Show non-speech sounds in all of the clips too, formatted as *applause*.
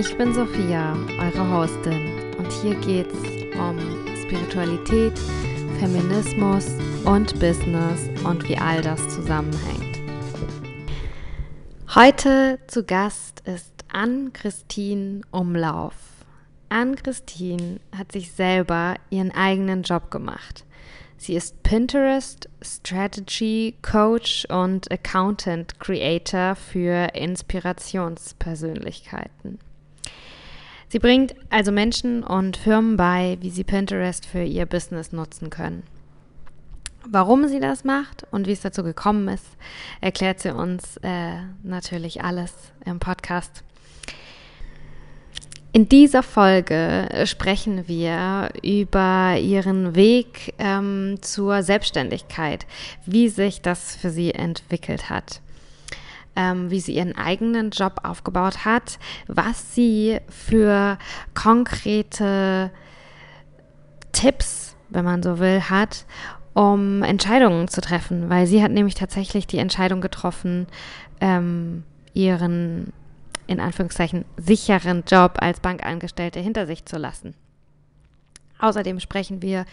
Ich bin Sophia, eure Hostin, und hier geht's um Spiritualität, Feminismus und Business und wie all das zusammenhängt. Heute zu Gast ist Ann-Christine Umlauf. Ann-Christine hat sich selber ihren eigenen Job gemacht. Sie ist Pinterest Strategy Coach und Accountant Creator für Inspirationspersönlichkeiten. Sie bringt also Menschen und Firmen bei, wie sie Pinterest für ihr Business nutzen können. Warum sie das macht und wie es dazu gekommen ist, erklärt sie uns äh, natürlich alles im Podcast. In dieser Folge sprechen wir über ihren Weg ähm, zur Selbstständigkeit, wie sich das für sie entwickelt hat, ähm, wie sie ihren eigenen Job aufgebaut hat, was sie für konkrete Tipps, wenn man so will, hat, um Entscheidungen zu treffen, weil sie hat nämlich tatsächlich die Entscheidung getroffen, ähm, ihren in Anführungszeichen sicheren Job als Bankangestellte hinter sich zu lassen. Außerdem sprechen wir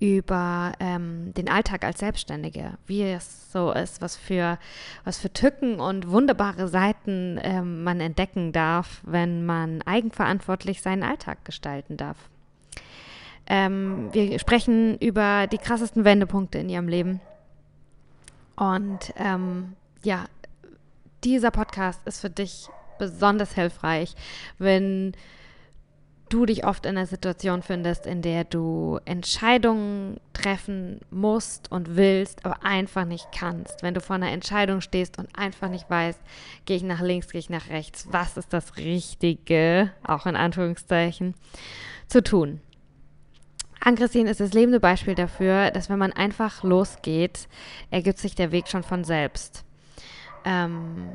über ähm, den Alltag als Selbstständige, wie es so ist, was für, was für Tücken und wunderbare Seiten ähm, man entdecken darf, wenn man eigenverantwortlich seinen Alltag gestalten darf. Ähm, wir sprechen über die krassesten Wendepunkte in ihrem Leben. Und ähm, ja, dieser Podcast ist für dich besonders hilfreich, wenn du dich oft in einer Situation findest, in der du Entscheidungen treffen musst und willst, aber einfach nicht kannst. Wenn du vor einer Entscheidung stehst und einfach nicht weißt, gehe ich nach links, gehe ich nach rechts, was ist das Richtige, auch in Anführungszeichen, zu tun. Ann-Christine ist das lebende Beispiel dafür, dass wenn man einfach losgeht, ergibt sich der Weg schon von selbst. Ähm,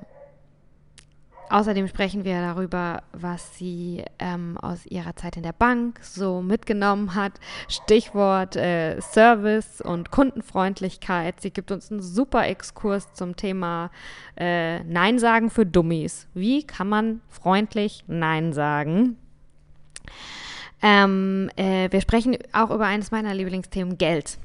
Außerdem sprechen wir darüber, was sie ähm, aus ihrer Zeit in der Bank so mitgenommen hat. Stichwort äh, Service und Kundenfreundlichkeit. Sie gibt uns einen super Exkurs zum Thema äh, Nein sagen für Dummies. Wie kann man freundlich Nein sagen? Ähm, äh, wir sprechen auch über eines meiner Lieblingsthemen, Geld.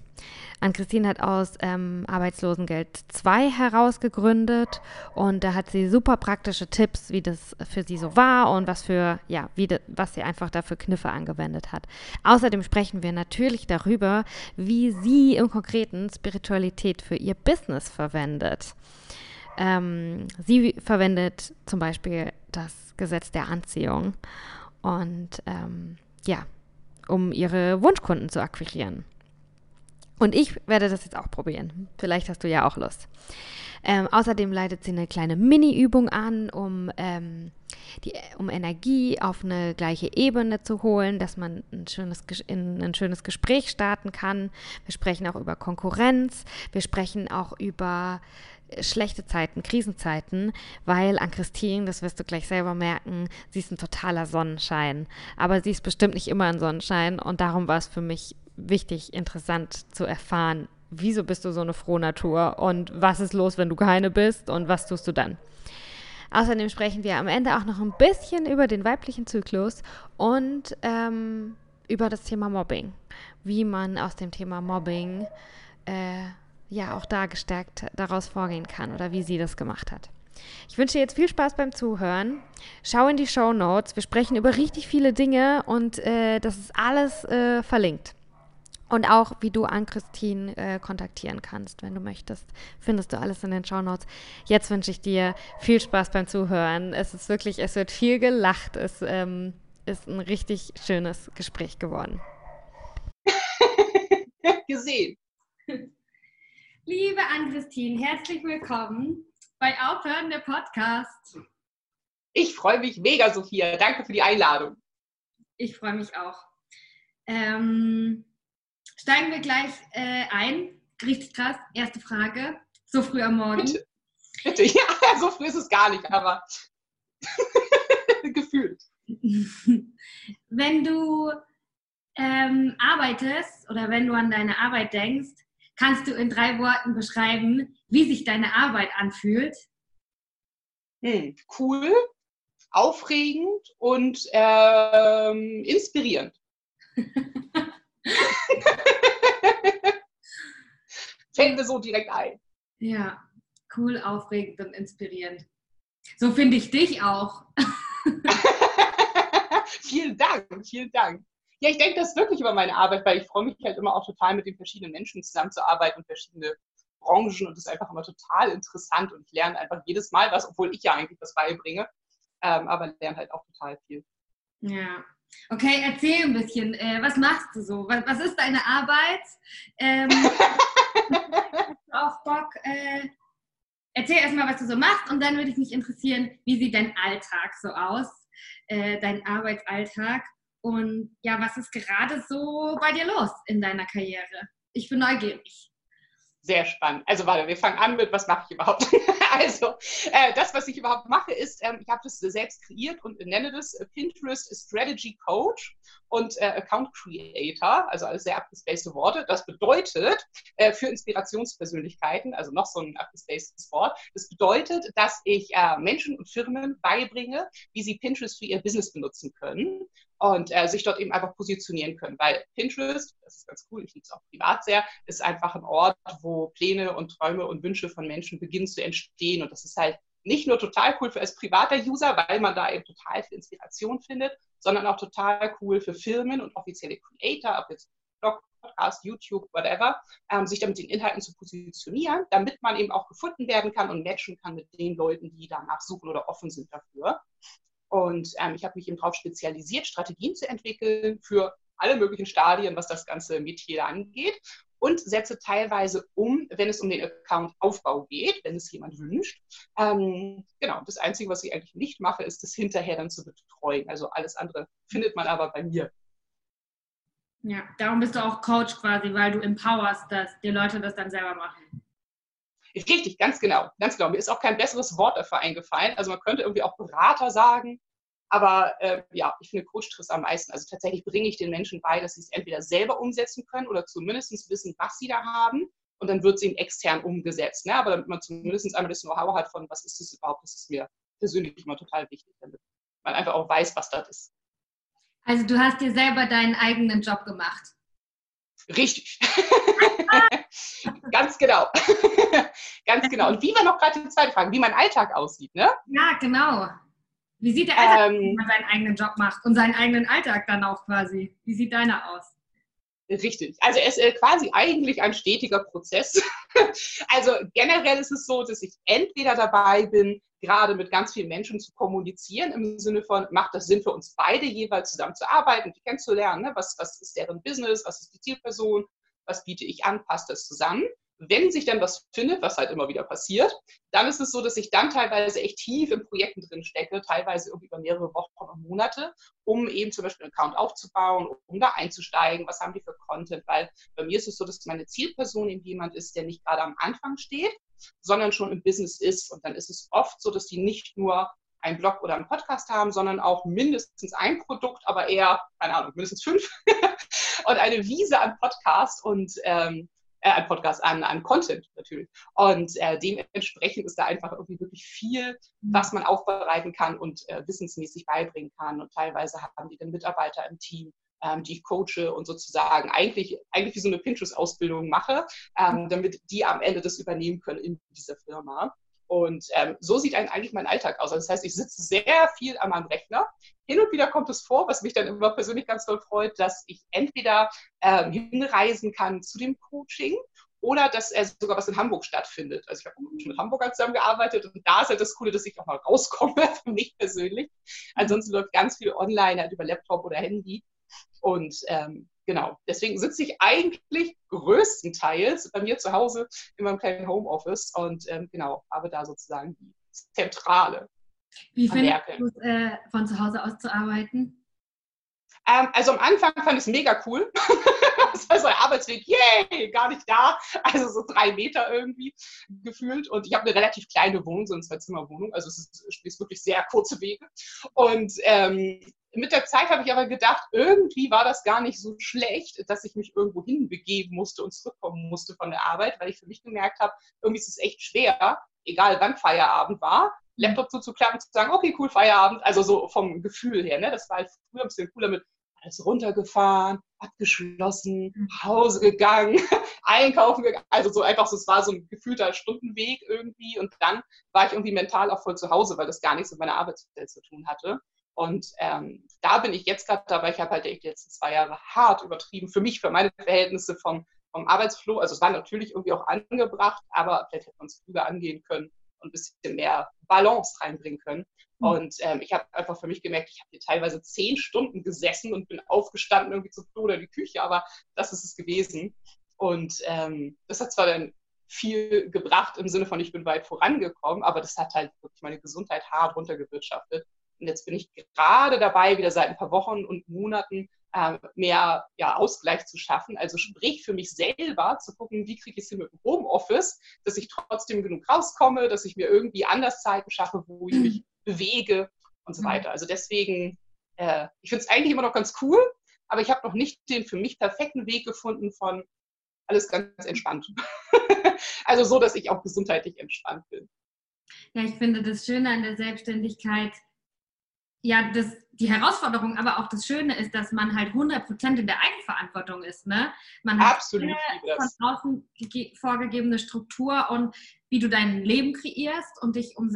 Ann-Christine hat aus ähm, Arbeitslosengeld 2 herausgegründet und da hat sie super praktische Tipps, wie das für sie so war und was für, ja, wie de, was sie einfach dafür Kniffe angewendet hat. Außerdem sprechen wir natürlich darüber, wie sie im Konkreten Spiritualität für ihr Business verwendet. Ähm, sie verwendet zum Beispiel das Gesetz der Anziehung und ähm, ja, um ihre Wunschkunden zu akquirieren. Und ich werde das jetzt auch probieren. Vielleicht hast du ja auch Lust. Ähm, außerdem leitet sie eine kleine Mini-Übung an, um, ähm, die, um Energie auf eine gleiche Ebene zu holen, dass man ein schönes, in ein schönes Gespräch starten kann. Wir sprechen auch über Konkurrenz. Wir sprechen auch über äh, schlechte Zeiten, Krisenzeiten, weil an Christine, das wirst du gleich selber merken, sie ist ein totaler Sonnenschein. Aber sie ist bestimmt nicht immer ein Sonnenschein und darum war es für mich wichtig, interessant zu erfahren, wieso bist du so eine Frohnatur und was ist los, wenn du keine bist und was tust du dann. Außerdem sprechen wir am Ende auch noch ein bisschen über den weiblichen Zyklus und ähm, über das Thema Mobbing, wie man aus dem Thema Mobbing äh, ja auch da gestärkt daraus vorgehen kann oder wie sie das gemacht hat. Ich wünsche dir jetzt viel Spaß beim Zuhören. Schau in die Show Notes. Wir sprechen über richtig viele Dinge und äh, das ist alles äh, verlinkt. Und auch, wie du an Christine äh, kontaktieren kannst, wenn du möchtest. Findest du alles in den Show Notes. Jetzt wünsche ich dir viel Spaß beim Zuhören. Es ist wirklich, es wird viel gelacht. Es ähm, ist ein richtig schönes Gespräch geworden. *laughs* Gesehen. Liebe Ann-Christine, herzlich willkommen bei Aufhören der Podcast. Ich freue mich mega, Sophia. Danke für die Einladung. Ich freue mich auch. Ähm, Steigen wir gleich äh, ein. Richtig krass. Erste Frage. So früh am Morgen. Bitte. Bitte. *laughs* Ja, so früh ist es gar nicht, aber *laughs* gefühlt. *laughs* Wenn du ähm, arbeitest oder wenn du an deine Arbeit denkst, kannst du in drei Worten beschreiben, wie sich deine Arbeit anfühlt? Hm, cool, aufregend und ähm, inspirierend. Fällt mir so direkt ein. Ja, cool, aufregend und inspirierend. So finde ich dich auch. *laughs* vielen Dank, vielen Dank. Ja, ich denke das wirklich über meine Arbeit, weil ich freue mich halt immer auch total mit den verschiedenen Menschen zusammenzuarbeiten und verschiedene Branchen und das ist einfach immer total interessant und ich lerne einfach jedes Mal was, obwohl ich ja eigentlich was beibringe, ähm, aber lerne halt auch total viel. Ja. Okay, erzähl ein bisschen, äh, was machst du so? Was, was ist deine Arbeit? Ähm, *laughs* *laughs* auch Bock, äh, erzähl erstmal, was du so machst und dann würde ich mich interessieren, wie sieht dein Alltag so aus, äh, dein Arbeitsalltag und ja, was ist gerade so bei dir los in deiner Karriere? Ich bin neugierig sehr spannend. Also warte, wir fangen an mit, was mache ich überhaupt? *laughs* also äh, das, was ich überhaupt mache, ist, ähm, ich habe das selbst kreiert und nenne das Pinterest Strategy Coach und äh, Account Creator, also alles sehr abgespacede Worte. Das bedeutet äh, für Inspirationspersönlichkeiten, also noch so ein abgespacedes Wort, das bedeutet, dass ich äh, Menschen und Firmen beibringe, wie sie Pinterest für ihr Business benutzen können und äh, sich dort eben einfach positionieren können. Weil Pinterest, das ist ganz cool, ich liebe es auch privat sehr, ist einfach ein Ort, wo Pläne und Träume und Wünsche von Menschen beginnen zu entstehen. Und das ist halt nicht nur total cool für als privater User, weil man da eben total viel Inspiration findet, sondern auch total cool für Firmen und offizielle Creator, ob jetzt Blog, Podcast, YouTube, whatever, ähm, sich damit den Inhalten zu positionieren, damit man eben auch gefunden werden kann und matchen kann mit den Leuten, die danach suchen oder offen sind dafür. Und ähm, ich habe mich eben darauf spezialisiert, Strategien zu entwickeln für alle möglichen Stadien, was das ganze Metier angeht und setze teilweise um, wenn es um den Account-Aufbau geht, wenn es jemand wünscht. Ähm, genau, das Einzige, was ich eigentlich nicht mache, ist das hinterher dann zu betreuen. Also alles andere findet man aber bei mir. Ja, darum bist du auch Coach quasi, weil du empowerst, dass die Leute das dann selber machen. Richtig, ganz genau, ganz genau. Mir ist auch kein besseres Wort dafür eingefallen. Also man könnte irgendwie auch Berater sagen, aber äh, ja, ich finde Coach trifft am meisten. Also tatsächlich bringe ich den Menschen bei, dass sie es entweder selber umsetzen können oder zumindest wissen, was sie da haben. Und dann wird es ihnen extern umgesetzt. Ne? Aber damit man zumindest einmal das Know-how hat von, was ist das überhaupt, das ist mir persönlich immer total wichtig, damit man einfach auch weiß, was das ist. Also du hast dir selber deinen eigenen Job gemacht. Richtig. *laughs* Ganz genau. *laughs* Ganz genau. Und wie war noch gerade die zweite Frage, wie mein Alltag aussieht, ne? Ja, genau. Wie sieht der Alltag, ähm, wenn man seinen eigenen Job macht und seinen eigenen Alltag dann auch quasi? Wie sieht deiner aus? Richtig. Also es ist quasi eigentlich ein stetiger Prozess. *laughs* also generell ist es so, dass ich entweder dabei bin, gerade mit ganz vielen Menschen zu kommunizieren, im Sinne von, macht das Sinn für uns beide jeweils zusammen zu arbeiten, die kennenzulernen, ne? was, was ist deren Business, was ist die Zielperson, was biete ich an, passt das zusammen. Wenn sich dann was findet, was halt immer wieder passiert, dann ist es so, dass ich dann teilweise echt tief in Projekten drin stecke, teilweise irgendwie über mehrere Wochen und Monate, um eben zum Beispiel einen Account aufzubauen, um da einzusteigen, was haben die für Content, weil bei mir ist es so, dass meine Zielperson eben jemand ist, der nicht gerade am Anfang steht, sondern schon im Business ist. Und dann ist es oft so, dass die nicht nur einen Blog oder einen Podcast haben, sondern auch mindestens ein Produkt, aber eher, keine Ahnung, mindestens fünf *laughs* und eine Wiese an Podcast und ähm, äh, ein Podcast an, an Content natürlich. Und äh, dementsprechend ist da einfach irgendwie wirklich viel, mhm. was man aufbereiten kann und äh, wissensmäßig beibringen kann. Und teilweise haben die dann Mitarbeiter im Team, ähm, die ich coache und sozusagen eigentlich, eigentlich wie so eine Pinterest-Ausbildung mache, ähm, mhm. damit die am Ende das übernehmen können in dieser Firma. Und ähm, so sieht eigentlich mein Alltag aus. Also das heißt, ich sitze sehr viel an meinem Rechner. Hin und wieder kommt es vor, was mich dann immer persönlich ganz doll freut, dass ich entweder ähm, hinreisen kann zu dem Coaching oder dass er sogar was in Hamburg stattfindet. Also ich habe schon mit Hamburgern zusammengearbeitet und da ist halt das Coole, dass ich auch mal rauskomme, *laughs* für mich persönlich. Ansonsten läuft ganz viel online, halt über Laptop oder Handy. Und ähm, genau, deswegen sitze ich eigentlich größtenteils bei mir zu Hause in meinem kleinen Homeoffice und ähm, genau, habe da sozusagen die Zentrale. Wie findest du es, äh, von zu Hause aus zu arbeiten? Ähm, also am Anfang fand ich es mega cool. Das war so ein Arbeitsweg, yay, gar nicht da. Also so drei Meter irgendwie gefühlt. Und ich habe eine relativ kleine Wohnung, so eine Zwei-Zimmer-Wohnung. Also es ist, ist, wirklich sehr kurze Wege. Und ähm, mit der Zeit habe ich aber gedacht, irgendwie war das gar nicht so schlecht, dass ich mich irgendwo hinbegeben musste und zurückkommen musste von der Arbeit, weil ich für mich gemerkt habe, irgendwie ist es echt schwer, egal wann Feierabend war, Laptop zuzuklappen, zu sagen, okay, cool, Feierabend. Also so vom Gefühl her, ne? Das war halt früher ein bisschen cooler mit alles runtergefahren, abgeschlossen, mhm. Hause gegangen, *laughs* einkaufen gegangen. Also so einfach so, es war so ein gefühlter Stundenweg irgendwie. Und dann war ich irgendwie mental auch voll zu Hause, weil das gar nichts mit meiner Arbeitswelt zu tun hatte. Und ähm, da bin ich jetzt gerade dabei. Ich habe halt echt jetzt zwei Jahre hart übertrieben. Für mich, für meine Verhältnisse vom, vom Arbeitsflow. Also es war natürlich irgendwie auch angebracht, aber vielleicht hätte man es früher angehen können und ein bisschen mehr Balance reinbringen können. Mhm. Und ähm, ich habe einfach für mich gemerkt, ich habe hier teilweise zehn Stunden gesessen und bin aufgestanden irgendwie zum Klo oder die Küche, aber das ist es gewesen. Und ähm, das hat zwar dann viel gebracht im Sinne von, ich bin weit vorangekommen, aber das hat halt wirklich meine Gesundheit hart runtergewirtschaftet. Und jetzt bin ich gerade dabei, wieder seit ein paar Wochen und Monaten äh, mehr ja, Ausgleich zu schaffen. Also sprich für mich selber zu gucken, wie kriege ich es hin mit dem Homeoffice, dass ich trotzdem genug rauskomme, dass ich mir irgendwie anders Zeiten schaffe, wo ich mich *clears throat* bewege und so mhm. weiter. Also deswegen, äh, ich finde es eigentlich immer noch ganz cool, aber ich habe noch nicht den für mich perfekten Weg gefunden von alles ganz entspannt. *laughs* also so, dass ich auch gesundheitlich entspannt bin. Ja, ich finde das Schöne an der Selbstständigkeit, ja, das, die Herausforderung, aber auch das Schöne ist, dass man halt 100% in der Eigenverantwortung ist. Ne? Man hat Absolut von außen vorgegebene Struktur und wie du dein Leben kreierst und dich um,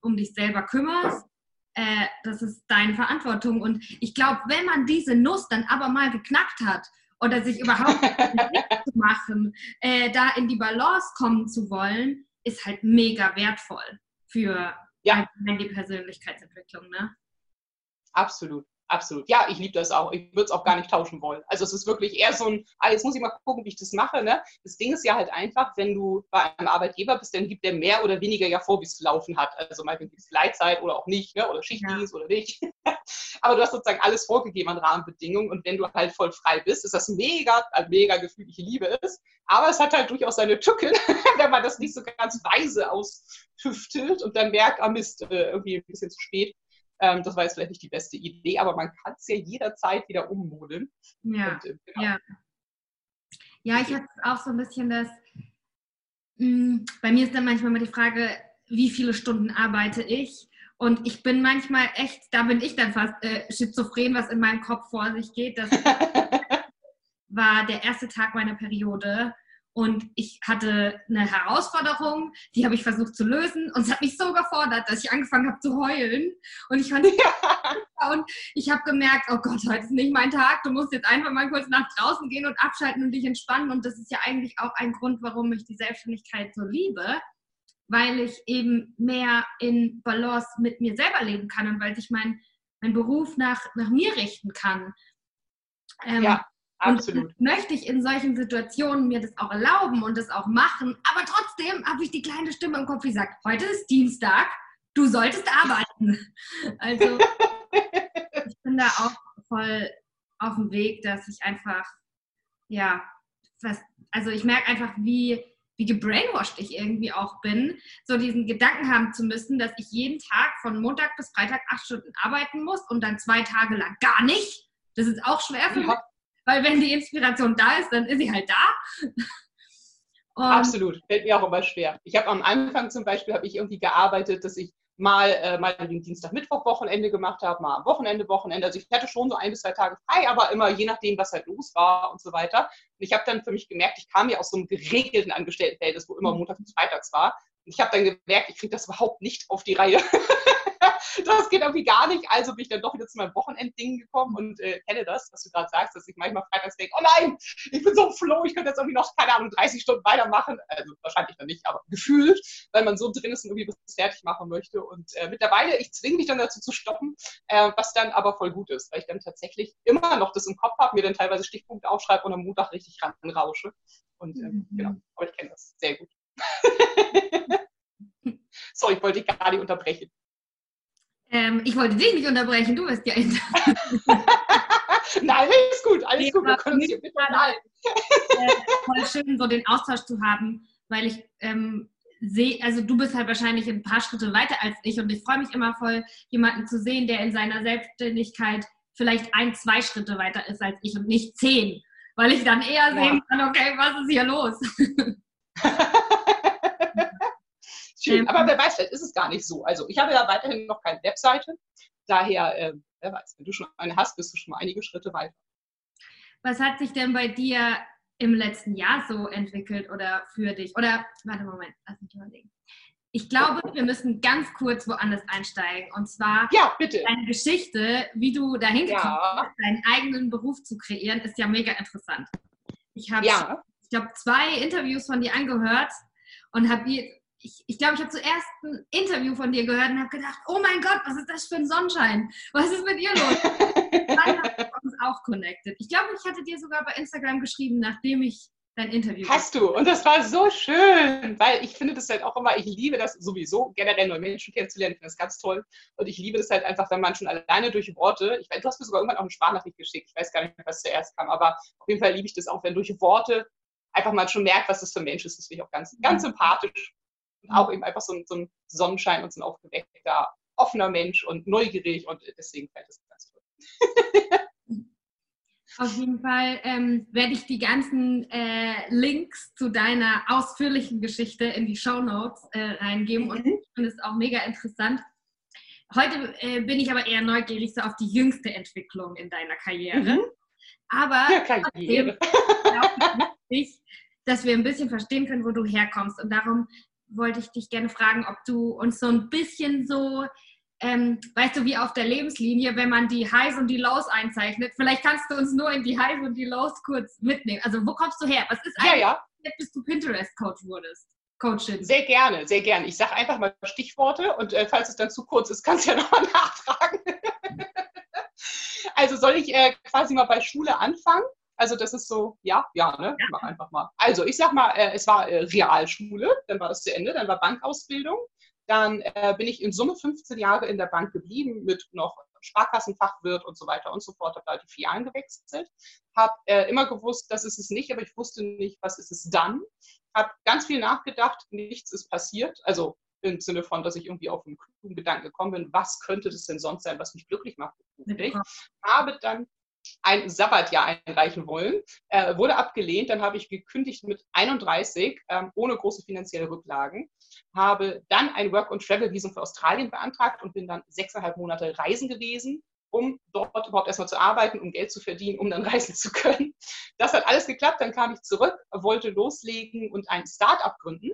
um dich selber kümmerst. Äh, das ist deine Verantwortung. Und ich glaube, wenn man diese Nuss dann aber mal geknackt hat oder sich überhaupt *laughs* zu machen, äh, da in die Balance kommen zu wollen, ist halt mega wertvoll für ja. die Persönlichkeitsentwicklung. Ne? Absolut. Absolut. Ja, ich liebe das auch. Ich würde es auch gar nicht tauschen wollen. Also es ist wirklich eher so ein, ah, jetzt muss ich mal gucken, wie ich das mache. Ne? Das Ding ist ja halt einfach, wenn du bei einem Arbeitgeber bist, dann gibt der mehr oder weniger ja vor, wie es zu laufen hat. Also manchmal gibt es Gleitzeit oder auch nicht, ne? oder Schichtdienst ja. oder nicht. *laughs* Aber du hast sozusagen alles vorgegeben an Rahmenbedingungen und wenn du halt voll frei bist, ist das mega, ein mega Gefühl, ich liebe es. Aber es hat halt durchaus seine Tücken, *laughs* wenn man das nicht so ganz weise austüftelt und dann merkt, ah Mist, äh, irgendwie ein bisschen zu spät ähm, das war jetzt vielleicht nicht die beste Idee, aber man kann es ja jederzeit wieder ummodeln. Ja, Und, äh, genau. ja. ja, ich habe auch so ein bisschen das, mh, hm, bei mir ist dann manchmal immer die Frage, wie viele Stunden arbeite ich? Und ich bin manchmal echt, da bin ich dann fast äh, schizophren, was in meinem Kopf vor sich geht. Das *laughs* war der erste Tag meiner Periode und ich hatte eine Herausforderung, die habe ich versucht zu lösen und es hat mich so gefordert, dass ich angefangen habe zu heulen. Und ich fand *laughs* ja. und ich habe gemerkt, oh Gott, heute ist nicht mein Tag. Du musst jetzt einfach mal kurz nach draußen gehen und abschalten und dich entspannen. Und das ist ja eigentlich auch ein Grund, warum ich die Selbstständigkeit so liebe, weil ich eben mehr in Balance mit mir selber leben kann und weil ich meinen mein Beruf nach, nach mir richten kann. Ähm, ja. Absolut. Und möchte ich in solchen Situationen mir das auch erlauben und das auch machen, aber trotzdem habe ich die kleine Stimme im Kopf, die sagt, heute ist Dienstag, du solltest arbeiten. *laughs* Also ich bin da auch voll auf dem Weg, dass ich einfach, ja, was, also ich merke einfach, wie, wie gebrainwashed ich irgendwie auch bin, so diesen Gedanken haben zu müssen, dass ich jeden Tag von Montag bis Freitag acht Stunden arbeiten muss und dann zwei Tage lang gar nicht. Das ist auch schwer für mich. Weil wenn die Inspiration da ist, dann ist sie halt da. *laughs* Und Absolut, fällt mir auch immer schwer. Ich habe am Anfang zum Beispiel, habe ich irgendwie gearbeitet, dass ich mal, äh, mal den Dienstag, Mittwoch Wochenende gemacht habe, mal am Wochenende Wochenende. Also ich hatte schon so ein bis zwei Tage frei, aber immer je nachdem, was halt los war und so weiter. Und ich habe dann für mich gemerkt, ich kam ja aus so einem geregelten Angestelltenverhältnis, wo immer mhm. Montag bis Freitags war. Und ich habe dann gemerkt, ich kriege das überhaupt nicht auf die Reihe. *laughs* das geht irgendwie gar nicht. Also bin ich dann doch wieder zu meinem Wochenendding gekommen und äh, kenne das, was du gerade sagst, dass ich manchmal freitags denke, oh nein, ich bin so floh, ich könnte jetzt irgendwie noch, keine Ahnung, 30 Stunden weitermachen. Also wahrscheinlich dann nicht, aber gefühlt, weil man so drin ist und irgendwie was fertig machen möchte. Und äh, mittlerweile, ich zwinge mich dann dazu zu stoppen, äh, was dann aber voll gut ist, weil ich dann tatsächlich immer noch das im Kopf habe, mir dann teilweise Stichpunkte aufschreibe und am Montag richtig ranrausche. Und ähm, mhm. genau, aber ich kenne das sehr gut. *laughs* so, ich wollte dich gar nicht unterbrechen. Ähm, ich wollte dich nicht unterbrechen, du bist ja *laughs* Nein, alles gut, alles gut. Wir können uns hier bitte unterhalten. Äh, voll schön, so den Austausch zu haben, weil ich ähm, sehe, also du bist halt wahrscheinlich ein paar Schritte weiter als ich und ich freue mich immer voll, jemanden zu sehen, der in seiner Selbstständigkeit vielleicht ein, zwei Schritte weiter ist als ich und nicht zehn, weil ich dann eher ja. sehen kann, okay, was ist hier los? *laughs* Schön, ähm, aber wer weiß, vielleicht ist es gar nicht so. Also ich habe ja weiterhin noch keine Webseite, daher, äh, wer weiß, wenn du schon eine hast, bist du schon mal einige Schritte weiter. Was hat sich denn bei dir im letzten Jahr so entwickelt oder für dich? Oder, warte, Moment, lass mich überlegen. Ich glaube, wir müssen ganz kurz woanders einsteigen. Und zwar ja, deine Geschichte, wie du dahin gekommen ja. bist, deinen eigenen Beruf zu kreieren, ist ja mega interessant. Ich habe, ja. ich glaube, zwei Interviews von dir angehört und habe ich, ich glaube, ich habe zuerst ein Interview von dir gehört und habe gedacht, oh mein Gott, was ist das für ein Sonnenschein? Was ist mit ihr los? *laughs* Dann haben wir uns auch connected. Ich glaube, ich hatte dir sogar bei Instagram geschrieben, nachdem ich dein Interview Hast du. Und das war so schön, weil ich finde das halt auch immer, ich liebe das sowieso, generell neue Menschen kennenzulernen. Ich finde das ganz toll. Und ich liebe das halt einfach, wenn man schon alleine durch Worte, ich weiß, du hast mir sogar irgendwann auch eine Sprachnachricht geschickt. Ich weiß gar nicht, was zuerst kam, aber auf jeden Fall liebe ich das auch, wenn durch Worte einfach mal schon merkt, was das für ein Mensch ist. Das finde ich auch ganz, ganz mhm. sympathisch auch eben einfach so ein, so ein Sonnenschein und so ein aufgeweckter, offener Mensch und neugierig und deswegen fällt es ganz toll. *laughs* Auf jeden Fall ähm, werde ich die ganzen äh, Links zu deiner ausführlichen Geschichte in die Show Notes äh, reingeben mhm. und ich finde es auch mega interessant. Heute äh, bin ich aber eher neugierig so auf die jüngste Entwicklung in deiner Karriere. Mhm. Aber ja, Karriere. ich, dass wir ein bisschen verstehen können, wo du herkommst. Und darum wollte ich dich gerne fragen, ob du uns so ein bisschen so, ähm, weißt du, wie auf der Lebenslinie, wenn man die Highs und die Lows einzeichnet, vielleicht kannst du uns nur in die Highs und die Lows kurz mitnehmen. Also wo kommst du her? Was ist eigentlich, ja, ja. bis du Pinterest-Coach wurdest? Coachin. Sehr gerne, sehr gerne. Ich sage einfach mal Stichworte und äh, falls es dann zu kurz ist, kannst du ja nochmal *laughs* nachfragen. also soll ich äh, quasi mal bei Schule anfangen? Also das ist so, ja, ja, ne? Ja. Mach einfach mal. Also ich sag mal, äh, es war äh, Realschule, dann war das zu Ende, dann war Bankausbildung. Dann äh, bin ich in Summe 15 Jahre in der Bank geblieben mit noch Sparkassenfachwirt und so weiter und so fort, habe da die Filialen gewechselt, habe äh, immer gewusst, das ist es nicht, aber ich wusste nicht, was ist es dann. Habe ganz viel nachgedacht, nichts ist passiert, also im Sinne von, dass ich irgendwie auf einen klugen Gedanken gekommen bin, was könnte das denn sonst sein, was mich glücklich macht. Ich habe dann ein Sabbatjahr einreichen wollen, äh, wurde abgelehnt. Dann habe ich gekündigt mit 31, ähm, ohne große finanzielle Rücklagen, habe dann ein Work-and-Travel-Visum für Australien beantragt und bin dann sechseinhalb Monate reisen gewesen, um dort überhaupt erstmal zu arbeiten, um Geld zu verdienen, um dann *laughs* reisen zu können. Das hat alles geklappt. Dann kam ich zurück, wollte loslegen und ein Start-up gründen,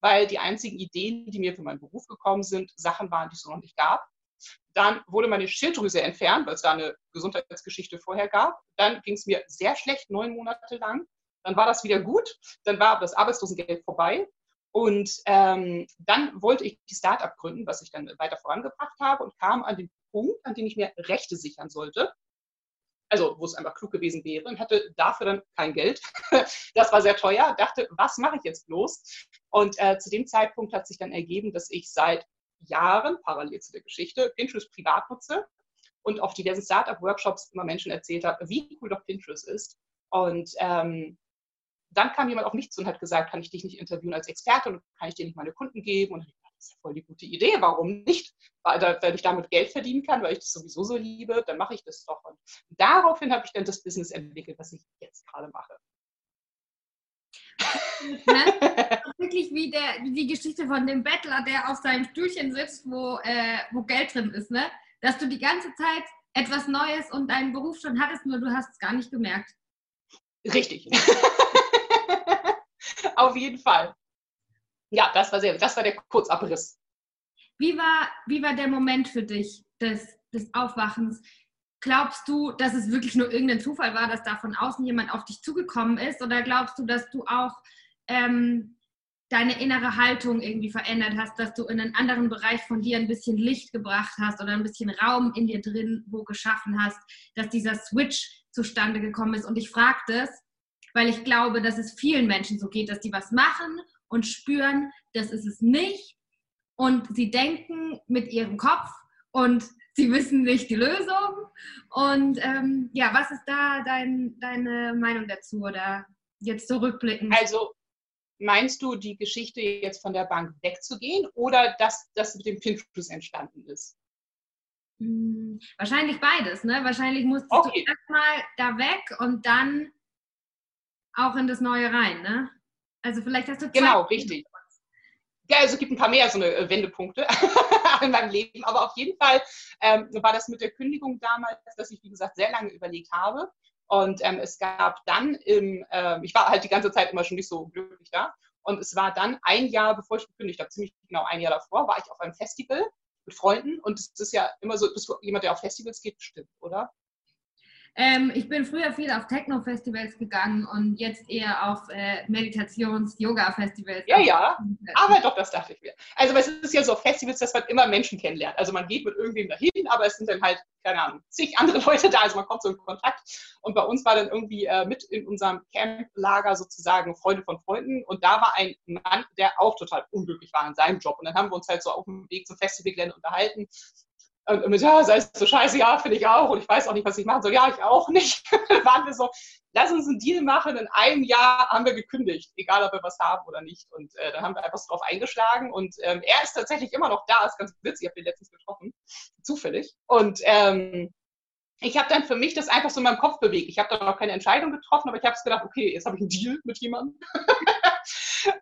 weil die einzigen Ideen, die mir für meinen Beruf gekommen sind, Sachen waren, die es noch nicht gab. Dann wurde meine Schilddrüse entfernt, weil es da eine Gesundheitsgeschichte vorher gab. Dann ging es mir sehr schlecht, neun Monate lang. Dann war das wieder gut. Dann war das Arbeitslosengeld vorbei. Und ähm, dann wollte ich die Start-up gründen, was ich dann weiter vorangebracht habe und kam an den Punkt, an dem ich mir Rechte sichern sollte. Also, wo es einfach klug gewesen wäre und hatte dafür dann kein Geld. *laughs* Das war sehr teuer. Dachte, was mache ich jetzt bloß? Und äh, zu dem Zeitpunkt hat sich dann ergeben, dass ich seit Jahren, parallel zu der Geschichte, Pinterest privat nutze und auf diversen Startup-Workshops immer Menschen erzählt habe, wie cool doch Pinterest ist. Und ähm, dann kam jemand auf mich zu und hat gesagt, kann ich dich nicht interviewen als Experte und kann ich dir nicht meine Kunden geben? Und ich dachte, das ist ja voll die gute Idee, warum nicht? Weil, weil ich damit Geld verdienen kann, weil ich das sowieso so liebe, dann mache ich das doch. Und daraufhin habe ich dann das Business entwickelt, was ich jetzt gerade mache. Ne? *laughs* Wirklich wie, der, wie die Geschichte von dem Bettler, der auf seinem Stühlchen sitzt, wo, äh, wo Geld drin ist. Ne? Dass du die ganze Zeit etwas Neues und deinen Beruf schon hattest, nur du hast es gar nicht gemerkt. Richtig. *laughs* auf jeden Fall. Ja, das war, sehr, das war der Kurzabriss. Wie war, wie war der Moment für dich des, des Aufwachens? Glaubst du, dass es wirklich nur irgendein Zufall war, dass da von außen jemand auf dich zugekommen ist? Oder glaubst du, dass du auch ähm, deine innere Haltung irgendwie verändert hast, dass du in einen anderen Bereich von dir ein bisschen Licht gebracht hast oder ein bisschen Raum in dir drin wo geschaffen hast, dass dieser Switch zustande gekommen ist? Und ich frage das, weil ich glaube, dass es vielen Menschen so geht, dass die was machen und spüren, das ist es nicht. Und sie denken mit ihrem Kopf und sie wissen nicht die Lösung. Und ähm, ja, was ist da dein, deine Meinung dazu oder jetzt zurückblicken? Also meinst du die Geschichte jetzt von der Bank wegzugehen oder dass das mit dem Pinterest entstanden ist? Hm, wahrscheinlich beides, ne? Wahrscheinlich musstest okay. du erstmal da weg und dann auch in das Neue rein, ne? Also vielleicht hast du zwei Genau, richtig. Ja, also es gibt ein paar mehr so eine äh, Wendepunkte *laughs* in meinem Leben, aber auf jeden Fall ähm, war das mit der Kündigung damals, dass ich, wie gesagt, sehr lange überlegt habe. Und ähm, es gab dann im, äh, ich war halt die ganze Zeit immer schon nicht so glücklich da. Und es war dann ein Jahr, bevor ich gekündigt habe, ziemlich genau ein Jahr davor, war ich auf einem Festival mit Freunden. Und es ist ja immer so, bist du jemand, der auf Festivals geht, bestimmt, oder? Ähm, ich bin früher viel auf Techno-Festivals gegangen und jetzt eher auf äh, Meditations-Yoga-Festivals. Ja, ja, aber doch, das dachte ich mir. Also es ist ja so Festivals, dass man immer Menschen kennenlernt. Also man geht mit irgendwem dahin, aber es sind dann halt, keine Ahnung, zig andere *laughs* Leute da, also man kommt so in Kontakt. Und bei uns war dann irgendwie äh, mit in unserem Camp-Lager sozusagen Freunde von Freunden und da war ein Mann, der auch total unglücklich war in seinem Job. Und dann haben wir uns halt so auf dem Weg zum Festivalgelände unterhalten und mit, ja, sei es so scheiße, ja, finde ich auch. Und ich weiß auch nicht, was ich machen soll. Ja, ich auch nicht. *laughs* waren wir so, lass uns einen Deal machen. In einem Jahr haben wir gekündigt, egal ob wir was haben oder nicht. Und äh, dann haben wir einfach so drauf eingeschlagen. Und ähm, er ist tatsächlich immer noch da. Ist ganz witzig, ich habe ihn letztens getroffen. Zufällig. Und ähm, ich habe dann für mich das einfach so in meinem Kopf bewegt. Ich habe da noch keine Entscheidung getroffen, aber ich habe es gedacht, okay, jetzt habe ich einen Deal mit jemandem. *laughs*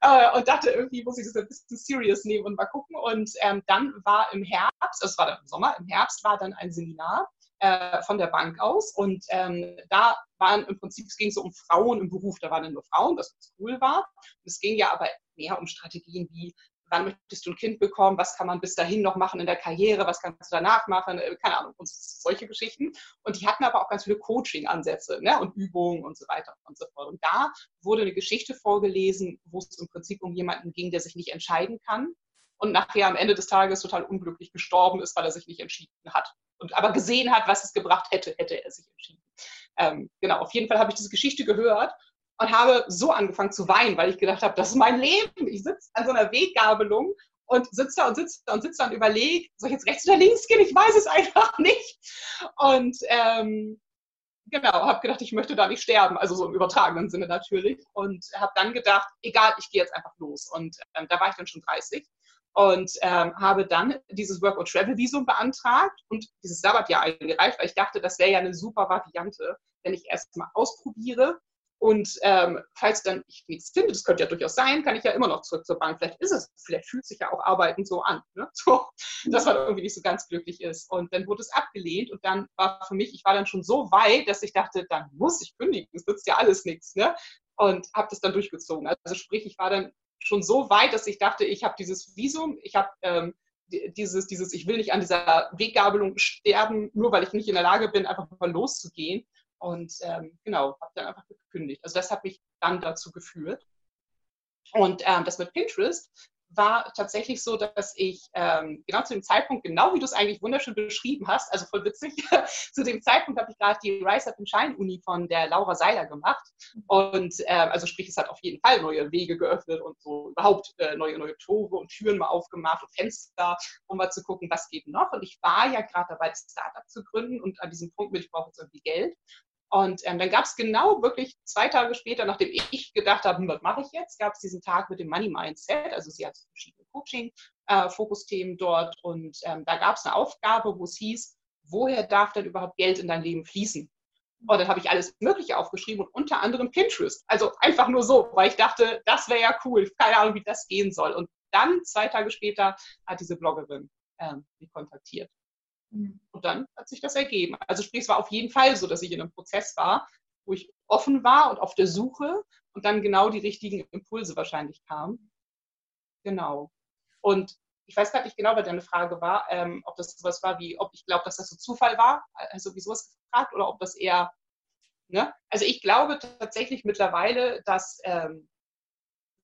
äh, und dachte, irgendwie muss ich das ein bisschen serious nehmen und mal gucken. Und ähm, dann war im Herbst, es war dann im Sommer, im Herbst war dann ein Seminar äh, von der Bank aus. Und ähm, da waren im Prinzip, es ging so um Frauen im Beruf, da waren dann nur Frauen, was cool war. Es ging ja aber mehr um Strategien wie wann möchtest du ein Kind bekommen, was kann man bis dahin noch machen in der Karriere, was kannst du danach machen, äh, keine Ahnung, und solche Geschichten. Und die hatten aber auch ganz viele Coaching-Ansätze ne, und Übungen und so weiter und so fort. Und da wurde eine Geschichte vorgelesen, wo es im Prinzip um jemanden ging, der sich nicht entscheiden kann und nachher am Ende des Tages total unglücklich gestorben ist, weil er sich nicht entschieden hat. Und aber gesehen hat, was es gebracht hätte, hätte er sich entschieden. Ähm, genau, auf jeden Fall habe ich diese Geschichte gehört und habe so angefangen zu weinen, weil ich gedacht habe, das ist mein Leben. Ich sitze an so einer Weggabelung und sitze da und sitze da und sitze da und überlege, soll ich jetzt rechts oder links gehen? Ich weiß es *laughs* einfach nicht. Und ähm, genau, habe gedacht, ich möchte da nicht sterben, also so im übertragenen Sinne natürlich. Und habe dann gedacht, egal, ich gehe jetzt einfach los. Und ähm, da war ich dann schon 30 und ähm, habe dann dieses Work- and Travel-Visum beantragt und dieses Sabbatjahr eingereicht, weil ich dachte, das wäre ja eine super Variante, wenn ich erst mal ausprobiere und ähm, falls dann ich nichts finde, das könnte ja durchaus sein, kann ich ja immer noch zurück zur Bank. Vielleicht ist es, vielleicht fühlt sich ja auch Arbeiten so an, ne? *laughs* so, dass man irgendwie nicht so ganz glücklich ist. Und dann wurde es abgelehnt und dann war für mich, ich war dann schon so weit, dass ich dachte, dann muss ich kündigen, es nützt ja alles nichts. Ne? Und habe das dann durchgezogen. Also sprich, ich war dann schon so weit, dass ich dachte, ich habe dieses Visum, ich habe ähm, dieses, dieses, ich will nicht an dieser Weggabelung sterben, nur weil ich nicht in der Lage bin, einfach mal loszugehen. Und ähm, genau, habe dann einfach gekündigt. Also das hat mich dann dazu geführt. Und ähm, das mit Pinterest war tatsächlich so, dass ich ähm, genau zu dem Zeitpunkt, genau wie du es eigentlich wunderschön beschrieben hast, also voll witzig, *laughs* zu dem Zeitpunkt habe ich gerade die Rise Up and Shine Uni von der Laura Seiler gemacht. Und ähm, also sprich, es hat auf jeden Fall neue Wege geöffnet und so überhaupt äh, neue, neue Tore und Türen mal aufgemacht und Fenster, um mal zu gucken, was geht noch. Und ich war ja gerade dabei, das Startup zu gründen und an diesem Punkt mit, ich brauche jetzt irgendwie Geld. Und ähm, dann gab es genau wirklich zwei Tage später, nachdem ich gedacht habe, hm, was mache ich jetzt, gab es diesen Tag mit dem Money Mindset. Also sie hat verschiedene Coaching-Fokusthemen äh, dort und ähm, da gab es eine Aufgabe, wo es hieß, woher darf denn überhaupt Geld in dein Leben fließen? Und dann habe ich alles Mögliche aufgeschrieben und unter anderem Pinterest. Also einfach nur so, weil ich dachte, das wäre ja cool. Keine Ahnung, wie das gehen soll. Und dann, zwei Tage später, hat diese Bloggerin ähm, mich kontaktiert. Mhm. Und dann hat sich das ergeben. Also sprich, es war auf jeden Fall so, dass ich in einem Prozess war, wo ich offen war und auf der Suche und dann genau die richtigen Impulse wahrscheinlich kamen. Genau. Und ich weiß gar nicht genau, was deine Frage war, ähm, ob das sowas war wie, ob ich glaube, dass das so Zufall war, also wie sowas gefragt, oder ob das eher, ne? Also ich glaube tatsächlich mittlerweile, dass ähm,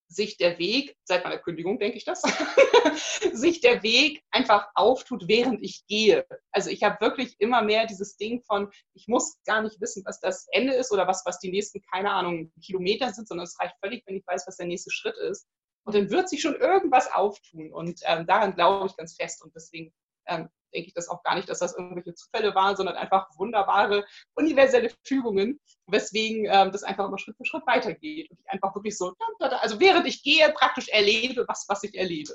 sich der Weg, seit meiner Kündigung denke ich das, *laughs* sich der Weg einfach auftut, während ich gehe. Also ich habe wirklich immer mehr dieses Ding von, ich muss gar nicht wissen, was das Ende ist oder was, was die nächsten, keine Ahnung, Kilometer sind, sondern es reicht völlig, wenn ich weiß, was der nächste Schritt ist. Und dann wird sich schon irgendwas auftun. Und ähm, daran glaube ich ganz fest. Und deswegen ähm, denke ich das auch gar nicht, dass das irgendwelche Zufälle waren, sondern einfach wunderbare universelle Fügungen, weswegen ähm, das einfach immer Schritt für Schritt weitergeht und ich einfach wirklich so, also während ich gehe, praktisch erlebe, was, was ich erlebe.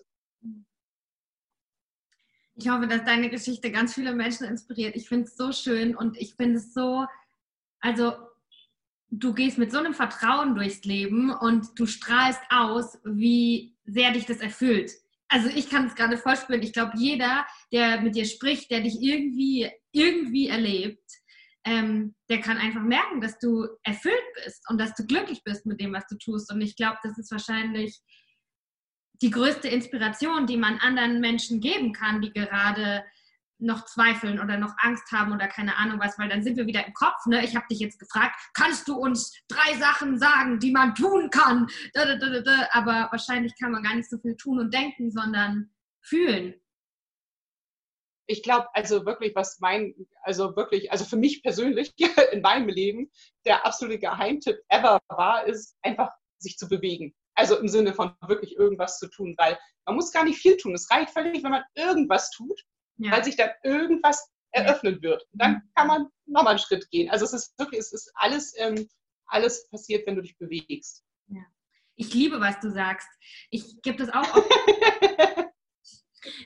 Ich hoffe, dass deine Geschichte ganz viele Menschen inspiriert. Ich finde es so schön und ich finde es so, also du gehst mit so einem Vertrauen durchs Leben und du strahlst aus, wie sehr dich das erfüllt. Also ich kann es gerade voll spüren. Ich glaube, jeder, der mit dir spricht, der dich irgendwie, irgendwie erlebt, ähm, der kann einfach merken, dass du erfüllt bist und dass du glücklich bist mit dem, was du tust. Und ich glaube, das ist wahrscheinlich die größte Inspiration, die man anderen Menschen geben kann, die gerade noch zweifeln oder noch Angst haben oder keine Ahnung was, weil dann sind wir wieder im Kopf. Ne? Ich habe dich jetzt gefragt, kannst du uns drei Sachen sagen, die man tun kann? Aber wahrscheinlich kann man gar nicht so viel tun und denken, sondern fühlen. Ich glaube, also wirklich, was mein, also wirklich, also für mich persönlich *laughs* in meinem Leben der absolute Geheimtipp ever war, ist einfach sich zu bewegen. Also im Sinne von wirklich irgendwas zu tun, weil man muss gar nicht viel tun. Es reicht völlig, wenn man irgendwas tut ja. weil sich dann irgendwas eröffnen wird. Und dann mhm. kann man nochmal einen Schritt gehen. Also es ist wirklich, es ist alles, ähm, alles passiert, wenn du dich bewegst. Ja. Ich liebe, was du sagst. Ich gebe das auch oft, *laughs*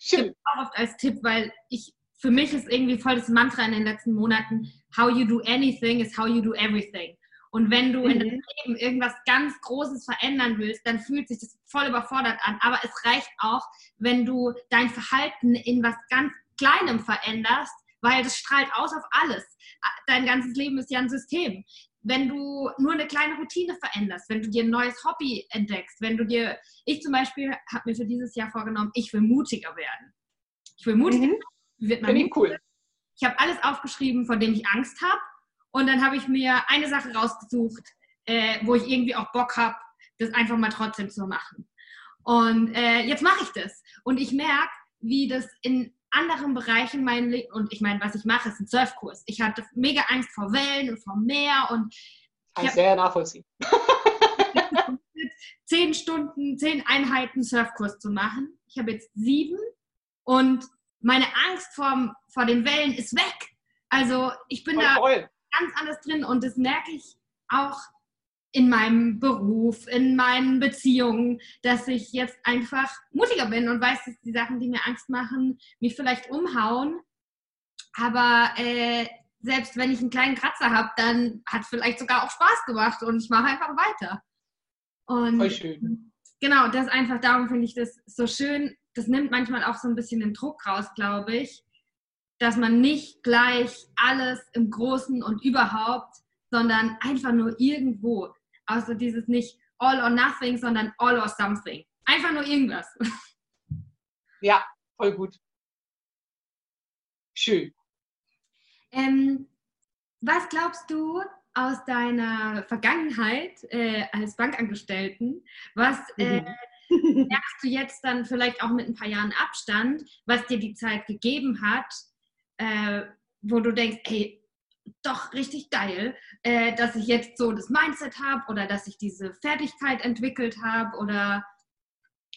ich auch oft als Tipp, weil ich für mich ist irgendwie voll das Mantra in den letzten Monaten, how you do anything is how you do everything. Und wenn du mhm. in deinem Leben irgendwas ganz Großes verändern willst, dann fühlt sich das voll überfordert an. Aber es reicht auch, wenn du dein Verhalten in was ganz Kleinem veränderst, weil das strahlt aus auf alles. Dein ganzes Leben ist ja ein System. Wenn du nur eine kleine Routine veränderst, wenn du dir ein neues Hobby entdeckst, wenn du dir, ich zum Beispiel habe mir für dieses Jahr vorgenommen, ich will mutiger werden. Ich will mutiger mhm. Wird man Finde ich cool. Ich habe alles aufgeschrieben, von dem ich Angst habe und dann habe ich mir eine Sache rausgesucht, äh, wo ich irgendwie auch Bock habe, das einfach mal trotzdem zu machen. Und äh, jetzt mache ich das. Und ich merke, wie das in anderen Bereichen mein Leben, und ich meine, was ich mache, ist ein Surfkurs. Ich hatte mega Angst vor Wellen und vor Meer und Kann ich sehr nachvollziehen. *laughs* zehn Stunden, zehn Einheiten Surfkurs zu machen. Ich habe jetzt sieben und meine Angst vor, vor den Wellen ist weg. Also ich bin voll da voll ganz anders drin und das merke ich auch in meinem Beruf, in meinen Beziehungen, dass ich jetzt einfach mutiger bin und weiß, dass die Sachen, die mir Angst machen, mich vielleicht umhauen. Aber äh, selbst wenn ich einen kleinen Kratzer habe, dann hat vielleicht sogar auch Spaß gemacht und ich mache einfach weiter. Und Voll schön. Genau, das einfach darum finde ich das so schön. Das nimmt manchmal auch so ein bisschen den Druck raus, glaube ich, dass man nicht gleich alles im Großen und überhaupt, sondern einfach nur irgendwo. Also dieses nicht all or nothing, sondern all or something. Einfach nur irgendwas. *laughs* Ja, voll gut. Schön. Ähm, was glaubst du aus deiner Vergangenheit äh, als Bankangestellten? Was äh, mhm. merkst du jetzt dann vielleicht auch mit ein paar Jahren Abstand, was dir die Zeit gegeben hat, äh, wo du denkst, hey, doch richtig geil, äh, dass ich jetzt so das Mindset habe oder dass ich diese Fertigkeit entwickelt habe oder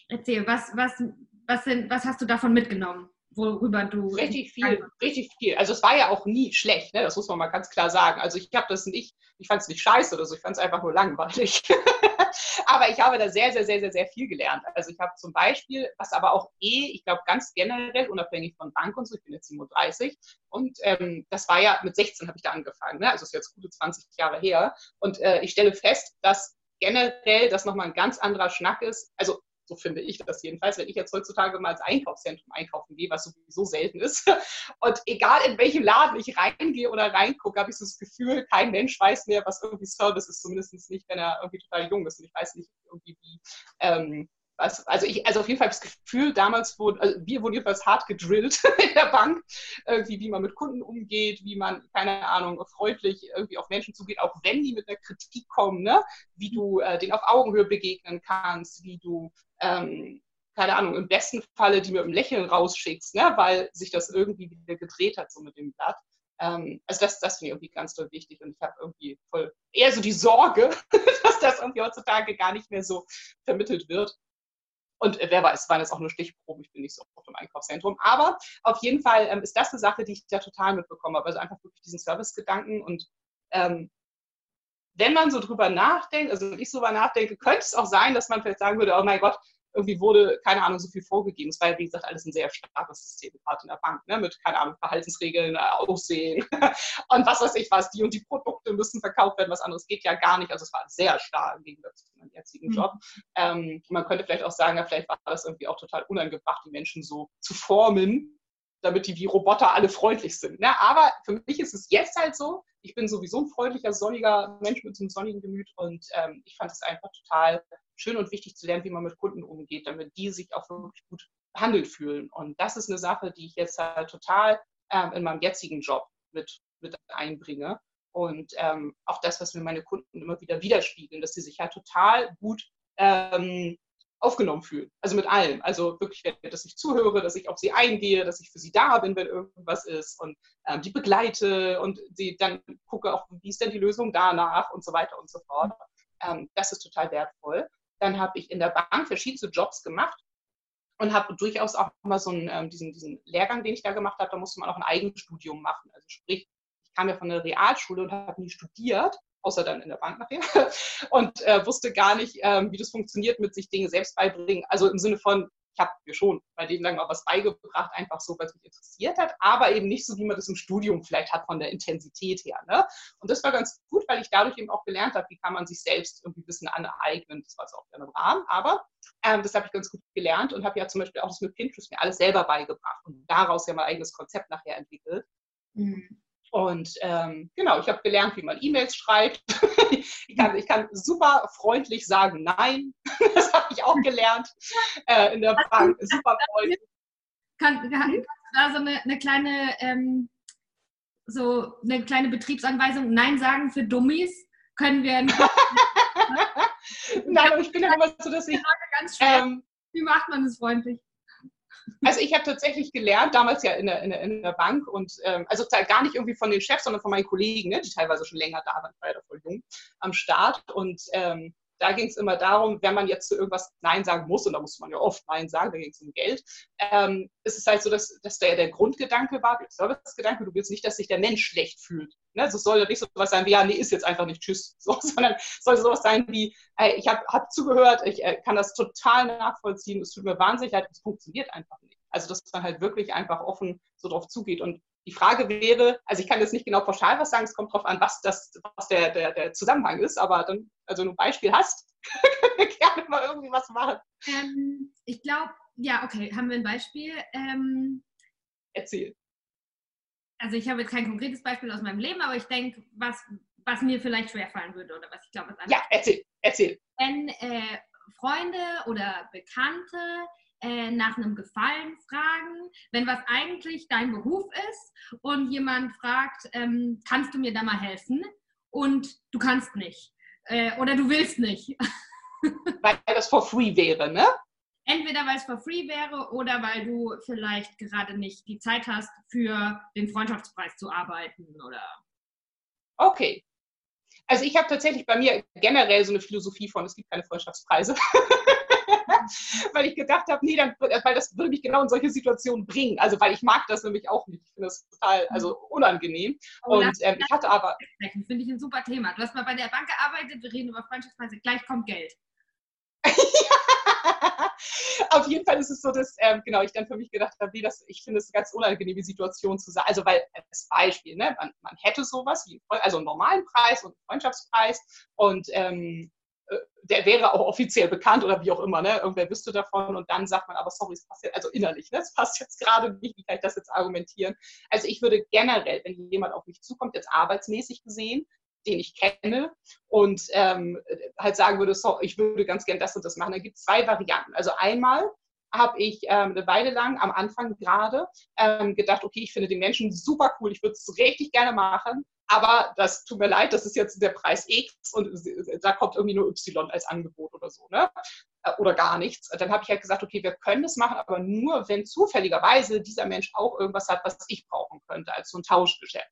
erzähl, was, was, was, sind, was hast du davon mitgenommen? Worüber du. Richtig viel, richtig viel. Also es war ja auch nie schlecht, ne? das muss man mal ganz klar sagen. Also ich habe das nicht, ich fand es nicht scheiße oder so, ich fand es einfach nur langweilig. *laughs* aber ich habe da sehr, sehr, sehr, sehr, sehr viel gelernt. Also ich habe zum Beispiel, was aber auch eh, ich glaube ganz generell, unabhängig von Bank und so, ich bin jetzt 37 und ähm, das war ja, mit 16 habe ich da angefangen, ne? also ist jetzt gute 20 Jahre her und äh, ich stelle fest, dass generell das nochmal ein ganz anderer Schnack ist. Also so finde ich das jedenfalls, wenn ich jetzt heutzutage mal ins Einkaufszentrum einkaufen gehe, was sowieso selten ist. *laughs* Und egal in welchem Laden ich reingehe oder reingucke, habe ich so das Gefühl, kein Mensch weiß mehr, was irgendwie Service ist, zumindest nicht, wenn er irgendwie total jung ist. Und ich weiß nicht irgendwie, wie, ähm, was, also ich, also auf jeden Fall das Gefühl, damals wurden, also wir wurden jedenfalls hart gedrillt *laughs* in der Bank, irgendwie, wie man mit Kunden umgeht, wie man, keine Ahnung, freundlich irgendwie auf Menschen zugeht, auch wenn die mit einer Kritik kommen, ne? wie du äh, denen auf Augenhöhe begegnen kannst, wie du, ähm, keine Ahnung, im besten Falle die mit einem Lächeln rausschickst, ne? weil sich das irgendwie wieder gedreht hat, so mit dem Blatt. Ähm, also das, das finde ich irgendwie ganz toll wichtig und ich habe irgendwie voll eher so die Sorge, *laughs* dass das irgendwie heutzutage gar nicht mehr so vermittelt wird. Und wer weiß, waren jetzt auch nur Stichproben, ich bin nicht so oft im Einkaufszentrum. Aber auf jeden Fall ähm, ist das eine Sache, die ich da total mitbekommen habe. Also einfach wirklich diesen Servicegedanken und ähm, wenn man so drüber nachdenkt, also wenn ich so drüber nachdenke, könnte es auch sein, dass man vielleicht sagen würde, oh mein Gott, irgendwie wurde, keine Ahnung, so viel vorgegeben. Es war ja, wie gesagt, alles ein sehr starkes System, gerade in der Bank, ne? mit, keine Ahnung, Verhaltensregeln, äh, Aussehen *laughs* und was weiß ich was, die und die Produkte müssen verkauft werden, was anderes geht ja gar nicht. Also es war sehr stark im Gegensatz zu meinem jetzigen mhm. Job. Ähm, man könnte vielleicht auch sagen, ja, vielleicht war das irgendwie auch total unangebracht, die Menschen so zu formen, damit die wie Roboter alle freundlich sind. Ne? Aber für mich ist es jetzt halt so, ich bin sowieso ein freundlicher, sonniger Mensch mit so einem sonnigen Gemüt und ähm, ich fand es einfach total schön und wichtig zu lernen, wie man mit Kunden umgeht, damit die sich auch wirklich gut behandelt fühlen. Und das ist eine Sache, die ich jetzt halt total ähm, in meinem jetzigen Job mit, mit einbringe. Und ähm, auch das, was mir meine Kunden immer wieder widerspiegeln, dass sie sich halt total gut ähm, aufgenommen fühlen. Also mit allem. Also wirklich, dass ich zuhöre, dass ich auf sie eingehe, dass ich für sie da bin, wenn irgendwas ist und ähm, die begleite und sie dann gucke auch, wie ist denn die Lösung danach und so weiter und so fort. Ähm, das ist total wertvoll. Dann habe ich in der Bank verschiedene Jobs gemacht und habe durchaus auch mal so einen, ähm, diesen, diesen Lehrgang, den ich da gemacht habe, da musste man auch ein Eigenstudium machen. Also sprich, ich kam ja von der Realschule und habe nie studiert, außer dann in der Bank nachher, *laughs* und äh, wusste gar nicht, ähm, wie das funktioniert mit sich Dinge selbst beibringen. Also im Sinne von, ich habe mir schon mein Leben lang mal was beigebracht, einfach so, weil es mich interessiert hat, aber eben nicht so, wie man das im Studium vielleicht hat von der Intensität her. Ne? Und das war ganz gut, weil ich dadurch eben auch gelernt habe, wie kann man sich selbst irgendwie bisschen aneignen. Das war es auch gerne im Rahmen, aber ähm, das habe ich ganz gut gelernt und habe ja zum Beispiel auch das mit Pinterest mir alles selber beigebracht und daraus ja mein eigenes Konzept nachher entwickelt. Mhm. Und ähm, genau, ich habe gelernt, wie man E-Mails schreibt. *laughs* ich, kann, ich kann super freundlich sagen Nein. *laughs* das habe ich auch gelernt äh, in der Bank. Super freundlich. Kann, kann, kannst du da so eine, eine kleine, ähm, so eine kleine Betriebsanweisung Nein sagen für Dummies? Können wir. *laughs* Nein, aber ich bin ja immer so, dass ich. Ähm, wie macht man das freundlich? Also ich habe tatsächlich gelernt, damals ja in der, in der, in der Bank und ähm, also gar nicht irgendwie von den Chefs, sondern von meinen Kollegen, ne, die teilweise schon länger da waren, war ja voll jung am Start. Und ähm, da ging es immer darum, wenn man jetzt zu irgendwas Nein sagen muss, und da musste man ja oft Nein sagen, da ging es um Geld, ähm, ist es halt so, dass, dass der, der Grundgedanke war, der Servicegedanke, du willst nicht, dass sich der Mensch schlecht fühlt. Ne? Also es soll ja nicht so was sein wie, ja, nee, ist jetzt einfach nicht Tschüss, *laughs* so, sondern es soll sowas sein wie, äh, ich habe hab zugehört, ich äh, kann das total nachvollziehen, es tut mir wahnsinnig leid, es funktioniert einfach nicht. Also dass man halt wirklich einfach offen so drauf zugeht und die Frage wäre, also ich kann jetzt nicht genau pauschal was sagen, es kommt darauf an, was, das, was der, der, der Zusammenhang ist, aber dann, also wenn du ein Beispiel hast, *laughs* können wir gerne mal irgendwie was machen. Ähm, ich glaube, ja, okay, haben wir ein Beispiel? Ähm, Erzähl. Also ich habe jetzt kein konkretes Beispiel aus meinem Leben, aber ich denke, was, was mir vielleicht schwerfallen würde oder was ich glaube, was andere. Ja, erzähl, erzähl. Wenn äh, Freunde oder Bekannte äh, nach einem Gefallen fragen, wenn was eigentlich dein Beruf ist und jemand fragt, ähm, kannst du mir da mal helfen? Und du kannst nicht. Äh, oder du willst nicht. *laughs* weil das for free wäre, ne? Entweder weil es for free wäre oder weil du vielleicht gerade nicht die Zeit hast, für den Freundschaftspreis zu arbeiten oder. Okay. Also ich habe tatsächlich bei mir generell so eine Philosophie von, es gibt keine Freundschaftspreise. *laughs* *laughs* weil ich gedacht habe, nee, dann, weil das würde mich genau in solche Situationen bringen. Also weil ich mag das nämlich auch nicht. Ich finde das total also unangenehm. Oh, und ähm, ich hatte aber. Finde ich ein super Thema. Du hast mal bei der Bank gearbeitet, wir reden über Freundschaftspreise, gleich kommt Geld. *laughs* Auf jeden Fall ist es so, dass ähm, genau ich dann für mich gedacht habe, nee, das, ich finde es eine ganz unangenehme Situation zu sein. Also weil als Beispiel, ne, man, man hätte sowas wie also einen normalen Preis und einen Freundschaftspreis und ähm, äh, der wäre auch offiziell bekannt oder wie auch immer, ne? Irgendwer wüsste davon und dann sagt man, aber sorry, es passt jetzt, also innerlich, ne? Es passt jetzt gerade nicht, wie kann ich das jetzt argumentieren? Also ich würde generell, wenn jemand auf mich zukommt, jetzt arbeitsmäßig gesehen, den ich kenne und ähm, halt sagen würde, so, ich würde ganz gern das und das machen. Da gibt es zwei Varianten. Also einmal habe ich ähm, eine Weile lang am Anfang gerade ähm, gedacht, okay, ich finde den Menschen super cool, ich würde es richtig gerne machen, aber das tut mir leid, das ist jetzt der Preis X und da kommt irgendwie nur Y als Angebot oder so, ne? Äh, oder gar nichts. Dann habe ich halt gesagt, okay, wir können das machen, aber nur, wenn zufälligerweise dieser Mensch auch irgendwas hat, was ich brauchen könnte, als so ein Tauschgeschäft.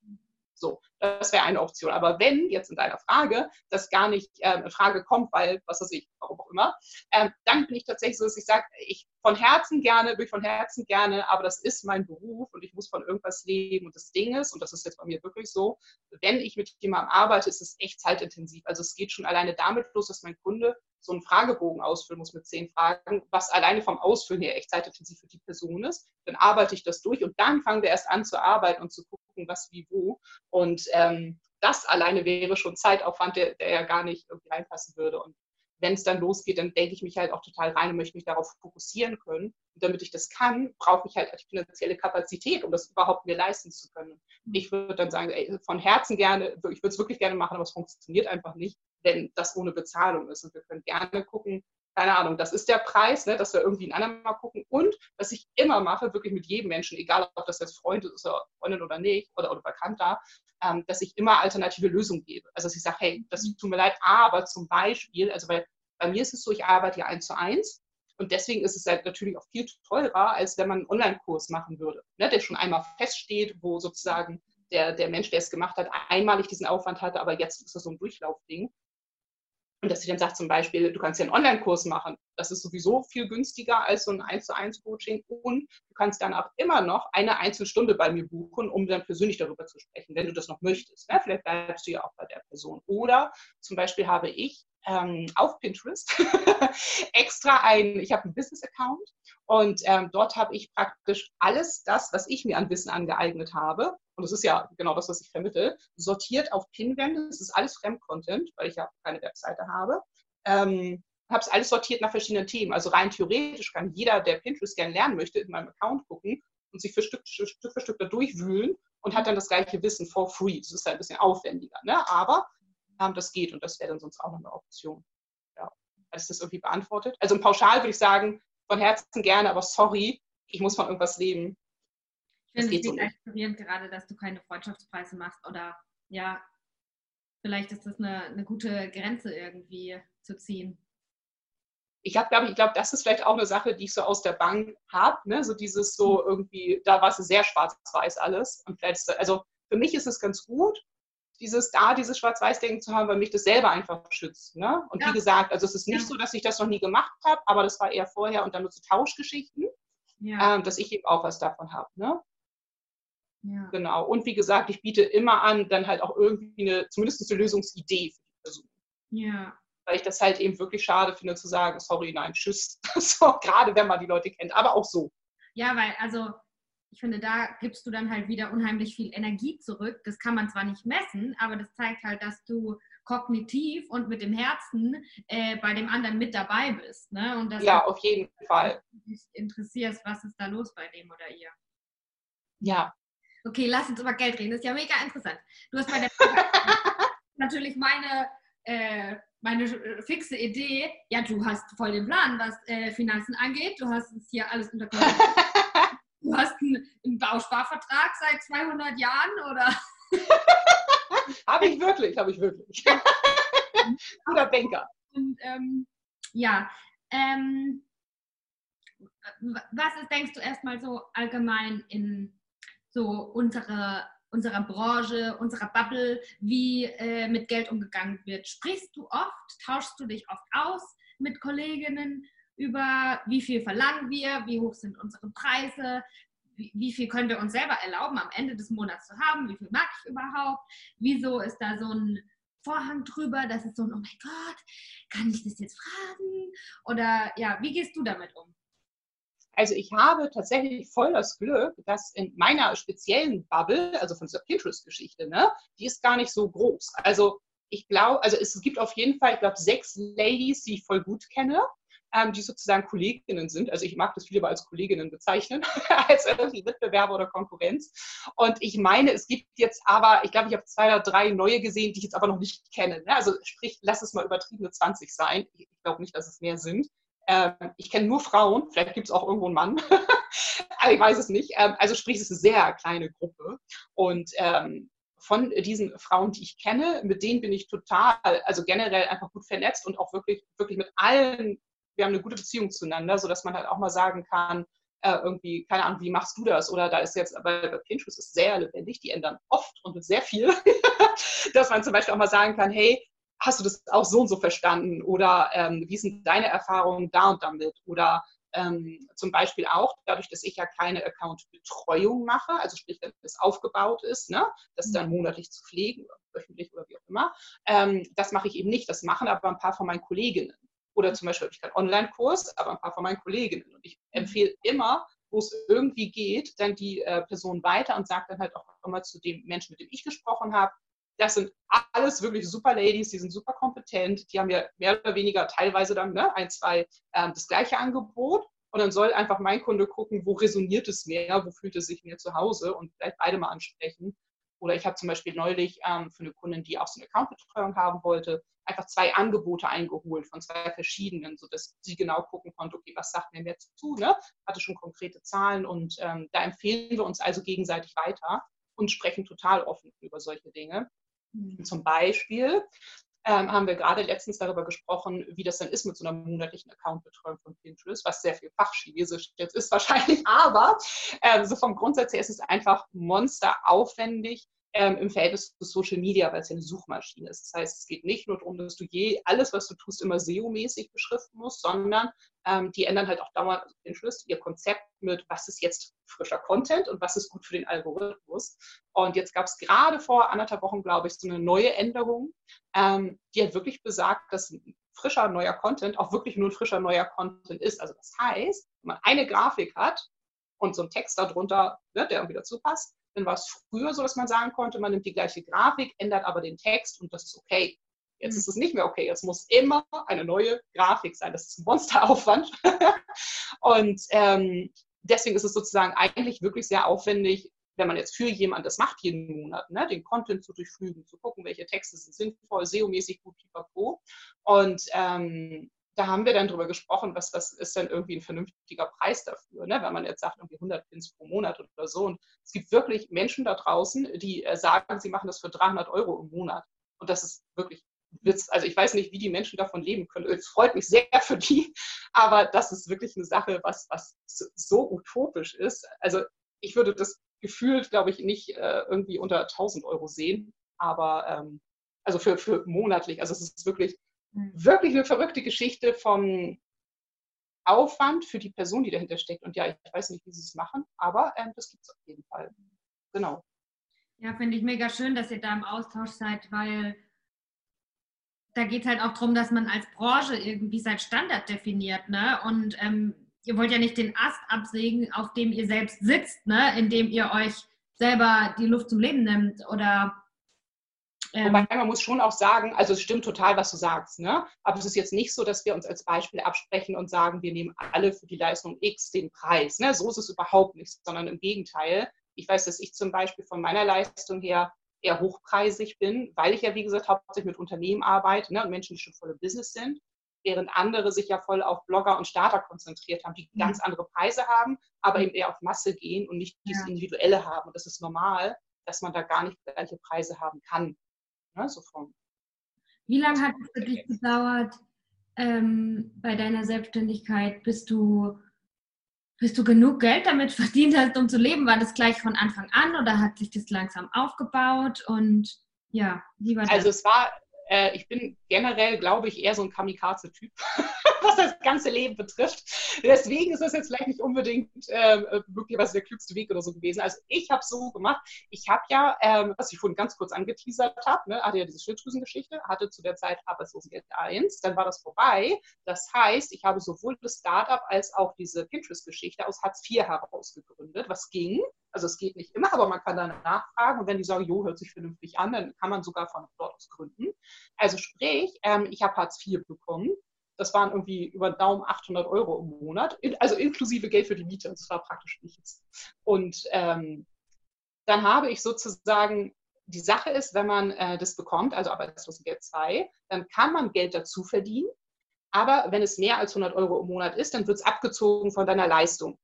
So, das wäre eine Option. Aber wenn jetzt in deiner Frage das gar nicht ähm, in Frage kommt, weil, was weiß ich, warum auch immer, ähm, dann bin ich tatsächlich so, dass ich sage, ich von Herzen gerne, bin ich von Herzen gerne, aber das ist mein Beruf und ich muss von irgendwas leben. Und das Ding ist, und das ist jetzt bei mir wirklich so, wenn ich mit jemandem arbeite, ist es echt zeitintensiv. Also es geht schon alleine damit los, dass mein Kunde so einen Fragebogen ausfüllen muss mit zehn Fragen, was alleine vom Ausfüllen her echt zeitintensiv für die Person ist. Dann arbeite ich das durch und dann fangen wir erst an zu arbeiten und zu gucken, was wie wo. Und ähm, das alleine wäre schon Zeitaufwand, der, der ja gar nicht irgendwie reinpassen würde. Und wenn es dann losgeht, dann denke ich mich halt auch total rein und möchte mich darauf fokussieren können. Und damit ich das kann, brauche ich halt die finanzielle Kapazität, um das überhaupt mir leisten zu können. Ich würde dann sagen, ey, von Herzen gerne, ich würde es wirklich gerne machen, aber es funktioniert einfach nicht wenn das ohne Bezahlung ist. Und wir können gerne gucken, keine Ahnung, das ist der Preis, ne, dass wir irgendwie einen anderen mal gucken. Und was ich immer mache, wirklich mit jedem Menschen, egal ob das jetzt Freund ist oder Freundin oder nicht oder, oder Bekannter, ähm, dass ich immer alternative Lösungen gebe. Also dass ich sage, hey, das tut mir leid, aber zum Beispiel, also weil bei mir ist es so, ich arbeite ja eins zu eins. Und deswegen ist es halt natürlich auch viel teurer, als wenn man einen Online-Kurs machen würde, ne, der schon einmal feststeht, wo sozusagen der, der Mensch, der es gemacht hat, einmalig diesen Aufwand hatte, aber jetzt ist das so ein Durchlaufding. Und dass sie dann sagt zum Beispiel, du kannst ja einen Online-Kurs machen. Das ist sowieso viel günstiger als so ein 1 zu 1 Coaching. Und du kannst dann auch immer noch eine Einzelstunde bei mir buchen, um dann persönlich darüber zu sprechen, wenn du das noch möchtest. Ja, vielleicht bleibst du ja auch bei der Person. Oder zum Beispiel habe ich ähm, auf Pinterest *laughs* extra ein, ich habe einen Business-Account und ähm, dort habe ich praktisch alles das, was ich mir an Wissen angeeignet habe, und das ist ja genau das, was ich vermittle, sortiert auf Pinwände. Das ist alles Fremdcontent, weil ich ja keine Webseite habe. Ähm, habe es alles sortiert nach verschiedenen Themen. Also rein theoretisch kann jeder, der Pinterest gerne lernen möchte, in meinem Account gucken und sich für Stück, Stück für Stück da durchwühlen und hat dann das gleiche Wissen for free. Das ist halt ein bisschen aufwendiger, ne? aber ähm, das geht und das wäre dann sonst auch noch eine Option. Ja. Ist das irgendwie beantwortet? Also Pauschal würde ich sagen, von Herzen gerne, aber sorry, ich muss von irgendwas leben. Ich finde es so inspirierend gerade, dass du keine Freundschaftspreise machst oder ja, vielleicht ist das eine, eine gute Grenze irgendwie zu ziehen. Ich habe, glaube ich, glaube, das ist vielleicht auch eine Sache, die ich so aus der Bank habe, ne? so dieses so irgendwie, da war es sehr schwarz-weiß alles und vielleicht, also für mich ist es ganz gut, dieses da, dieses Schwarz-Weiß-Denken zu haben, weil mich das selber einfach schützt. Ne? Und ja. wie gesagt, also es ist nicht ja. so, dass ich das noch nie gemacht habe, aber das war eher vorher und dann nur zu Tauschgeschichten, ja. ähm, dass ich eben auch was davon habe. Ne? Ja. Genau. Und wie gesagt, ich biete immer an, dann halt auch irgendwie eine, zumindest eine Lösungsidee für die Person. Ja. Weil ich das halt eben wirklich schade finde zu sagen, sorry, nein, tschüss. *laughs* so, gerade wenn man die Leute kennt, aber auch so. Ja, weil, also ich finde, da gibst du dann halt wieder unheimlich viel Energie zurück. Das kann man zwar nicht messen, aber das zeigt halt, dass du kognitiv und mit dem Herzen äh, bei dem anderen mit dabei bist. Ne? Und dass ja, auf jeden Fall. Dich interessierst, was ist da los bei dem oder ihr. Ja. Okay, lass uns über Geld reden. Das ist ja mega interessant. Du hast bei der *laughs* natürlich meine, äh, meine fixe Idee. Ja, du hast voll den Plan, was äh, Finanzen angeht. Du hast es hier alles unter Kontrolle. *laughs* du hast einen, einen Bausparvertrag seit 200 Jahren oder? *laughs* habe ich wirklich, habe ich wirklich. Guter Banker. Und ähm, ja, ähm, was ist, denkst du erstmal so allgemein in so unsere, unserer Branche, unserer Bubble, wie äh, mit Geld umgegangen wird? Sprichst du oft, tauschst du dich oft aus mit Kolleginnen über, wie viel verlangen wir, wie hoch sind unsere Preise, wie, wie viel können wir uns selber erlauben, am Ende des Monats zu haben, wie viel mag ich überhaupt, wieso ist da so ein Vorhang drüber, das ist so ein, oh mein Gott, kann ich das jetzt fragen? Oder ja, wie gehst du damit um? Also ich habe tatsächlich voll das Glück, dass in meiner speziellen Bubble, also von dieser Pinterest-Geschichte, ne, die ist gar nicht so groß. Also ich glaube, also es gibt auf jeden Fall, ich glaube, sechs Ladies, die ich voll gut kenne ähm, die sozusagen Kolleginnen sind. Also ich mag das viel lieber als Kolleginnen bezeichnen, *laughs* als irgendwie Wettbewerber oder Konkurrenz. Und ich meine, es gibt jetzt aber, ich glaube, ich habe zwei oder drei neue gesehen, die ich jetzt aber noch nicht kenne. Ne? Also sprich, lass es mal übertriebene 20 sein. Ich glaube nicht, dass es mehr sind. Ähm, ich kenne nur Frauen, vielleicht gibt es auch irgendwo einen Mann, *laughs* aber ich weiß es nicht. Ähm, also sprich, es ist eine sehr kleine Gruppe. Und ähm, von diesen Frauen, die ich kenne, mit denen bin ich total, also generell einfach gut vernetzt und auch wirklich, wirklich mit allen wir haben eine gute Beziehung zueinander, sodass man halt auch mal sagen kann, äh, irgendwie, keine Ahnung, wie machst du das? Oder da ist jetzt, aber Pinterest ist sehr lebendig, die ändern oft und sehr viel, *laughs* dass man zum Beispiel auch mal sagen kann, hey, hast du das auch so und so verstanden? Oder ähm, wie sind deine Erfahrungen da und damit? Oder ähm, zum Beispiel auch, dadurch, dass ich ja keine Account-Betreuung mache, also sprich, wenn es aufgebaut ist, ne, das dann monatlich zu pflegen, wöchentlich oder wie auch immer, ähm, das mache ich eben nicht. Das machen aber ein paar von meinen Kolleginnen. Oder zum Beispiel habe ich keinen Online-Kurs, aber ein paar von meinen Kolleginnen. Und ich empfehle immer, wo es irgendwie geht, dann die äh, Person weiter und sage dann halt auch immer zu dem Menschen, mit dem ich gesprochen habe, das sind alles wirklich super Ladies, die sind super kompetent, die haben ja mehr oder weniger teilweise dann ne, ein, zwei ähm, das gleiche Angebot. Und dann soll einfach mein Kunde gucken, wo resoniert es mehr, wo fühlt es sich mehr zu Hause und vielleicht beide mal ansprechen. Oder ich habe zum Beispiel neulich ähm, für eine Kundin, die auch so eine Accountbetreuung haben wollte, einfach zwei Angebote eingeholt von zwei verschiedenen, sodass sie genau gucken konnte, okay, was sagt mir jetzt zu, ne? hatte schon konkrete Zahlen und ähm, da empfehlen wir uns also gegenseitig weiter und sprechen total offen über solche Dinge. Mhm. Zum Beispiel ähm, haben wir gerade letztens darüber gesprochen, wie das dann ist mit so einer monatlichen Accountbetreuung von Pinterest, was sehr viel Fachchinesisch jetzt ist wahrscheinlich, *laughs* aber ähm, so vom Grundsatz her ist es einfach monsteraufwendig, ähm, im Verhältnis zu Social Media, weil es ja eine Suchmaschine ist. Das heißt, es geht nicht nur darum, dass du je alles, was du tust, immer SEO-mäßig beschriften musst, sondern ähm, die ändern halt auch dauernd also Pinterest ihr Konzept mit, was ist jetzt frischer Content und was ist gut für den Algorithmus. Und jetzt gab es gerade vor anderthalb Wochen, glaube ich, so eine neue Änderung, ähm, die halt wirklich besagt, dass frischer neuer Content auch wirklich nur ein frischer neuer Content ist. Also das heißt, wenn man eine Grafik hat und so einen Text darunter, ne, der irgendwie dazu passt, war es früher so, dass man sagen konnte, man nimmt die gleiche Grafik, ändert aber den Text und das ist okay. Jetzt ist es nicht mehr okay. Es muss immer eine neue Grafik sein. Das ist ein Monsteraufwand. *laughs* und ähm, deswegen ist es sozusagen eigentlich wirklich sehr aufwendig, wenn man jetzt für jemanden das macht jeden Monat, ne, den Content zu durchflügen, zu gucken, welche Texte sind sinnvoll, SEO-mäßig gut, pipapo. Und ähm, da haben wir dann drüber gesprochen, was, was ist denn irgendwie ein vernünftiger Preis dafür, ne? wenn man jetzt sagt, irgendwie 100 Pins pro Monat oder so. Und es gibt wirklich Menschen da draußen, die äh, sagen, sie machen das für 300 Euro im Monat. Und das ist wirklich Witz. Also ich weiß nicht, wie die Menschen davon leben können. Es freut mich sehr für die, aber das ist wirklich eine Sache, was, was so utopisch ist. Also ich würde das gefühlt, glaube ich, nicht äh, irgendwie unter 1000 Euro sehen, aber ähm, also für, für monatlich. Also es ist wirklich. Wirklich eine verrückte Geschichte vom Aufwand für die Person, die dahinter steckt. Und ja, ich weiß nicht, wie sie es machen, aber ähm, das gibt es auf jeden Fall. Genau. Ja, finde ich mega schön, dass ihr da im Austausch seid, weil da geht es halt auch darum, dass man als Branche irgendwie sein Standard definiert. Ne? Und ähm, ihr wollt ja nicht den Ast absägen, auf dem ihr selbst sitzt, ne? indem ihr euch selber die Luft zum Leben nimmt oder ähm, Wobei man muss schon auch sagen, also es stimmt total, was du sagst, ne? aber es ist jetzt nicht so, dass wir uns als Beispiel absprechen und sagen, wir nehmen alle für die Leistung X den Preis. Ne? So ist es überhaupt nicht, sondern im Gegenteil. Ich weiß, dass ich zum Beispiel von meiner Leistung her eher hochpreisig bin, weil ich ja, wie gesagt, hauptsächlich mit Unternehmen arbeite ne? und Menschen, die schon voll im Business sind, während andere sich ja voll auf Blogger und Starter konzentriert haben, die mhm. ganz andere Preise haben, aber eben eher auf Masse gehen und nicht dieses ja. Individuelle haben. Und das ist normal, dass man da gar nicht gleiche Preise haben kann. Ne, so vom Wie lange hat es für dich gedauert ähm, bei deiner Selbstständigkeit, bis du, bis du genug Geld damit *laughs* verdient hast, um zu leben? War das gleich von Anfang an oder hat sich das langsam aufgebaut? Und ja, wie war das? Also es war, äh, ich bin generell, glaube ich, eher so ein Kamikaze-Typ. *laughs* was das ganze Leben betrifft. Deswegen ist das jetzt vielleicht nicht unbedingt äh, möglicherweise der klügste Weg oder so gewesen. Also ich habe so gemacht, ich habe ja, ähm, was ich vorhin ganz kurz angeteasert habe, ne, hatte ja diese Schilddrüsengeschichte, hatte zu der Zeit Arbeitslosengeld 1, dann war das vorbei. Das heißt, ich habe sowohl das Startup als auch diese Pinterest-Geschichte aus Hartz IV heraus gegründet, was ging. Also es geht nicht immer, aber man kann dann nachfragen und wenn die sagen, jo, hört sich vernünftig an, dann kann man sogar von dort aus gründen. Also sprich, ähm, ich habe Hartz IV bekommen das waren irgendwie über den Daumen 800 Euro im Monat, also inklusive Geld für die Miete. Das war praktisch nichts. Und ähm, dann habe ich sozusagen, die Sache ist, wenn man äh, das bekommt, also Arbeitslosengeld 2, dann kann man Geld dazu verdienen. Aber wenn es mehr als 100 Euro im Monat ist, dann wird es abgezogen von deiner Leistung.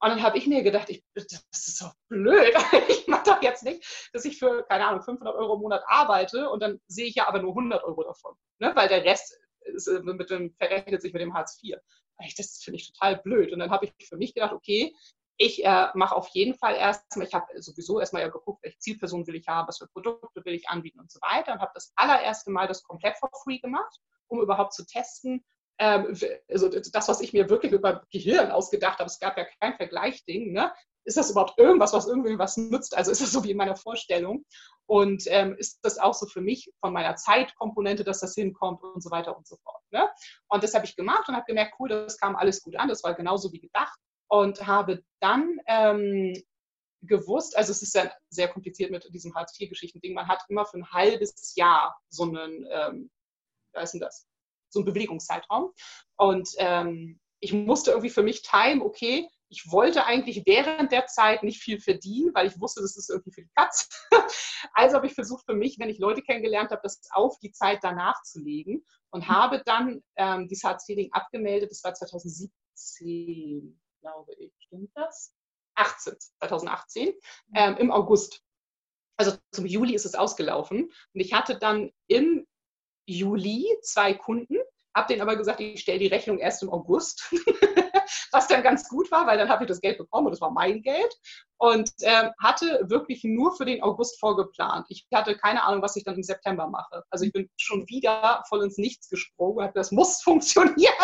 Und dann habe ich mir gedacht, ich, das ist so blöd. *laughs* Ich mache doch jetzt nicht, dass ich für, keine Ahnung, 500 Euro im Monat arbeite und dann sehe ich ja aber nur 100 Euro davon. Ne? Weil der Rest ist, äh, mit dem, verrechnet sich mit dem Hartz IV. das finde ich total blöd. Und dann habe ich für mich gedacht, okay, ich äh, mache auf jeden Fall erstmal, ich habe sowieso erstmal ja geguckt, welche Zielperson will ich haben, was für Produkte will ich anbieten und so weiter und habe das allererste Mal das komplett for free gemacht, um überhaupt zu testen, also das, was ich mir wirklich über Gehirn ausgedacht habe, es gab ja kein Vergleichding, ne? ist das überhaupt irgendwas, was irgendwie was nützt? Also ist das so wie in meiner Vorstellung? Und ähm, ist das auch so für mich von meiner Zeitkomponente, dass das hinkommt und so weiter und so fort. Ne? Und das habe ich gemacht und habe gemerkt, cool, das kam alles gut an, das war genauso wie gedacht und habe dann ähm, gewusst, also es ist ja sehr kompliziert mit diesem Hartz-IV-Geschichten-Ding, man hat immer für ein halbes Jahr so einen, ähm, was ist denn das, so einen Bewegungszeitraum. Und ähm, ich musste irgendwie für mich time, okay, ich wollte eigentlich während der Zeit nicht viel verdienen, weil ich wusste, das ist irgendwie für die Katze. *laughs* Also habe ich versucht für mich, wenn ich Leute kennengelernt habe, das auf die Zeit danach zu legen und habe dann ähm, die Hartz-IV abgemeldet. Das war 2017 glaube ich. Stimmt das? 18, 2018, ähm, im August. Also zum Juli ist es ausgelaufen. Und ich hatte dann im Juli zwei Kunden, habe denen aber gesagt, ich stelle die Rechnung erst im August. *laughs* was dann ganz gut war, weil dann habe ich das Geld bekommen und das war mein Geld und ähm, hatte wirklich nur für den August vorgeplant. Ich hatte keine Ahnung, was ich dann im September mache. Also ich bin schon wieder voll ins Nichts gesprungen, habe das muss *laughs* funktionieren.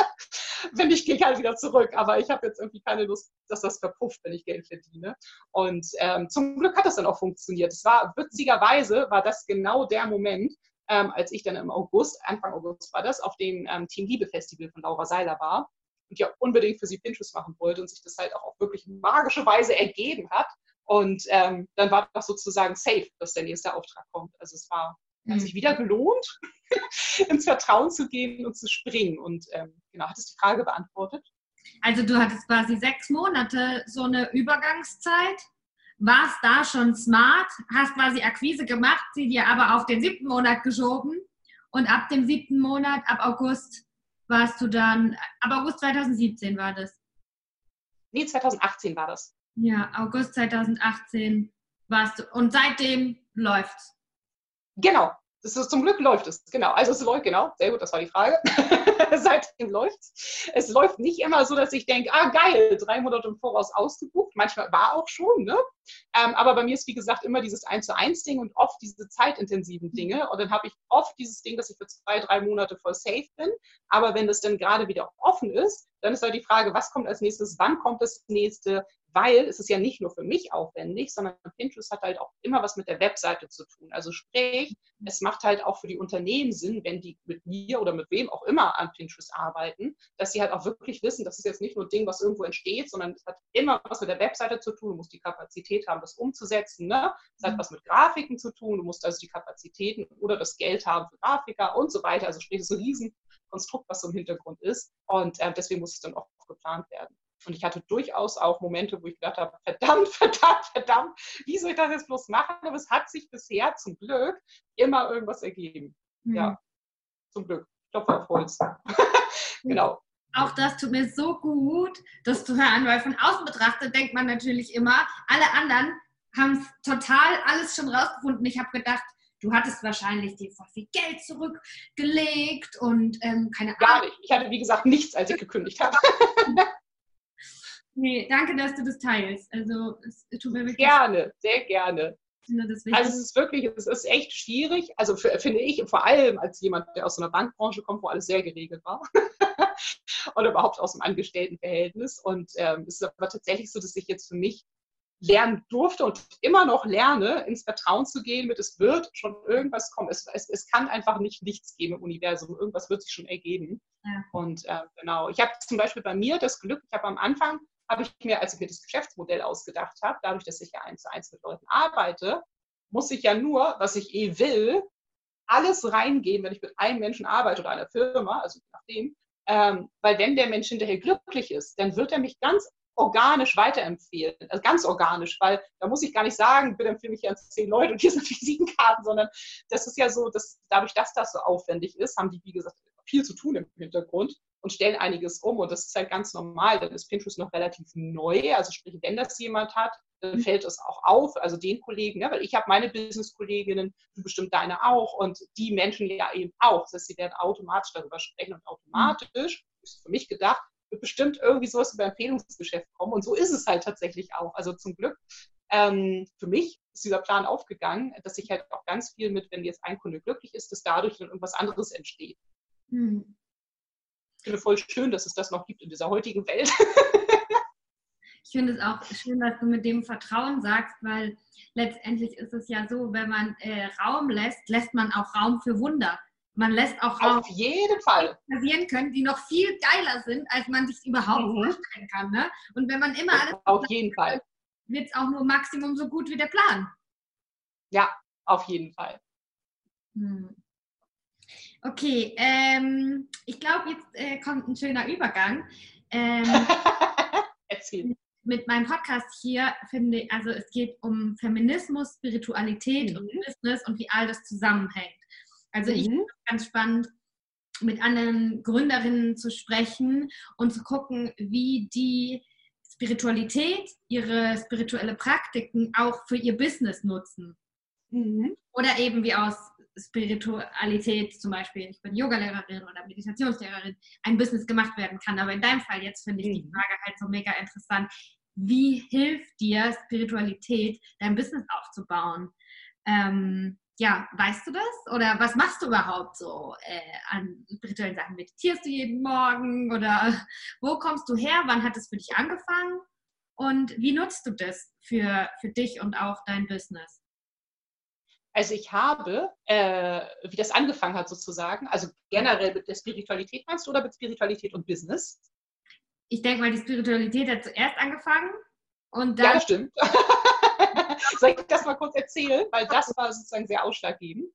wenn ich gehe halt wieder zurück, aber ich habe jetzt irgendwie keine Lust, dass das verpufft, wenn ich Geld verdiene. Und ähm, zum Glück hat das dann auch funktioniert. Es war witzigerweise war das genau der Moment, ähm, als ich dann im August, Anfang August war das, auf dem ähm, Team Liebe Festival von Laura Seiler war und ja unbedingt für sie Pinterest machen wollte und sich das halt auch auf wirklich magische Weise ergeben hat. Und ähm, dann war das sozusagen safe, dass der nächste Auftrag kommt. Also es war, hat sich mhm. wieder gelohnt, *laughs* ins Vertrauen zu gehen und zu springen. Und ähm, genau, hat es die Frage beantwortet? Also du hattest quasi sechs Monate so eine Übergangszeit, warst da schon smart, hast quasi Akquise gemacht, sie dir aber auf den siebten Monat geschoben und ab dem siebten Monat, ab August, warst du dann, ab August 2017 war das. Nee, 2018 war das. Ja, August 2018 warst du. Und seitdem läuft's. Genau. Das ist, zum Glück läuft es, genau. Also es läuft, genau, sehr gut, das war die Frage. *laughs* Seitdem läuft es. Es läuft nicht immer so, dass ich denke, ah geil, drei Monate im Voraus ausgebucht. Manchmal war auch schon, ne? Ähm, aber bei mir ist, wie gesagt, immer dieses Eins zu eins Ding und oft diese zeitintensiven Dinge. Und dann habe ich oft dieses Ding, dass ich für zwei, drei Monate voll safe bin. Aber wenn das dann gerade wieder offen ist, dann ist halt die Frage, was kommt als nächstes, wann kommt das nächste, weil es ist ja nicht nur für mich aufwendig, sondern Pinterest hat halt auch immer was mit der Webseite zu tun. Also sprich, es macht halt auch für die Unternehmen Sinn, wenn die mit mir oder mit wem auch immer an Pinterest arbeiten, dass sie halt auch wirklich wissen, das ist jetzt nicht nur ein Ding, was irgendwo entsteht, sondern es hat immer was mit der Webseite zu tun. Du musst die Kapazität haben, das umzusetzen. Ne? Es hat mhm. was mit Grafiken zu tun. Du musst also die Kapazitäten oder das Geld haben für Grafiker und so weiter. Also sprich, es ist ein Riesenkonstrukt, was so im Hintergrund ist. Und äh, deswegen muss es dann auch geplant werden. Und ich hatte durchaus auch Momente, wo ich gedacht habe, verdammt, *laughs* verdammt, verdammt, wie soll ich das jetzt bloß machen? Aber es hat sich bisher zum Glück immer irgendwas ergeben. Mhm. Ja, zum Glück. Klopfe auf Holz. *laughs* genau. Auch das tut mir so gut, das zu hören, weil von außen betrachtet denkt man natürlich immer, alle anderen haben es total alles schon rausgefunden. Ich habe gedacht, du hattest wahrscheinlich dir voll viel Geld zurückgelegt und ähm, keine Ahnung. Gar nicht. Ich hatte, wie gesagt, nichts, als ich gekündigt habe. *laughs* Nee, danke, dass du das teilst. Also es tut mir wirklich Gerne, sehr gerne. Also es ist wirklich, es ist echt schwierig, also für, finde ich, vor allem als jemand, der aus so einer Bankbranche kommt, wo alles sehr geregelt war. *laughs* Oder überhaupt aus einem Angestelltenverhältnis. Und ähm, es ist aber tatsächlich so, dass ich jetzt für mich lernen durfte und immer noch lerne, ins Vertrauen zu gehen mit, es wird schon irgendwas kommen. Es, es, es kann einfach nicht nichts geben im Universum. Irgendwas wird sich schon ergeben. Ja. Und äh, genau, ich habe zum Beispiel bei mir das Glück, ich habe am Anfang habe ich mir, als ich mir das Geschäftsmodell ausgedacht habe, dadurch, dass ich ja eins zu eins mit Leuten arbeite, muss ich ja nur, was ich eh will, alles reingeben, wenn ich mit einem Menschen arbeite oder einer Firma, also nachdem, ähm, weil wenn der Mensch hinterher glücklich ist, dann wird er mich ganz organisch weiterempfehlen, also ganz organisch, weil da muss ich gar nicht sagen, bitte empfehle mich an zehn Leute und hier sind Visitenkarten, sondern das ist ja so, dass dadurch, dass das so aufwendig ist, haben die, wie gesagt, viel zu tun im Hintergrund und stellen einiges um. Und das ist halt ganz normal. Dann ist Pinterest noch relativ neu. Also sprich, wenn das jemand hat, dann mhm. fällt es auch auf. Also den Kollegen, ja, weil ich habe meine Business-Kolleginnen, du bestimmt deine auch und die Menschen ja eben auch. Das heißt, sie werden automatisch darüber sprechen und automatisch, ist für mich gedacht, wird bestimmt irgendwie sowas über Empfehlungsgeschäft kommen. Und so ist es halt tatsächlich auch. Also zum Glück ähm, für mich ist dieser Plan aufgegangen, dass ich halt auch ganz viel mit, wenn jetzt ein Kunde glücklich ist, dass dadurch dann irgendwas anderes entsteht. Hm. Ich finde voll schön, dass es das noch gibt in dieser heutigen Welt. *laughs* ich finde es auch schön, dass du mit dem Vertrauen sagst, weil letztendlich ist es ja so, wenn man äh, Raum lässt, lässt man auch Raum für Wunder. Man lässt auch Raum Auf jeden Fall. passieren können, die noch viel geiler sind, als man sich überhaupt mhm. vorstellen kann. Ne? Und wenn man immer alles auf jeden Fall wird es auch nur Maximum so gut wie der Plan. Ja, auf jeden Fall. Hm. Okay, ähm, ich glaube, jetzt äh, kommt ein schöner Übergang. Ähm, *laughs* Erzähl. Mit meinem Podcast hier finde ich, also es geht um Feminismus, Spiritualität mhm. und Business und wie all das zusammenhängt. Also mhm. ich finde es ganz spannend, mit anderen Gründerinnen zu sprechen und zu gucken, wie die Spiritualität, ihre spirituelle Praktiken auch für ihr Business nutzen. Mhm. Oder eben wie aus Spiritualität, zum Beispiel, ich bin Yogalehrerin oder Meditationslehrerin, ein Business gemacht werden kann. Aber in deinem Fall jetzt finde ich mhm. die Frage halt so mega interessant. Wie hilft dir Spiritualität, dein Business aufzubauen? Ähm, ja, weißt du das? Oder was machst du überhaupt so äh, an spirituellen Sachen? Meditierst du jeden Morgen? Oder wo kommst du her? Wann hat es für dich angefangen? Und wie nutzt du das für, für dich und auch dein Business? Also ich habe, äh, wie das angefangen hat sozusagen, also generell mit der Spiritualität meinst du oder mit Spiritualität und Business? Ich denke mal, die Spiritualität hat zuerst angefangen und dann... Ja, das stimmt. *laughs* Soll ich das mal kurz erzählen? Weil das war sozusagen sehr ausschlaggebend.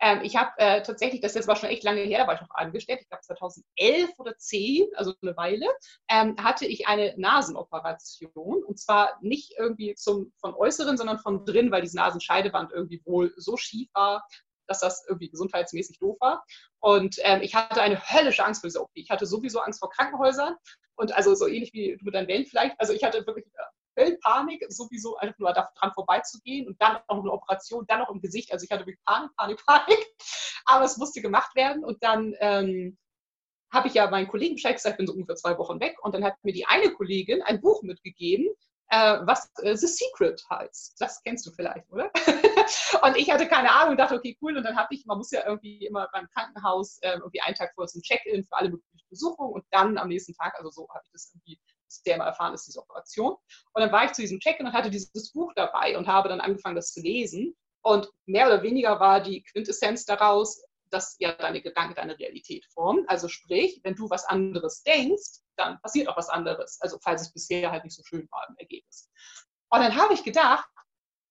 Ähm, ich habe äh, tatsächlich, das jetzt war schon echt lange her, da war ich noch angestellt, ich glaube 2011 oder 10, also eine Weile, ähm, hatte ich eine Nasenoperation. Und zwar nicht irgendwie zum, von äußeren, sondern von drin, weil diese Nasenscheidewand irgendwie wohl so schief war, dass das irgendwie gesundheitsmäßig doof war. Und ähm, ich hatte eine höllische Angst vor dieser OP. Ich hatte sowieso Angst vor Krankenhäusern und also so ähnlich wie du mit deinen Wellen vielleicht. Also ich hatte wirklich äh, Panik, sowieso einfach nur daran vorbeizugehen und dann noch eine Operation, dann noch im Gesicht. Also ich hatte wirklich Panik, Panik, Panik. *laughs* Aber es musste gemacht werden und dann ähm, habe ich ja meinen Kollegen Bescheid gesagt, ich bin so ungefähr zwei Wochen weg und dann hat mir die eine Kollegin ein Buch mitgegeben, äh, was äh, The Secret heißt. Das kennst du vielleicht, oder? *laughs* und ich hatte keine Ahnung und dachte, okay, cool. Und dann habe ich, man muss ja irgendwie immer beim Krankenhaus äh, irgendwie einen Tag vorher zum Check-in für alle möglichen Besuchungen und dann am nächsten Tag, also so habe ich das irgendwie der mal erfahren ist, diese Operation. Und dann war ich zu diesem Check-in und hatte dieses Buch dabei und habe dann angefangen, das zu lesen. Und mehr oder weniger war die Quintessenz daraus, dass ja deine Gedanken deine Realität formen. Also sprich, wenn du was anderes denkst, dann passiert auch was anderes. Also falls es bisher halt nicht so schön war im Ergebnis. Und dann habe ich gedacht,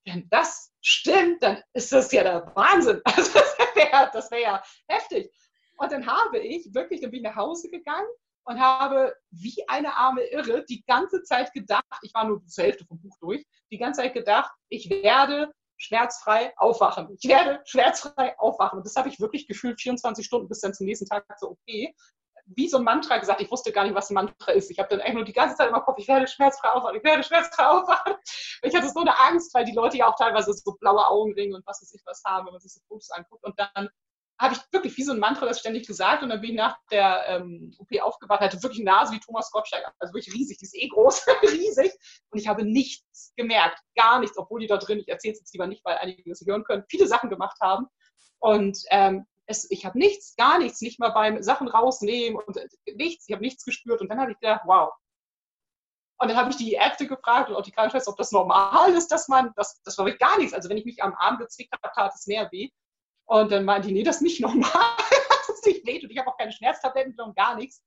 wenn das stimmt, dann ist das ja der Wahnsinn. *laughs* Also das wäre wär ja heftig. Und dann habe ich wirklich, dann bin ich nach Hause gegangen und habe wie eine arme Irre die ganze Zeit gedacht, ich war nur zur Hälfte vom Buch durch, die ganze Zeit gedacht, ich werde schmerzfrei aufwachen. Ich werde schmerzfrei aufwachen. Und das habe ich wirklich gefühlt 24 Stunden bis dann zum nächsten Tag so, okay, wie so ein Mantra gesagt. Ich wusste gar nicht, was ein Mantra ist. Ich habe dann eigentlich nur die ganze Zeit im Kopf, ich werde schmerzfrei aufwachen, ich werde schmerzfrei aufwachen. Ich hatte so eine Angst, weil die Leute ja auch teilweise so blaue Augenringe und was weiß ich was haben, wenn man sich so Fotos anguckt. Und dann habe ich wirklich wie so ein Mantra das ständig gesagt und dann bin ich nach der ähm, OP aufgewacht, hatte wirklich eine Nase wie Thomas Gottschalk, also wirklich riesig, die ist eh groß, *laughs* riesig und ich habe nichts gemerkt, gar nichts, obwohl die da drin, ich erzähle es jetzt lieber nicht, weil einige das hören können, viele Sachen gemacht haben und ähm, es, ich habe nichts, gar nichts, nicht mal beim Sachen rausnehmen und äh, nichts, ich habe nichts gespürt und dann habe ich gedacht, wow. Und dann habe ich die Ärzte gefragt und auch die Krankenschwester, ob das normal ist, dass man, das, das war wirklich gar nichts. Also wenn ich mich am Arm gezwickt habe, tat es mehr weh. Und dann meinte die, nee, das nicht normal, *laughs* das ist nicht weht und ich habe auch keine Schmerztabletten und gar nichts.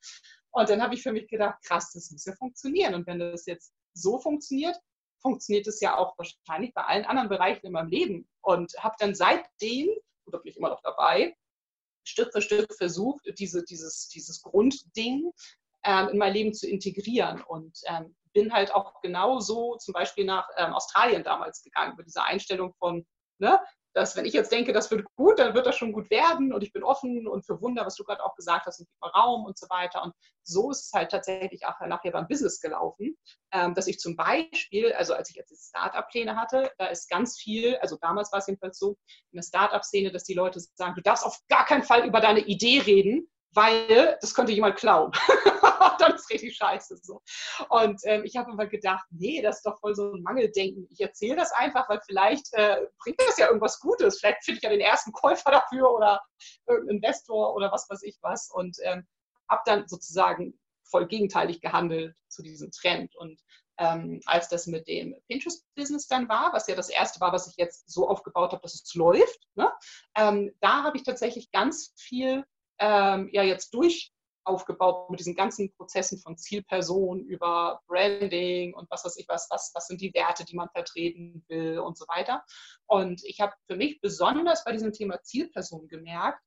Und dann habe ich für mich gedacht, krass, das muss ja funktionieren. Und wenn das jetzt so funktioniert, funktioniert es ja auch wahrscheinlich bei allen anderen Bereichen in meinem Leben. Und habe dann seitdem, oder bin ich immer noch dabei, Stück für Stück versucht, diese, dieses, dieses Grundding ähm, in mein Leben zu integrieren. Und ähm, bin halt auch genauso zum Beispiel nach ähm, Australien damals gegangen, mit dieser Einstellung von, ne, dass wenn ich jetzt denke, das wird gut, dann wird das schon gut werden und ich bin offen und für Wunder, was du gerade auch gesagt hast, und gib Raum und so weiter. Und so ist es halt tatsächlich auch nachher beim Business gelaufen, ähm, dass ich zum Beispiel, also als ich jetzt Startup-Pläne hatte, da ist ganz viel, also damals war es jedenfalls so, in der Startup-Szene, dass die Leute sagen, du darfst auf gar keinen Fall über deine Idee reden, weil das könnte jemand klauen. *laughs* *laughs* dann ist richtig scheiße so. Und ähm, ich habe immer gedacht, nee, das ist doch voll so ein Mangeldenken. Ich erzähle das einfach, weil vielleicht äh, bringt das ja irgendwas Gutes. Vielleicht finde ich ja den ersten Käufer dafür oder irgendeinen Investor oder was weiß ich was. Und ähm, habe dann sozusagen voll gegenteilig gehandelt zu diesem Trend. Und ähm, als das mit dem Pinterest-Business dann war, was ja das erste war, was ich jetzt so aufgebaut habe, dass es läuft, ne? ähm, da habe ich tatsächlich ganz viel ähm, ja jetzt durch aufgebaut mit diesen ganzen Prozessen von Zielperson über Branding und was weiß ich was, was, was sind die Werte, die man vertreten will und so weiter. Und ich habe für mich besonders bei diesem Thema Zielperson gemerkt,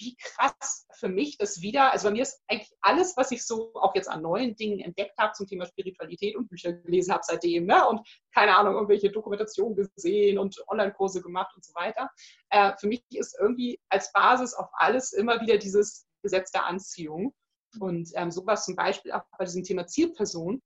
wie krass für mich das wieder, also bei mir ist eigentlich alles, was ich so auch jetzt an neuen Dingen entdeckt habe zum Thema Spiritualität und Bücher gelesen habe seitdem, ne? und keine Ahnung, irgendwelche Dokumentationen gesehen und Online-Kurse gemacht und so weiter. Äh, für mich ist irgendwie als Basis auf alles immer wieder dieses Gesetz der Anziehung. Und ähm, sowas zum Beispiel auch bei diesem Thema Zielperson,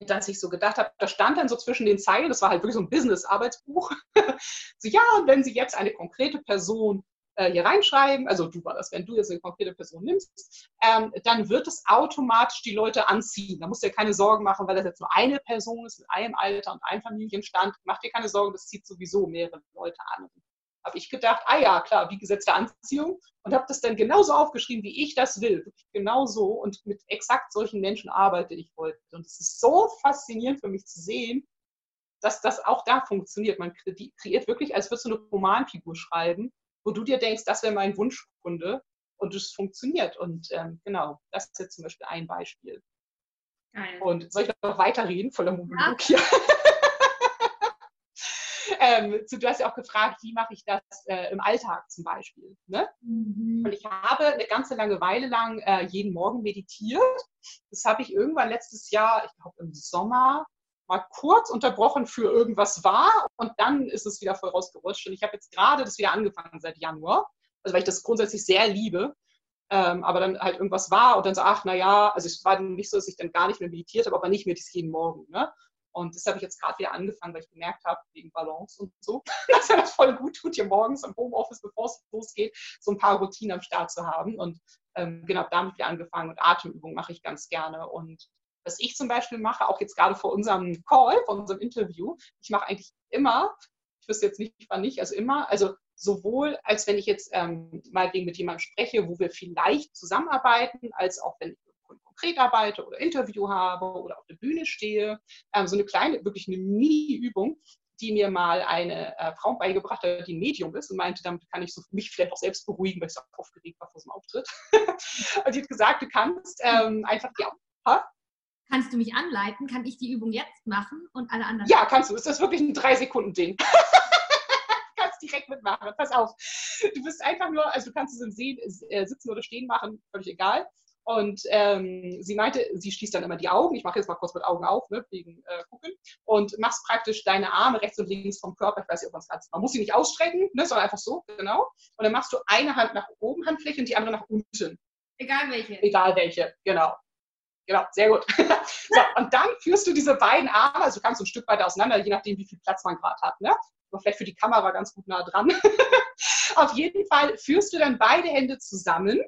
dass ich so gedacht habe, da stand dann so zwischen den Zeilen, das war halt wirklich so ein Business-Arbeitsbuch, *laughs* so ja, und wenn Sie jetzt eine konkrete Person äh, hier reinschreiben, also du war das, wenn du jetzt eine konkrete Person nimmst, ähm, dann wird es automatisch die Leute anziehen. Da musst du dir keine Sorgen machen, weil das jetzt nur eine Person ist mit einem Alter und einem Familienstand. Mach dir keine Sorgen, das zieht sowieso mehrere Leute an. Habe ich gedacht, ah ja, klar, wie Gesetz der Anziehung und habe das dann genauso aufgeschrieben, wie ich das will. Wirklich genau so und mit exakt solchen Menschen arbeite ich heute. Und es ist so faszinierend für mich zu sehen, dass das auch da funktioniert. Man kreiert wirklich, als würdest du eine Romanfigur schreiben wo du dir denkst, das wäre mein Wunschkunde und es funktioniert. Und ähm, genau, das ist jetzt zum Beispiel ein Beispiel. Geil. Und soll ich noch weiterreden? Voller Monolog ja. *laughs* hier. Ähm, du hast ja auch gefragt, wie mache ich das äh, im Alltag zum Beispiel. Ne? Mhm. Und ich habe eine ganze lange Weile lang äh, jeden Morgen meditiert. Das habe ich irgendwann letztes Jahr, ich glaube im Sommer, mal kurz unterbrochen für irgendwas war und dann ist es wieder voll rausgerutscht. Und ich habe jetzt gerade das wieder angefangen seit Januar, also weil ich das grundsätzlich sehr liebe. Ähm, aber dann halt irgendwas war und dann so, ach, naja, also es war nicht so, dass ich dann gar nicht mehr meditiert habe, aber nicht mehr das jeden Morgen. Ne? Und das habe ich jetzt gerade wieder angefangen, weil ich gemerkt habe, wegen Balance und so, *laughs* dass er das voll gut tut, hier morgens im Homeoffice, bevor es losgeht, so ein paar Routinen am Start zu haben. Und ähm, genau, damit wieder angefangen und Atemübungen mache ich ganz gerne. Und was ich zum Beispiel mache, auch jetzt gerade vor unserem Call, vor unserem Interview, ich mache eigentlich immer, ich wüsste jetzt nicht, wann nicht, also immer, also sowohl als wenn ich jetzt ähm, meinetwegen mit jemandem spreche, wo wir vielleicht zusammenarbeiten, als auch wenn konkret arbeite oder Interview habe oder auf der Bühne stehe. Ähm, so eine kleine, wirklich eine Mini-Übung, die mir mal eine äh, Frau beigebracht hat, die ein Medium ist und meinte, damit kann ich so mich vielleicht auch selbst beruhigen, weil ich so aufgeregt war vor so einem Auftritt. *laughs* und die hat gesagt, du kannst ähm, einfach die Augen. Kannst du mich anleiten? Kann ich die Übung jetzt machen und alle anderen? Ja, kannst du. Ist das wirklich ein Drei-Sekunden-Ding? *laughs* kannst direkt mitmachen. Pass auf. Du bist einfach nur, also du kannst es im See, äh, sitzen oder stehen machen, völlig egal. Und ähm, sie meinte, sie schließt dann immer die Augen. Ich mache jetzt mal kurz mit Augen auf, ne, wegen äh, Gucken. Und machst praktisch deine Arme rechts und links vom Körper. Ich weiß nicht, ob man es kannst. Man muss sie nicht ausstrecken, ne, sondern einfach so, genau. Und dann machst du eine Hand nach oben, Handfläche, und die andere nach unten. Egal welche. Egal welche, genau. Genau, sehr gut. *laughs* so, und dann führst du diese beiden Arme, also du kannst ein Stück weiter auseinander, je nachdem, wie viel Platz man gerade hat. Ne? Aber vielleicht für die Kamera ganz gut nah dran. *laughs* Auf jeden Fall führst du dann beide Hände zusammen.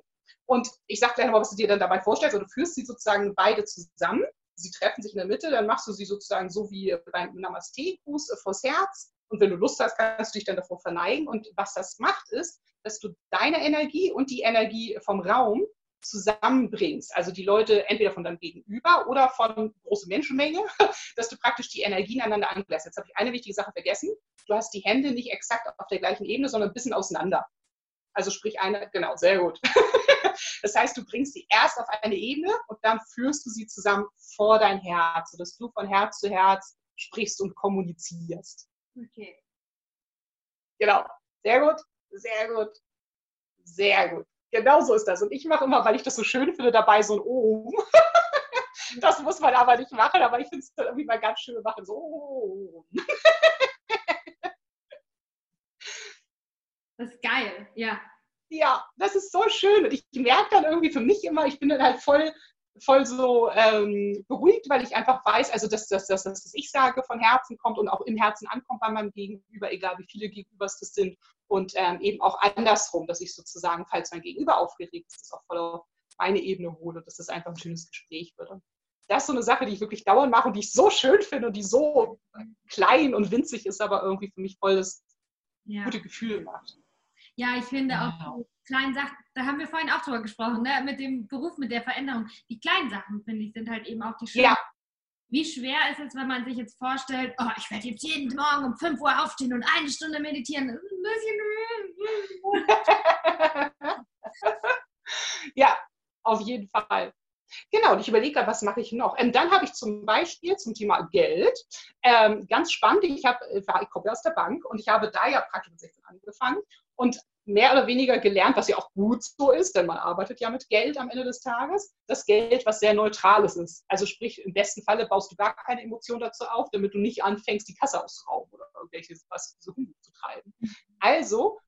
Und ich sage gleich nochmal, was du dir dann dabei vorstellst. Also du führst sie sozusagen beide zusammen. Sie treffen sich in der Mitte, dann machst du sie sozusagen so wie beim Namaste-Gruß äh, vors Herz. Und wenn du Lust hast, kannst du dich dann davor verneigen. Und was das macht, ist, dass du deine Energie und die Energie vom Raum zusammenbringst, also die Leute entweder von deinem Gegenüber oder von große Menschenmenge, *laughs* dass du praktisch die Energien aneinander anlässt. Jetzt habe ich eine wichtige Sache vergessen. Du hast die Hände nicht exakt auf der gleichen Ebene, sondern ein bisschen auseinander. Also sprich eine, genau, sehr gut. *laughs* Das heißt, du bringst sie erst auf eine Ebene und dann führst du sie zusammen vor dein Herz, sodass du von Herz zu Herz sprichst und kommunizierst. Okay. Genau. Sehr gut, sehr gut, sehr gut. Genau so ist das. Und ich mache immer, weil ich das so schön finde, dabei so ein Ohm. *laughs* das muss man aber nicht machen, aber ich finde es irgendwie mal ganz schön, machen so das ist geil, ja. Ja, das ist so schön. Und ich merke dann irgendwie für mich immer, ich bin dann halt voll, voll so ähm, beruhigt, weil ich einfach weiß, also dass das, das, das, was ich sage, von Herzen kommt und auch im Herzen ankommt bei meinem Gegenüber, egal wie viele Gegenübers das sind und ähm, eben auch andersrum, dass ich sozusagen, falls mein Gegenüber aufgeregt ist, das auch voll auf meine Ebene hole, dass das einfach ein schönes Gespräch wird. Und das ist so eine Sache, die ich wirklich dauernd mache und die ich so schön finde und die so klein und winzig ist, aber irgendwie für mich voll das ja. gute Gefühl macht. Ja, ich finde auch die kleinen Sachen, da haben wir vorhin auch drüber gesprochen, ne? mit dem Beruf, mit der Veränderung. Die kleinen Sachen, finde ich, sind halt eben auch die schönen. Ja. Wie schwer ist es, wenn man sich jetzt vorstellt, oh, ich werde jetzt jeden Morgen um 5 Uhr aufstehen und eine Stunde meditieren. Das ist ein bisschen. *laughs* ja, auf jeden Fall. Genau, und ich überlege was mache ich noch? Und dann habe ich zum Beispiel zum Thema Geld, ähm, ganz spannend, ich, hab, äh, ich komme aus der Bank und ich habe da ja praktisch mit 16 angefangen und mehr oder weniger gelernt, was ja auch gut so ist, denn man arbeitet ja mit Geld am Ende des Tages, das Geld, was sehr Neutrales ist. Also sprich, im besten Falle baust du gar keine Emotion dazu auf, damit du nicht anfängst, die Kasse auszurauben oder irgendwelches was zu treiben. Also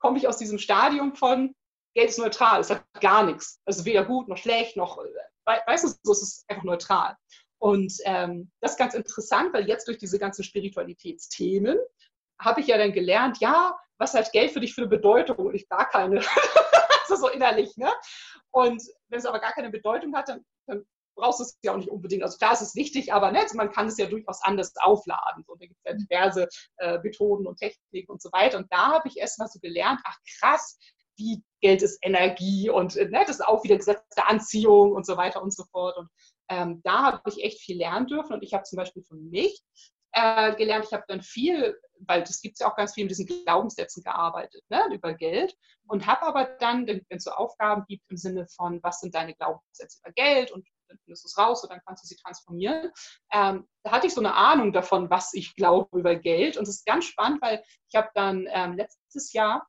komme ich aus diesem Stadium von, Geld ist neutral, es hat gar nichts. Also weder gut noch schlecht, noch, äh, weißt du, so, es ist einfach neutral. Und ähm, das ist ganz interessant, weil jetzt durch diese ganzen Spiritualitätsthemen habe ich ja dann gelernt, ja, was hat Geld für dich für eine Bedeutung und ich gar keine. *laughs* also so innerlich, ne? Und wenn es aber gar keine Bedeutung hat, dann, dann brauchst du es ja auch nicht unbedingt. Also klar, es ist wichtig, aber ne, man kann es ja durchaus anders aufladen. So, da gibt es ja diverse äh, Methoden und Techniken und so weiter. Und da habe ich erst mal so gelernt, ach krass, wie Geld ist Energie und äh, ne, das ist auch wieder Gesetz der Anziehung und so weiter und so fort. Und ähm, da habe ich echt viel lernen dürfen und ich habe zum Beispiel für mich äh, gelernt, ich habe dann viel, weil das gibt es ja auch ganz viel mit diesen Glaubenssätzen gearbeitet, ne, über Geld und habe aber dann, wenn es so Aufgaben gibt im Sinne von, was sind deine Glaubenssätze über Geld und dann findest du es raus und dann kannst du sie transformieren. Ähm, da hatte ich so eine Ahnung davon, was ich glaube über Geld und es ist ganz spannend, weil ich habe dann ähm, letztes Jahr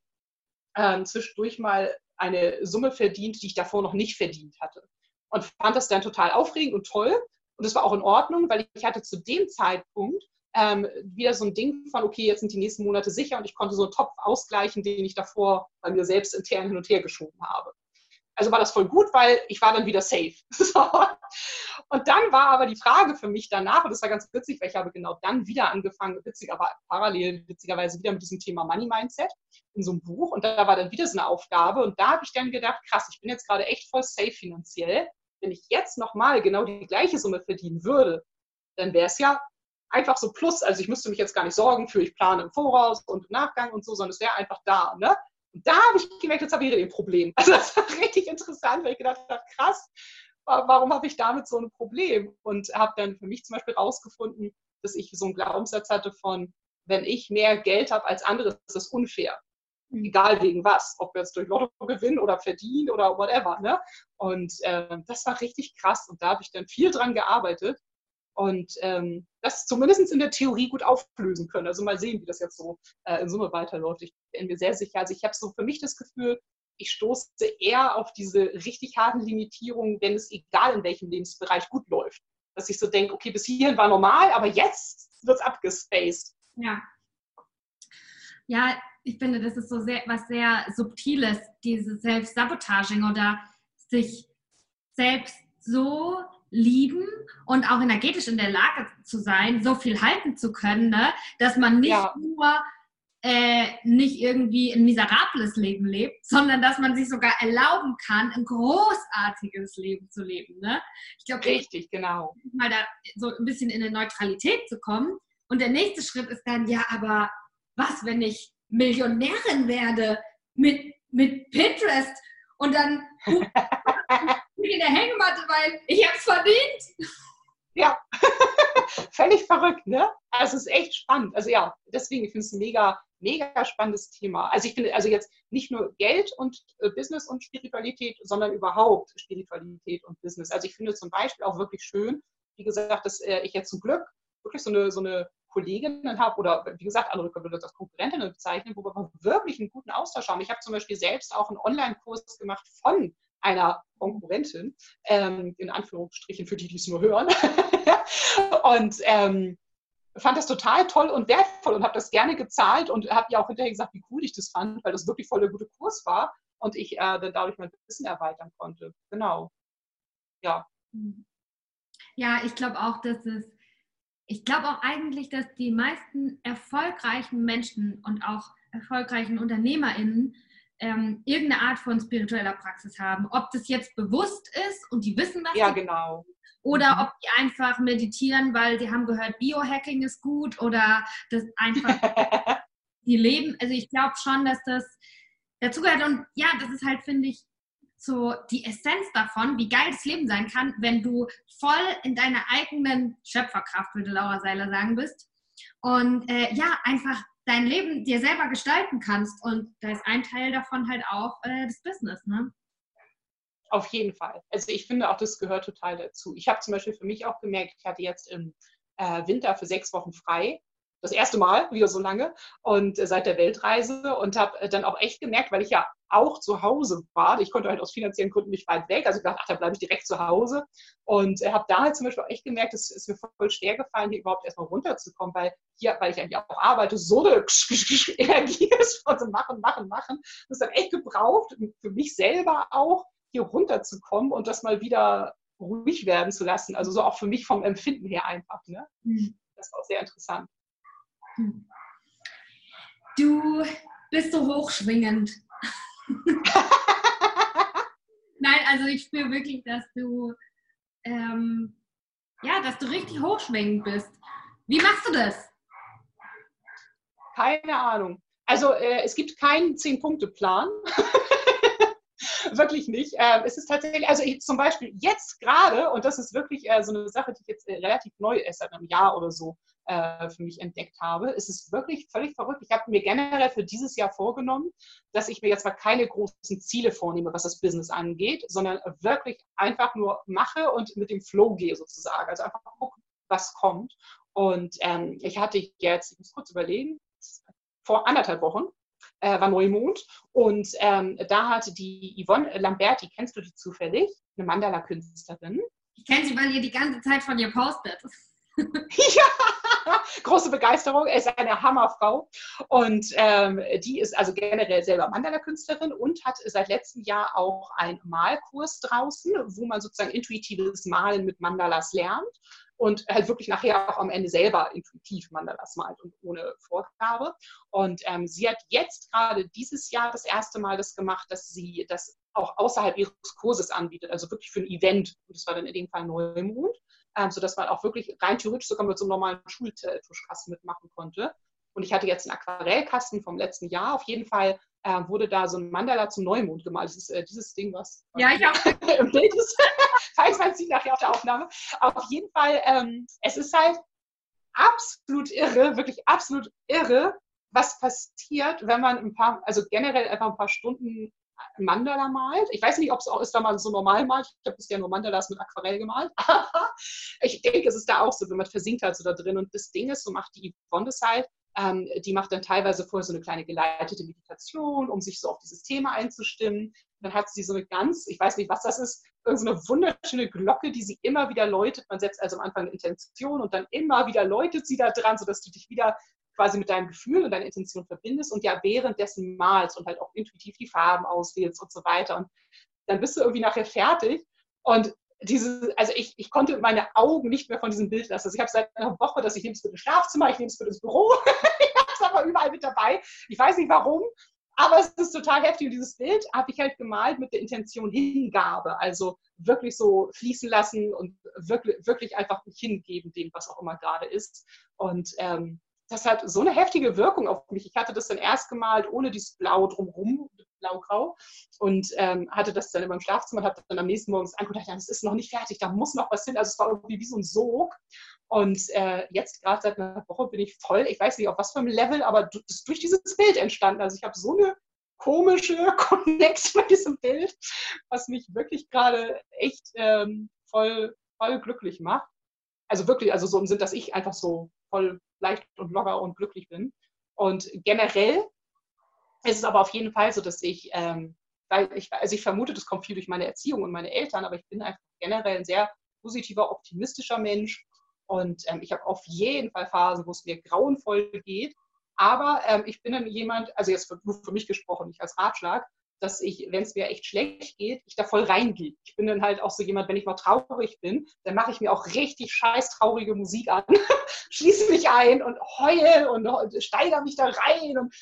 ähm, zwischendurch mal eine Summe verdient, die ich davor noch nicht verdient hatte. Und fand das dann total aufregend und toll. Und das war auch in Ordnung, weil ich hatte zu dem Zeitpunkt ähm, wieder so ein Ding von, okay, jetzt sind die nächsten Monate sicher und ich konnte so einen Topf ausgleichen, den ich davor bei mir selbst intern hin und her geschoben habe. Also war das voll gut, weil ich war dann wieder safe. *laughs* So. Und dann war aber die Frage für mich danach, und das war ganz witzig, weil ich habe genau dann wieder angefangen, witzig, aber parallel witzigerweise wieder mit diesem Thema Money Mindset in so einem Buch. Und da war dann wieder so eine Aufgabe. Und da habe ich dann gedacht, krass, ich bin jetzt gerade echt voll safe finanziell. Wenn ich jetzt nochmal genau die gleiche Summe verdienen würde, dann wäre es ja einfach so plus. Also ich müsste mich jetzt gar nicht sorgen für, ich plane im Voraus und im Nachgang und so, sondern es wäre einfach da. Ne? Und da habe ich gemerkt, jetzt habe ich wieder ein Problem. *laughs* Also das war richtig interessant, weil ich gedacht habe, krass, warum habe ich damit so ein Problem? Und habe dann für mich zum Beispiel rausgefunden, dass ich so einen Glaubenssatz hatte von, wenn ich mehr Geld habe als andere, ist das unfair. Mhm. Egal wegen was, ob wir jetzt durch Lotto gewinnen oder verdienen oder whatever. Ne? Und äh, das war richtig krass. Und da habe ich dann viel dran gearbeitet und ähm, das zumindest in der Theorie gut auflösen können. Also mal sehen, wie das jetzt so äh, in Summe weiterläuft. Ich bin mir sehr sicher. Also ich habe so für mich das Gefühl, ich stoße eher auf diese richtig harten Limitierungen, wenn es egal in welchem Lebensbereich gut läuft. Dass ich so denke, okay, bis hierhin war normal, aber jetzt wird es abgespaced. Ja. Ja, ich finde, das ist so sehr, was sehr Subtiles, dieses Selbstsabotaging oder sich selbst so lieben und auch energetisch in der Lage zu sein, so viel halten zu können, ne? dass man nicht ja. nur äh, nicht irgendwie ein miserables Leben lebt, sondern dass man sich sogar erlauben kann, ein großartiges Leben zu leben. Ne? Ich glaube, richtig, genau. Mal da so ein bisschen in eine Neutralität zu kommen. Und der nächste Schritt ist dann, ja, aber was, wenn ich Millionärin werde mit, mit Pinterest und dann in der Hängematte, weil ich habe es verdient. Ja, *laughs* völlig verrückt, ne? Also es ist echt spannend. Also ja, deswegen, ich finde es ein mega, mega spannendes Thema. Also ich finde, also jetzt nicht nur Geld und äh, Business und Spiritualität, sondern überhaupt Spiritualität und Business. Also ich finde zum Beispiel auch wirklich schön, wie gesagt, dass äh, ich jetzt zum Glück wirklich so eine, so eine Kolleginnen habe oder wie gesagt, andere können das als Konkurrentinnen bezeichnen, wo wir wirklich einen guten Austausch haben. Ich habe zum Beispiel selbst auch einen Online-Kurs gemacht von einer Konkurrentin, ähm, in Anführungsstrichen für die, die es nur hören. *laughs* und ähm, fand das total toll und wertvoll und habe das gerne gezahlt und habe ja auch hinterher gesagt, wie cool ich das fand, weil das wirklich voll der gute Kurs war und ich äh, dann dadurch mein Wissen erweitern konnte. Genau. Ja. Ja, ich glaube auch, dass es, ich glaube auch eigentlich, dass die meisten erfolgreichen Menschen und auch erfolgreichen UnternehmerInnen ähm, irgendeine Art von spiritueller Praxis haben. Ob das jetzt bewusst ist und die wissen, was Ja, sie genau. oder Mhm. ob die einfach meditieren, weil sie haben gehört, Biohacking ist gut oder das einfach *laughs* die leben. Also ich glaube schon, dass das dazugehört. Und ja, das ist halt, finde ich, so die Essenz davon, wie geil das Leben sein kann, wenn du voll in deiner eigenen Schöpferkraft, würde Laura Seiler sagen, bist. Und äh, ja, einfach dein Leben dir selber gestalten kannst. Und da ist ein Teil davon halt auch äh, das Business, ne? Auf jeden Fall. Also ich finde auch, das gehört total dazu. Ich habe zum Beispiel für mich auch gemerkt, ich hatte jetzt im äh, Winter für sechs Wochen frei. Das erste Mal, wieder so lange, und äh, seit der Weltreise und habe äh, dann auch echt gemerkt, weil ich ja auch zu Hause war, ich konnte halt aus finanziellen Gründen nicht weit weg, also ich dachte, ach, da bleibe ich direkt zu Hause und äh, habe da halt zum Beispiel auch echt gemerkt, es ist mir voll schwer gefallen, hier überhaupt erstmal runterzukommen, weil hier, weil ich eigentlich auch arbeite, so eine *laughs* Energie ist von so machen, machen, machen. Das ist dann echt gebraucht, für mich selber auch, hier runterzukommen und das mal wieder ruhig werden zu lassen. Also so auch für mich vom Empfinden her einfach. Ne? Hm. Das war auch sehr interessant. Du bist so hochschwingend. *laughs* Nein, also ich spüre wirklich, dass du ähm, ja, dass du richtig hochschwingend bist. Wie machst du das? Keine Ahnung. Also äh, es gibt keinen Zehn-Punkte-Plan. *laughs* wirklich nicht. Ähm, es ist tatsächlich, also ich, zum Beispiel jetzt gerade, und das ist wirklich äh, so eine Sache, die ich jetzt äh, relativ neu erst seit einem Jahr oder so äh, für mich entdeckt habe, es ist wirklich völlig verrückt. Ich habe mir generell für dieses Jahr vorgenommen, dass ich mir jetzt mal keine großen Ziele vornehme, was das Business angeht, sondern wirklich einfach nur mache und mit dem Flow gehe sozusagen. Also einfach gucken, was kommt. Und ähm, ich hatte jetzt, ich muss kurz überlegen, vor anderthalb Wochen äh, war Neumond und ähm, da hatte die Yvonne Lamberti, kennst du die zufällig? Eine Mandala-Künstlerin. Ich kenne sie, weil ihr die ganze Zeit von ihr postet. Ja, *laughs* große Begeisterung. Er ist eine Hammerfrau und ähm, die ist also generell selber Mandala-Künstlerin und hat seit letztem Jahr auch einen Malkurs draußen, wo man sozusagen intuitives Malen mit Mandalas lernt und halt wirklich nachher auch am Ende selber intuitiv Mandalas malt und ohne Vorgabe. Und ähm, sie hat jetzt gerade dieses Jahr das erste Mal das gemacht, dass sie das auch außerhalb ihres Kurses anbietet, also wirklich für ein Event. Und das war dann in dem Fall Neumond, ähm, sodass man auch wirklich rein theoretisch sogar mit so einem normalen Schultuschkasten mitmachen konnte. Und ich hatte jetzt einen Aquarellkasten vom letzten Jahr. Auf jeden Fall äh, wurde da so ein Mandala zum Neumond gemalt. Das ist äh, dieses Ding, was Ja, ich auch. *laughs* im Bild ist. *laughs* Falls man sieht nachher auf der Aufnahme. Auf jeden Fall, ähm, es ist halt absolut irre, wirklich absolut irre, was passiert, wenn man ein paar, also generell einfach ein paar Stunden Mandala malt. Ich weiß nicht, ob es auch ist, wenn man so normal malt. Ich habe bisher nur Mandalas mit Aquarell gemalt. Aber *laughs* ich denke, es ist da auch so, wenn man versinkt halt so da drin. Und das Ding ist, so macht die Yvonne das halt, ähm, die macht dann teilweise vorher so eine kleine geleitete Meditation, um sich so auf dieses Thema einzustimmen. Dann hat sie so eine ganz, ich weiß nicht, was das ist, so wunderschöne Glocke, die sie immer wieder läutet. Man setzt also am Anfang eine Intention und dann immer wieder läutet sie da dran, sodass du dich wieder quasi mit deinem Gefühl und deiner Intention verbindest und ja währenddessen malst und halt auch intuitiv die Farben auswählst und so weiter. Und dann bist du irgendwie nachher fertig und diese, also ich, ich konnte meine Augen nicht mehr von diesem Bild lassen. Also ich habe seit einer Woche, dass ich nehme es für das Schlafzimmer, ich nehme es für das Büro, *laughs* ich habe es aber überall mit dabei. Ich weiß nicht warum, aber es ist total heftig. Und dieses Bild habe ich halt gemalt mit der Intention Hingabe, also wirklich so fließen lassen und wirklich, wirklich einfach hingeben dem, was auch immer gerade ist. Und ähm, das hat so eine heftige Wirkung auf mich. Ich hatte das dann erst gemalt ohne dieses Blau drumherum, blau-grau, und ähm, hatte das dann in meinem Schlafzimmer und habe dann am nächsten Morgen angeguckt das ist noch nicht fertig, da muss noch was hin. Also es war irgendwie wie so ein Sog. Und äh, jetzt gerade seit einer Woche bin ich voll, ich weiß nicht auf was für einem Level, aber das ist durch dieses Bild entstanden. Also ich habe so eine komische *laughs* Connection mit diesem Bild, was mich wirklich gerade echt ähm, voll, voll glücklich macht. Also wirklich, also so im Sinn, dass ich einfach so voll leicht und locker und glücklich bin. Und generell ist es aber auf jeden Fall so, dass ich, ähm, weil ich, also ich vermute, das kommt viel durch meine Erziehung und meine Eltern, aber ich bin einfach generell ein sehr positiver, optimistischer Mensch. Und ähm, ich habe auf jeden Fall Phasen, wo es mir grauenvoll geht. Aber ähm, ich bin dann jemand, also jetzt nur für mich gesprochen, nicht als Ratschlag, dass ich, wenn es mir echt schlecht geht, ich da voll reingehe. Ich bin dann halt auch so jemand, wenn ich mal traurig bin, dann mache ich mir auch richtig scheiß traurige Musik an, *laughs* schließe mich ein und heul und, und steigere mich da rein und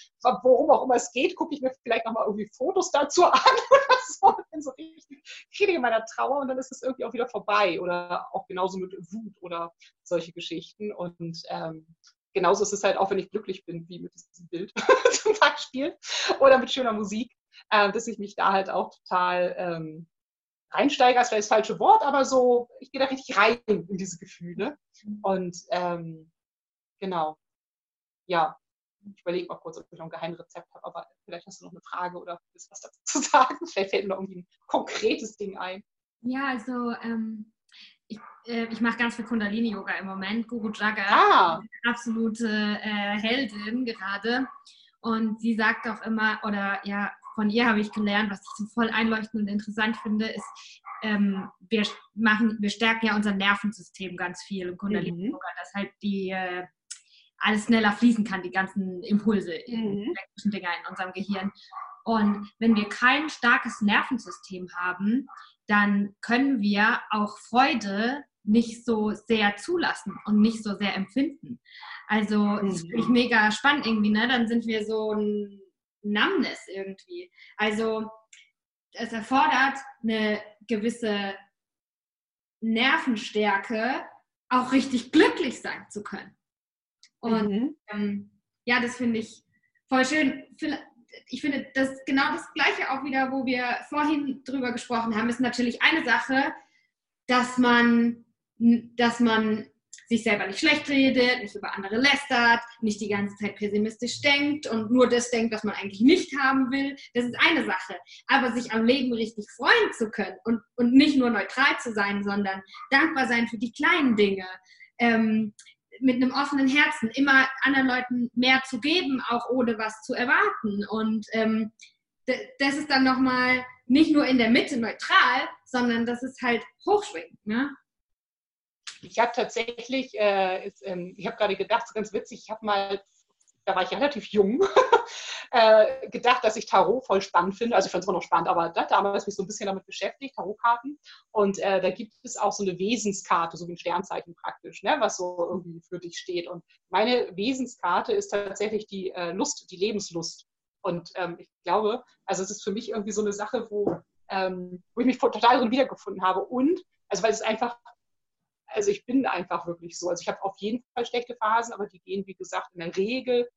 worum auch immer es geht, gucke ich mir vielleicht nochmal irgendwie Fotos dazu an *laughs* oder so. Bin so richtig kriege in meiner Trauer und dann ist es irgendwie auch wieder vorbei oder auch genauso mit Wut oder solche Geschichten und ähm, genauso ist es halt auch, wenn ich glücklich bin, wie mit diesem Bild *laughs* zum Beispiel oder mit schöner Musik äh, dass ich mich da halt auch total ähm, reinsteige, ist vielleicht das falsche Wort, aber so, ich gehe da richtig rein in diese Gefühle. Und ähm, genau, ja, ich überlege mal kurz, ob ich noch ein Geheimrezept habe, aber vielleicht hast du noch eine Frage oder willst was dazu zu *laughs* sagen. Vielleicht fällt mir noch irgendwie ein konkretes Ding ein. Ja, also ähm, ich, äh, ich mache ganz viel Kundalini-Yoga im Moment. Guru Jagat, ah. absolute äh, Heldin gerade. Und sie sagt auch immer, oder ja, von ihr habe ich gelernt, was ich so voll einleuchtend und interessant finde, ist, ähm, wir machen, wir stärken ja unser Nervensystem ganz viel im Kundalini mhm. dass halt die äh, alles schneller fließen kann, die ganzen Impulse, mhm. elektrischen Dinger in unserem Gehirn. Und wenn wir kein starkes Nervensystem haben, dann können wir auch Freude nicht so sehr zulassen und nicht so sehr empfinden. Also mhm. das finde ich mega spannend irgendwie, ne? Dann sind wir so ein Numbness irgendwie. Also es erfordert eine gewisse Nervenstärke, auch richtig glücklich sein zu können. Und mhm. ähm, ja, das finde ich voll schön. Ich finde, das genau das Gleiche auch wieder, wo wir vorhin drüber gesprochen haben, ist natürlich eine Sache, dass man, dass man sich selber nicht schlecht redet, nicht über andere lästert, nicht die ganze Zeit pessimistisch denkt und nur das denkt, was man eigentlich nicht haben will. Das ist eine Sache. Aber sich am Leben richtig freuen zu können und, und nicht nur neutral zu sein, sondern dankbar sein für die kleinen Dinge. Ähm, mit einem offenen Herzen immer anderen Leuten mehr zu geben, auch ohne was zu erwarten. Und ähm, das ist dann nochmal nicht nur in der Mitte neutral, sondern das ist halt hochschwingend. Ne? Ich habe tatsächlich, äh, ist, ähm, ich habe gerade gedacht, ganz witzig, ich habe mal, da war ich relativ jung, *laughs* äh, gedacht, dass ich Tarot voll spannend finde. Also ich fand es immer noch spannend, aber da, damals mich so ein bisschen damit beschäftigt, Tarotkarten. Und äh, da gibt es auch so eine Wesenskarte, so wie ein Sternzeichen praktisch, ne, was so irgendwie für dich steht. Und meine Wesenskarte ist tatsächlich die äh, Lust, die Lebenslust. Und ähm, ich glaube, also es ist für mich irgendwie so eine Sache, wo, ähm, wo ich mich total drin wiedergefunden habe. Und, also weil es einfach also ich bin einfach wirklich so. Also ich habe auf jeden Fall schlechte Phasen, aber die gehen, wie gesagt, in der Regel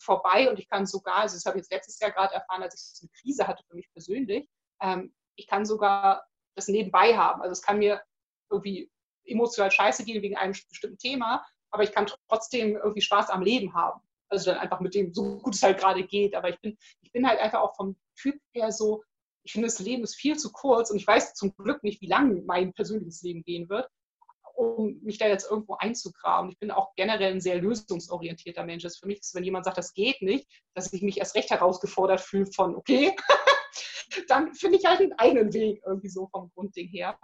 vorbei und ich kann sogar, also das habe ich jetzt letztes Jahr gerade erfahren, als ich eine Krise hatte für mich persönlich, ähm, ich kann sogar das nebenbei haben. Also es kann mir irgendwie emotional scheiße gehen wegen einem bestimmten Thema, aber ich kann trotzdem irgendwie Spaß am Leben haben. Also dann einfach mit dem, so gut es halt gerade geht. Aber ich bin, ich bin halt einfach auch vom Typ her so, ich finde, das Leben ist viel zu kurz und ich weiß zum Glück nicht, wie lange mein persönliches Leben gehen wird um mich da jetzt irgendwo einzugraben. Ich bin auch generell ein sehr lösungsorientierter Mensch. Das für mich ist, wenn jemand sagt, das geht nicht, dass ich mich erst recht herausgefordert fühle von, okay, *laughs* dann finde ich halt einen eigenen Weg irgendwie so vom Grundding her.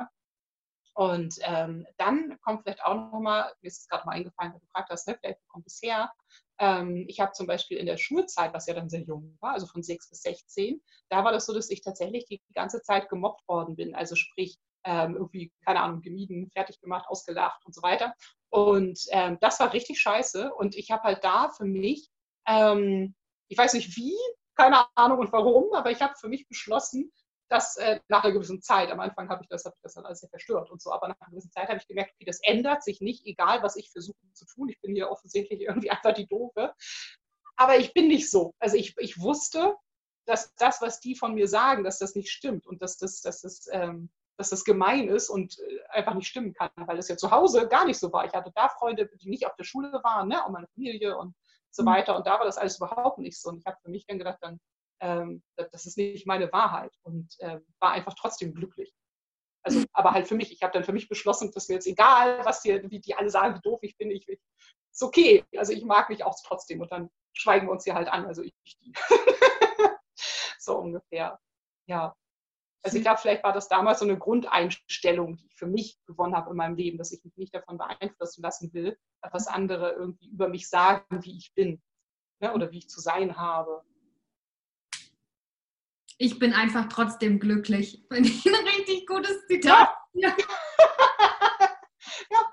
Und ähm, dann kommt vielleicht auch nochmal, mir ist es gerade mal eingefallen, weil du gefragt hast, ne, vielleicht kommt es her. Ähm, ich habe zum Beispiel in der Schulzeit, was ja dann sehr jung war, also von 6 bis 16, da war das so, dass ich tatsächlich die ganze Zeit gemobbt worden bin. Also sprich, ähm, irgendwie, keine Ahnung, gemieden, fertig gemacht, ausgelacht und so weiter. Und ähm, das war richtig scheiße. Und ich habe halt da für mich, ähm, ich weiß nicht wie, keine Ahnung und warum, aber ich habe für mich beschlossen, dass äh, nach einer gewissen Zeit, am Anfang habe ich das, habe ich das dann alles sehr verstört und so, aber nach einer gewissen Zeit habe ich gemerkt, okay, das ändert sich nicht, egal was ich versuche zu tun. Ich bin hier offensichtlich irgendwie *laughs* einfach die Doofe. Aber ich bin nicht so. Also ich, ich wusste, dass das, was die von mir sagen, dass das nicht stimmt und dass das, dass das ähm, dass das gemein ist und äh, einfach nicht stimmen kann, weil es ja zu Hause gar nicht so war. Ich hatte da Freunde, die nicht auf der Schule waren, ne, auch meine Familie und so mhm. weiter. Und da war das alles überhaupt nicht so. Und ich habe für mich dann gedacht, dann, ähm, das ist nicht meine Wahrheit und äh, war einfach trotzdem glücklich. Also, *laughs* aber halt für mich, ich habe dann für mich beschlossen, dass mir jetzt egal, was hier, wie die alle sagen, wie doof ich bin, ich, ist okay. Also ich mag mich auch trotzdem und dann schweigen wir uns hier halt an, also ich die. *laughs* so ungefähr. Ja. Also ich glaube, vielleicht war das damals so eine Grundeinstellung, die ich für mich gewonnen habe in meinem Leben, dass ich mich nicht davon beeinflussen lassen will, was andere irgendwie über mich sagen, wie ich bin ne, oder wie ich zu sein habe. Ich bin einfach trotzdem glücklich. Finde *laughs* ich ein richtig gutes Zitat. Ja. ja. *laughs*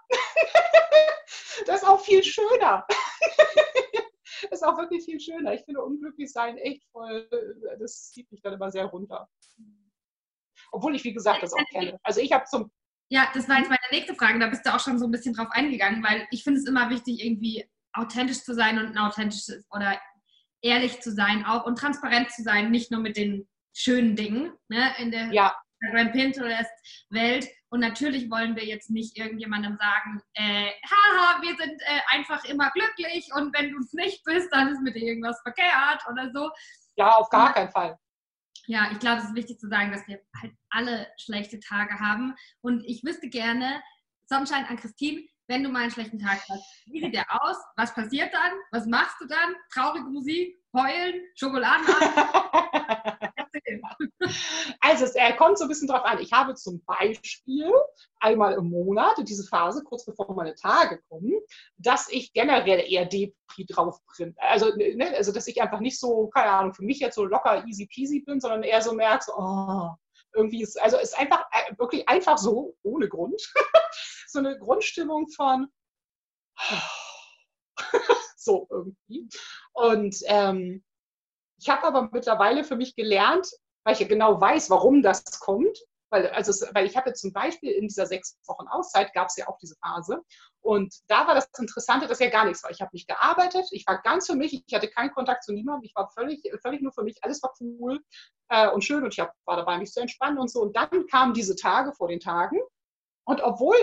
Das ist auch viel schöner. *laughs* Das ist auch wirklich viel schöner. Ich finde unglücklich sein echt voll, das zieht mich dann immer sehr runter. Obwohl ich, wie gesagt, das auch kenne. Also ich habe zum. Ja, das war jetzt meine nächste Frage. Da bist du auch schon so ein bisschen drauf eingegangen, weil ich finde es immer wichtig, irgendwie authentisch zu sein und ein authentisches oder ehrlich zu sein auch und transparent zu sein, nicht nur mit den schönen Dingen ne, in der ja. Instagram Pinterest-Welt. Und natürlich wollen wir jetzt nicht irgendjemandem sagen, äh, haha, wir sind äh, einfach immer glücklich und wenn du es nicht bist, dann ist mit dir irgendwas verkehrt oder so. Ja, auf gar keinen Fall. Ja, ich glaube, es ist wichtig zu sagen, dass wir halt alle schlechte Tage haben. Und ich wüsste gerne, Sonnenschein an Christine, wenn du mal einen schlechten Tag hast, wie sieht der aus? Was passiert dann? Was machst du dann? Traurige Musik? Heulen? Schokoladen? *laughs* *laughs* Also es kommt so ein bisschen drauf an. Ich habe zum Beispiel einmal im Monat, in diese Phase, kurz bevor meine Tage kommen, dass ich generell eher Depri drauf bin. Also, ne, also dass ich einfach nicht so, keine Ahnung, für mich jetzt so locker easy peasy bin, sondern eher so merke, so, oh, irgendwie ist, also ist einfach äh, wirklich einfach so, ohne Grund, *laughs* so eine Grundstimmung von *sighs* so irgendwie. Und ähm, ich habe aber mittlerweile für mich gelernt, weil ich ja genau weiß, warum das kommt. Weil, also, weil ich hatte zum Beispiel in dieser sechs Wochen Auszeit gab es ja auch diese Phase. Und da war das Interessante, dass ja gar nichts war. Ich habe nicht gearbeitet, ich war ganz für mich, ich hatte keinen Kontakt zu niemandem, ich war völlig, völlig nur für mich, alles war cool äh, und schön und ich hab, war dabei, mich zu entspannen und so. Und dann kamen diese Tage vor den Tagen. Und obwohl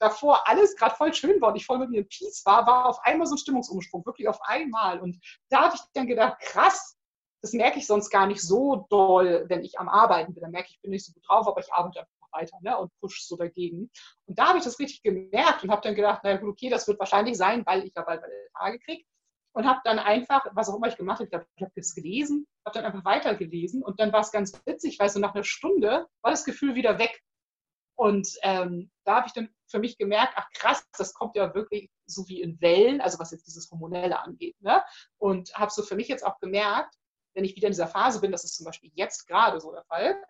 davor alles gerade voll schön war und ich voll mit mir in Peace war, war auf einmal so ein Stimmungsumsprung, wirklich auf einmal. Und da habe ich dann gedacht, krass, das merke ich sonst gar nicht so doll, wenn ich am Arbeiten bin. Dann merke ich, ich bin nicht so gut drauf, aber ich arbeite einfach weiter ne, und push so dagegen. Und da habe ich das richtig gemerkt und habe dann gedacht, na gut, okay, das wird wahrscheinlich sein, weil ich ja bald meine Tage kriege. Und habe dann einfach, was auch immer ich gemacht habe, ich, ich habe das gelesen, habe dann einfach weitergelesen und dann war es ganz witzig, weil so nach einer Stunde war das Gefühl wieder weg. Und ähm, da habe ich dann für mich gemerkt, ach krass, das kommt ja wirklich so wie in Wellen, also was jetzt dieses Hormonelle angeht. Ne? Und habe so für mich jetzt auch gemerkt, wenn ich wieder in dieser Phase bin, das ist zum Beispiel jetzt gerade so der Fall,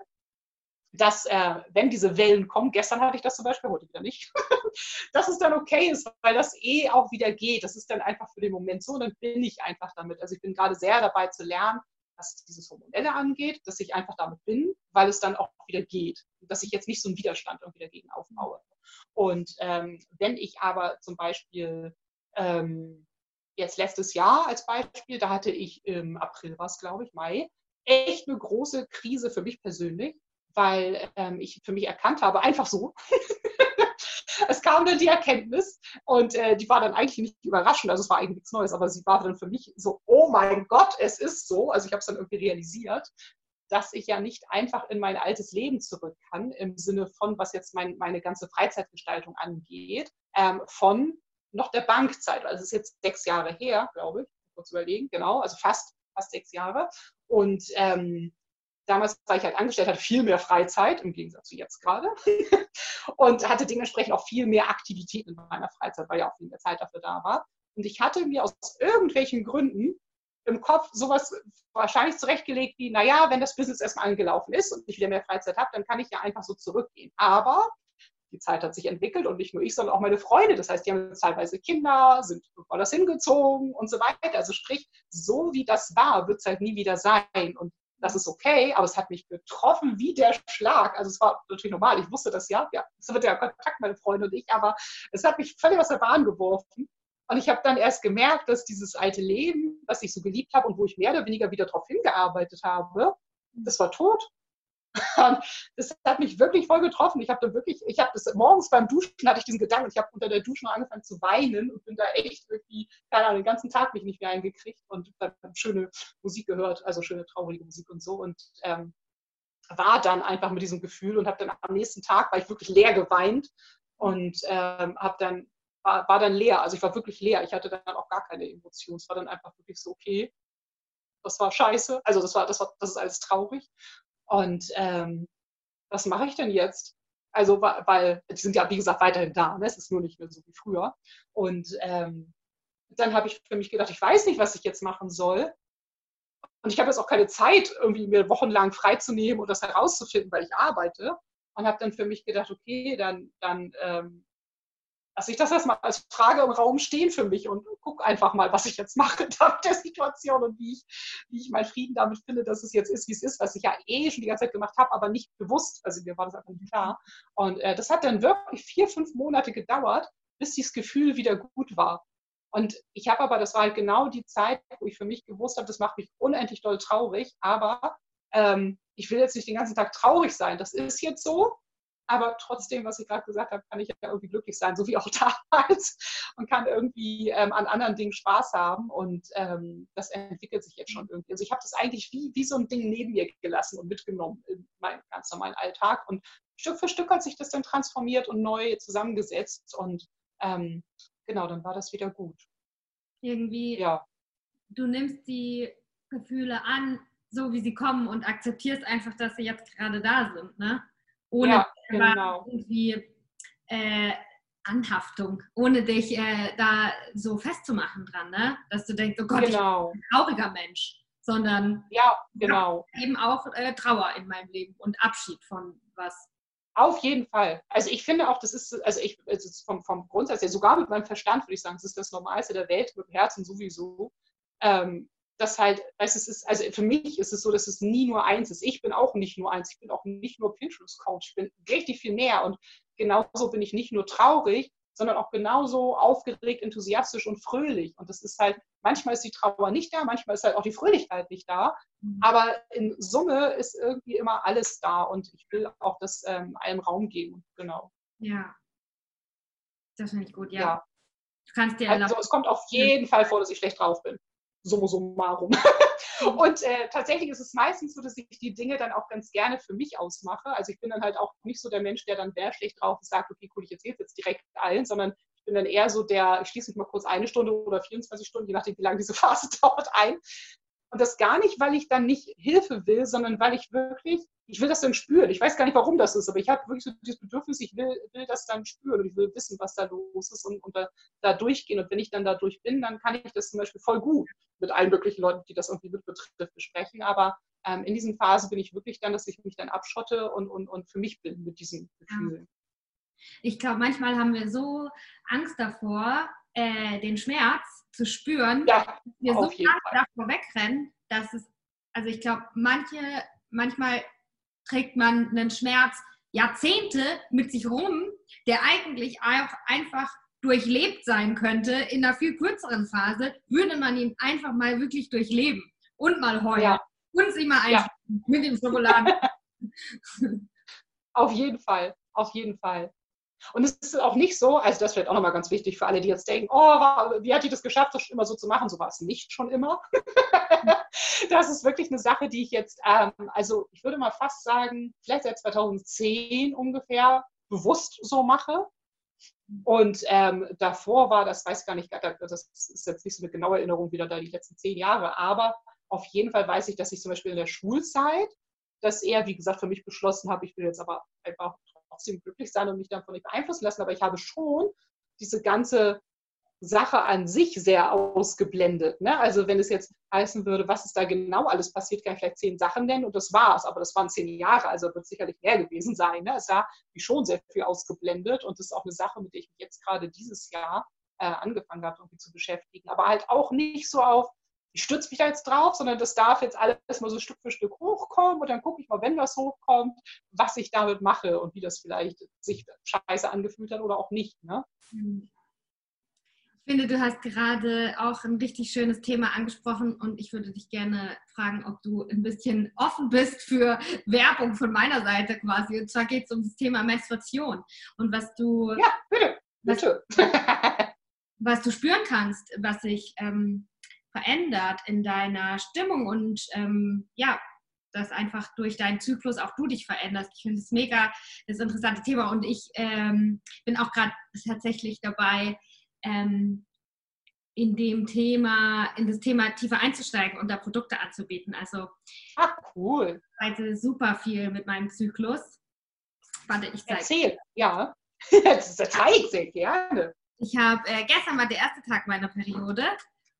dass äh, wenn diese Wellen kommen, gestern hatte ich das zum Beispiel, heute wieder nicht, *laughs* dass es dann okay ist, weil das eh auch wieder geht. Das ist dann einfach für den Moment so und dann bin ich einfach damit. Also ich bin gerade sehr dabei zu lernen, was dieses Hormonelle angeht, dass ich einfach damit bin, weil es dann auch wieder geht. Dass ich jetzt nicht so einen Widerstand irgendwie dagegen aufbaue. Und ähm, wenn ich aber zum Beispiel ähm, jetzt letztes Jahr als Beispiel, da hatte ich im April was, glaube ich, Mai, echt eine große Krise für mich persönlich, weil ähm, ich für mich erkannt habe, einfach so. *laughs* es kam dann die Erkenntnis und äh, die war dann eigentlich nicht überraschend, also es war eigentlich nichts Neues, aber sie war dann für mich so, oh mein Gott, es ist so, also ich habe es dann irgendwie realisiert, dass ich ja nicht einfach in mein altes Leben zurück kann, im Sinne von, was jetzt mein, meine ganze Freizeitgestaltung angeht, ähm, von noch der Bankzeit. Also es ist jetzt sechs Jahre her, glaube ich, kurz überlegen, genau, also fast, fast sechs Jahre. Und ähm, damals war ich halt angestellt, hatte viel mehr Freizeit, im Gegensatz zu jetzt gerade. *laughs* und hatte dementsprechend auch viel mehr Aktivitäten in meiner Freizeit, weil ja auch viel mehr Zeit dafür da war. Und ich hatte mir aus irgendwelchen Gründen im Kopf sowas wahrscheinlich zurechtgelegt wie, naja, wenn das Business erstmal angelaufen ist und ich wieder mehr Freizeit habe, dann kann ich ja einfach so zurückgehen. Aber die Zeit hat sich entwickelt und nicht nur ich, sondern auch meine Freunde. Das heißt, die haben teilweise Kinder, sind woanders hingezogen und so weiter. Also sprich, so wie das war, wird es halt nie wieder sein. Und das ist okay, aber es hat mich getroffen wie der Schlag. Also es war natürlich normal, ich wusste das ja. Ja, es wird ja Kontakt, meine Freunde und ich, aber es hat mich völlig aus der Bahn geworfen. Und ich habe dann erst gemerkt, dass dieses alte Leben, was ich so geliebt habe und wo ich mehr oder weniger wieder darauf hingearbeitet habe, das war tot. Das hat mich wirklich voll getroffen. Ich habe da wirklich, ich habe das morgens beim Duschen hatte ich diesen Gedanken, ich habe unter der Dusche angefangen zu weinen und bin da echt irgendwie, keine Ahnung, den ganzen Tag mich nicht mehr eingekriegt und dann schöne Musik gehört, also schöne traurige Musik und so und ähm, war dann einfach mit diesem Gefühl und habe dann am nächsten Tag war ich wirklich leer geweint und ähm, habe dann war, war dann leer, also ich war wirklich leer. Ich hatte dann auch gar keine Emotionen. Es war dann einfach wirklich so okay. Das war scheiße. Also das war, das war, das ist alles traurig. Und ähm, was mache ich denn jetzt? Also, weil die sind ja, wie gesagt, weiterhin da. Ne? Es ist nur nicht mehr so wie früher. Und ähm, dann habe ich für mich gedacht, ich weiß nicht, was ich jetzt machen soll. Und ich habe jetzt auch keine Zeit, irgendwie mir wochenlang freizunehmen und das herauszufinden, weil ich arbeite. Und habe dann für mich gedacht, okay, dann, dann ähm, lasse ich das erstmal als Frage im Raum stehen für mich und gucke einfach mal, was ich jetzt mache *laughs* mit der Situation und wie ich, wie ich meinen Frieden damit finde, dass es jetzt ist, wie es ist, was ich ja eh schon die ganze Zeit gemacht habe, aber nicht bewusst. Also mir war das einfach nicht klar. Und äh, das hat dann wirklich vier, fünf Monate gedauert, bis dieses Gefühl wieder gut war. Und ich habe aber, das war halt genau die Zeit, wo ich für mich gewusst habe, das macht mich unendlich doll traurig, aber ähm, ich will jetzt nicht den ganzen Tag traurig sein. Das ist jetzt so, aber trotzdem, was ich gerade gesagt habe, kann ich ja irgendwie glücklich sein, so wie auch *laughs* damals und kann irgendwie ähm, an anderen Dingen Spaß haben und ähm, das entwickelt sich jetzt schon irgendwie. Also ich habe das eigentlich wie, wie so ein Ding neben mir gelassen und mitgenommen in meinen ganz normalen Alltag und Stück für Stück hat sich das dann transformiert und neu zusammengesetzt und ähm, genau, dann war das wieder gut. Irgendwie, ja. du nimmst die Gefühle an, so wie sie kommen und akzeptierst einfach, dass sie jetzt gerade da sind, ne? Ohne ja, genau. irgendwie äh, Anhaftung, ohne dich äh, da so festzumachen dran, ne? Dass du denkst, oh Gott, genau. ich bin ein trauriger Mensch, sondern ja, genau. eben auch äh, Trauer in meinem Leben und Abschied von was. Auf jeden Fall. Also ich finde auch, das ist, also ich, also vom, vom Grundsatz her, sogar mit meinem Verstand würde ich sagen, das ist das Normalste der Welt, mit dem Herzen sowieso. Ähm, das halt, weißt, es ist, also für mich ist es so, dass es nie nur eins ist. Ich bin auch nicht nur eins, ich bin auch nicht nur Pinterest-Coach, ich bin richtig viel mehr und genauso bin ich nicht nur traurig, sondern auch genauso aufgeregt, enthusiastisch und fröhlich. Und das ist halt, manchmal ist die Trauer nicht da, manchmal ist halt auch die Fröhlichkeit nicht da. Mhm. Aber in Summe ist irgendwie immer alles da und ich will auch das ähm, allem Raum geben. Genau. Ja. Das finde ich gut, ja. ja. Du kannst dir also es kommt auf jeden Fall vor, dass ich schlecht drauf bin summa summarum. Und äh, tatsächlich ist es meistens so, dass ich die Dinge dann auch ganz gerne für mich ausmache. Also ich bin dann halt auch nicht so der Mensch, der dann sehr schlecht drauf ist, sagt, okay, cool, ich erzähle jetzt direkt allen, sondern ich bin dann eher so der, ich schließe mich mal kurz eine Stunde oder 24 Stunden, je nachdem, wie lange diese Phase *laughs* dauert, ein und das gar nicht, weil ich dann nicht Hilfe will, sondern weil ich wirklich, ich will das dann spüren. Ich weiß gar nicht, warum das ist, aber ich habe wirklich so dieses Bedürfnis, ich will, will das dann spüren und ich will wissen, was da los ist und, und da, da, durchgehen. Und wenn ich dann da durch bin, dann kann ich das zum Beispiel voll gut mit allen möglichen Leuten, die das irgendwie mit betrifft, besprechen. Aber ähm, in diesen Phasen bin ich wirklich dann, dass ich mich dann abschotte und, und, und für mich bin mit diesen Gefühlen. Ich glaube, manchmal haben wir so Angst davor, äh, den Schmerz zu spüren, ja, dass wir so stark davor wegrennen, dass es, also ich glaube, manche, manchmal trägt man einen Schmerz Jahrzehnte mit sich rum, der eigentlich auch einfach durchlebt sein könnte in einer viel kürzeren Phase, würde man ihn einfach mal wirklich durchleben und mal heulen ja. und sich mal ja. mit dem Schokoladen. *laughs* auf jeden Fall, auf jeden Fall. Und es ist auch nicht so, also das wird auch nochmal ganz wichtig für alle, die jetzt denken, oh, wie hat die das geschafft, das immer so zu machen? So war es nicht schon immer. *laughs* das ist wirklich eine Sache, die ich jetzt, ähm, also ich würde mal fast sagen, vielleicht seit 2010 ungefähr bewusst so mache. Und ähm, davor war das, weiß gar nicht, das ist jetzt nicht so eine genaue Erinnerung wieder da die letzten zehn Jahre, aber auf jeden Fall weiß ich, dass ich zum Beispiel in der Schulzeit das eher, wie gesagt, für mich beschlossen habe, ich will jetzt aber einfach trotzdem glücklich sein und mich davon nicht beeinflussen lassen. Aber ich habe schon diese ganze Sache an sich sehr ausgeblendet. Ne? Also wenn es jetzt heißen würde, was ist da genau alles passiert, kann ich vielleicht zehn Sachen nennen und das war's. Aber das waren zehn Jahre, also wird sicherlich mehr gewesen sein. Ne? Es war wie schon sehr viel ausgeblendet und das ist auch eine Sache, mit der ich mich jetzt gerade dieses Jahr äh, angefangen habe, irgendwie zu beschäftigen. Aber halt auch nicht so auf, ich stütze mich da jetzt drauf, sondern das darf jetzt alles mal so Stück für Stück hochkommen und dann gucke ich mal, wenn das hochkommt, was ich damit mache und wie das vielleicht sich scheiße angefühlt hat oder auch nicht. Ne? Ich finde, du hast gerade auch ein richtig schönes Thema angesprochen und ich würde dich gerne fragen, ob du ein bisschen offen bist für Werbung von meiner Seite quasi. Und zwar geht es um das Thema Menstruation und was du, ja, bitte, bitte. Was, *laughs* was du spüren kannst, was sich ähm, verändert in deiner Stimmung und ähm, ja, dass einfach durch deinen Zyklus auch du dich veränderst. Ich finde es mega das interessante Thema und ich ähm, bin auch gerade tatsächlich dabei, ähm, in dem Thema, in das Thema tiefer einzusteigen und da Produkte anzubieten. Also Ach, cool. Ich arbeite super viel mit meinem Zyklus. Warte, ich zeige. Erzähl, ja. *laughs* das zeige ich sehr gerne. Ich habe, äh, gestern war der erste Tag meiner Periode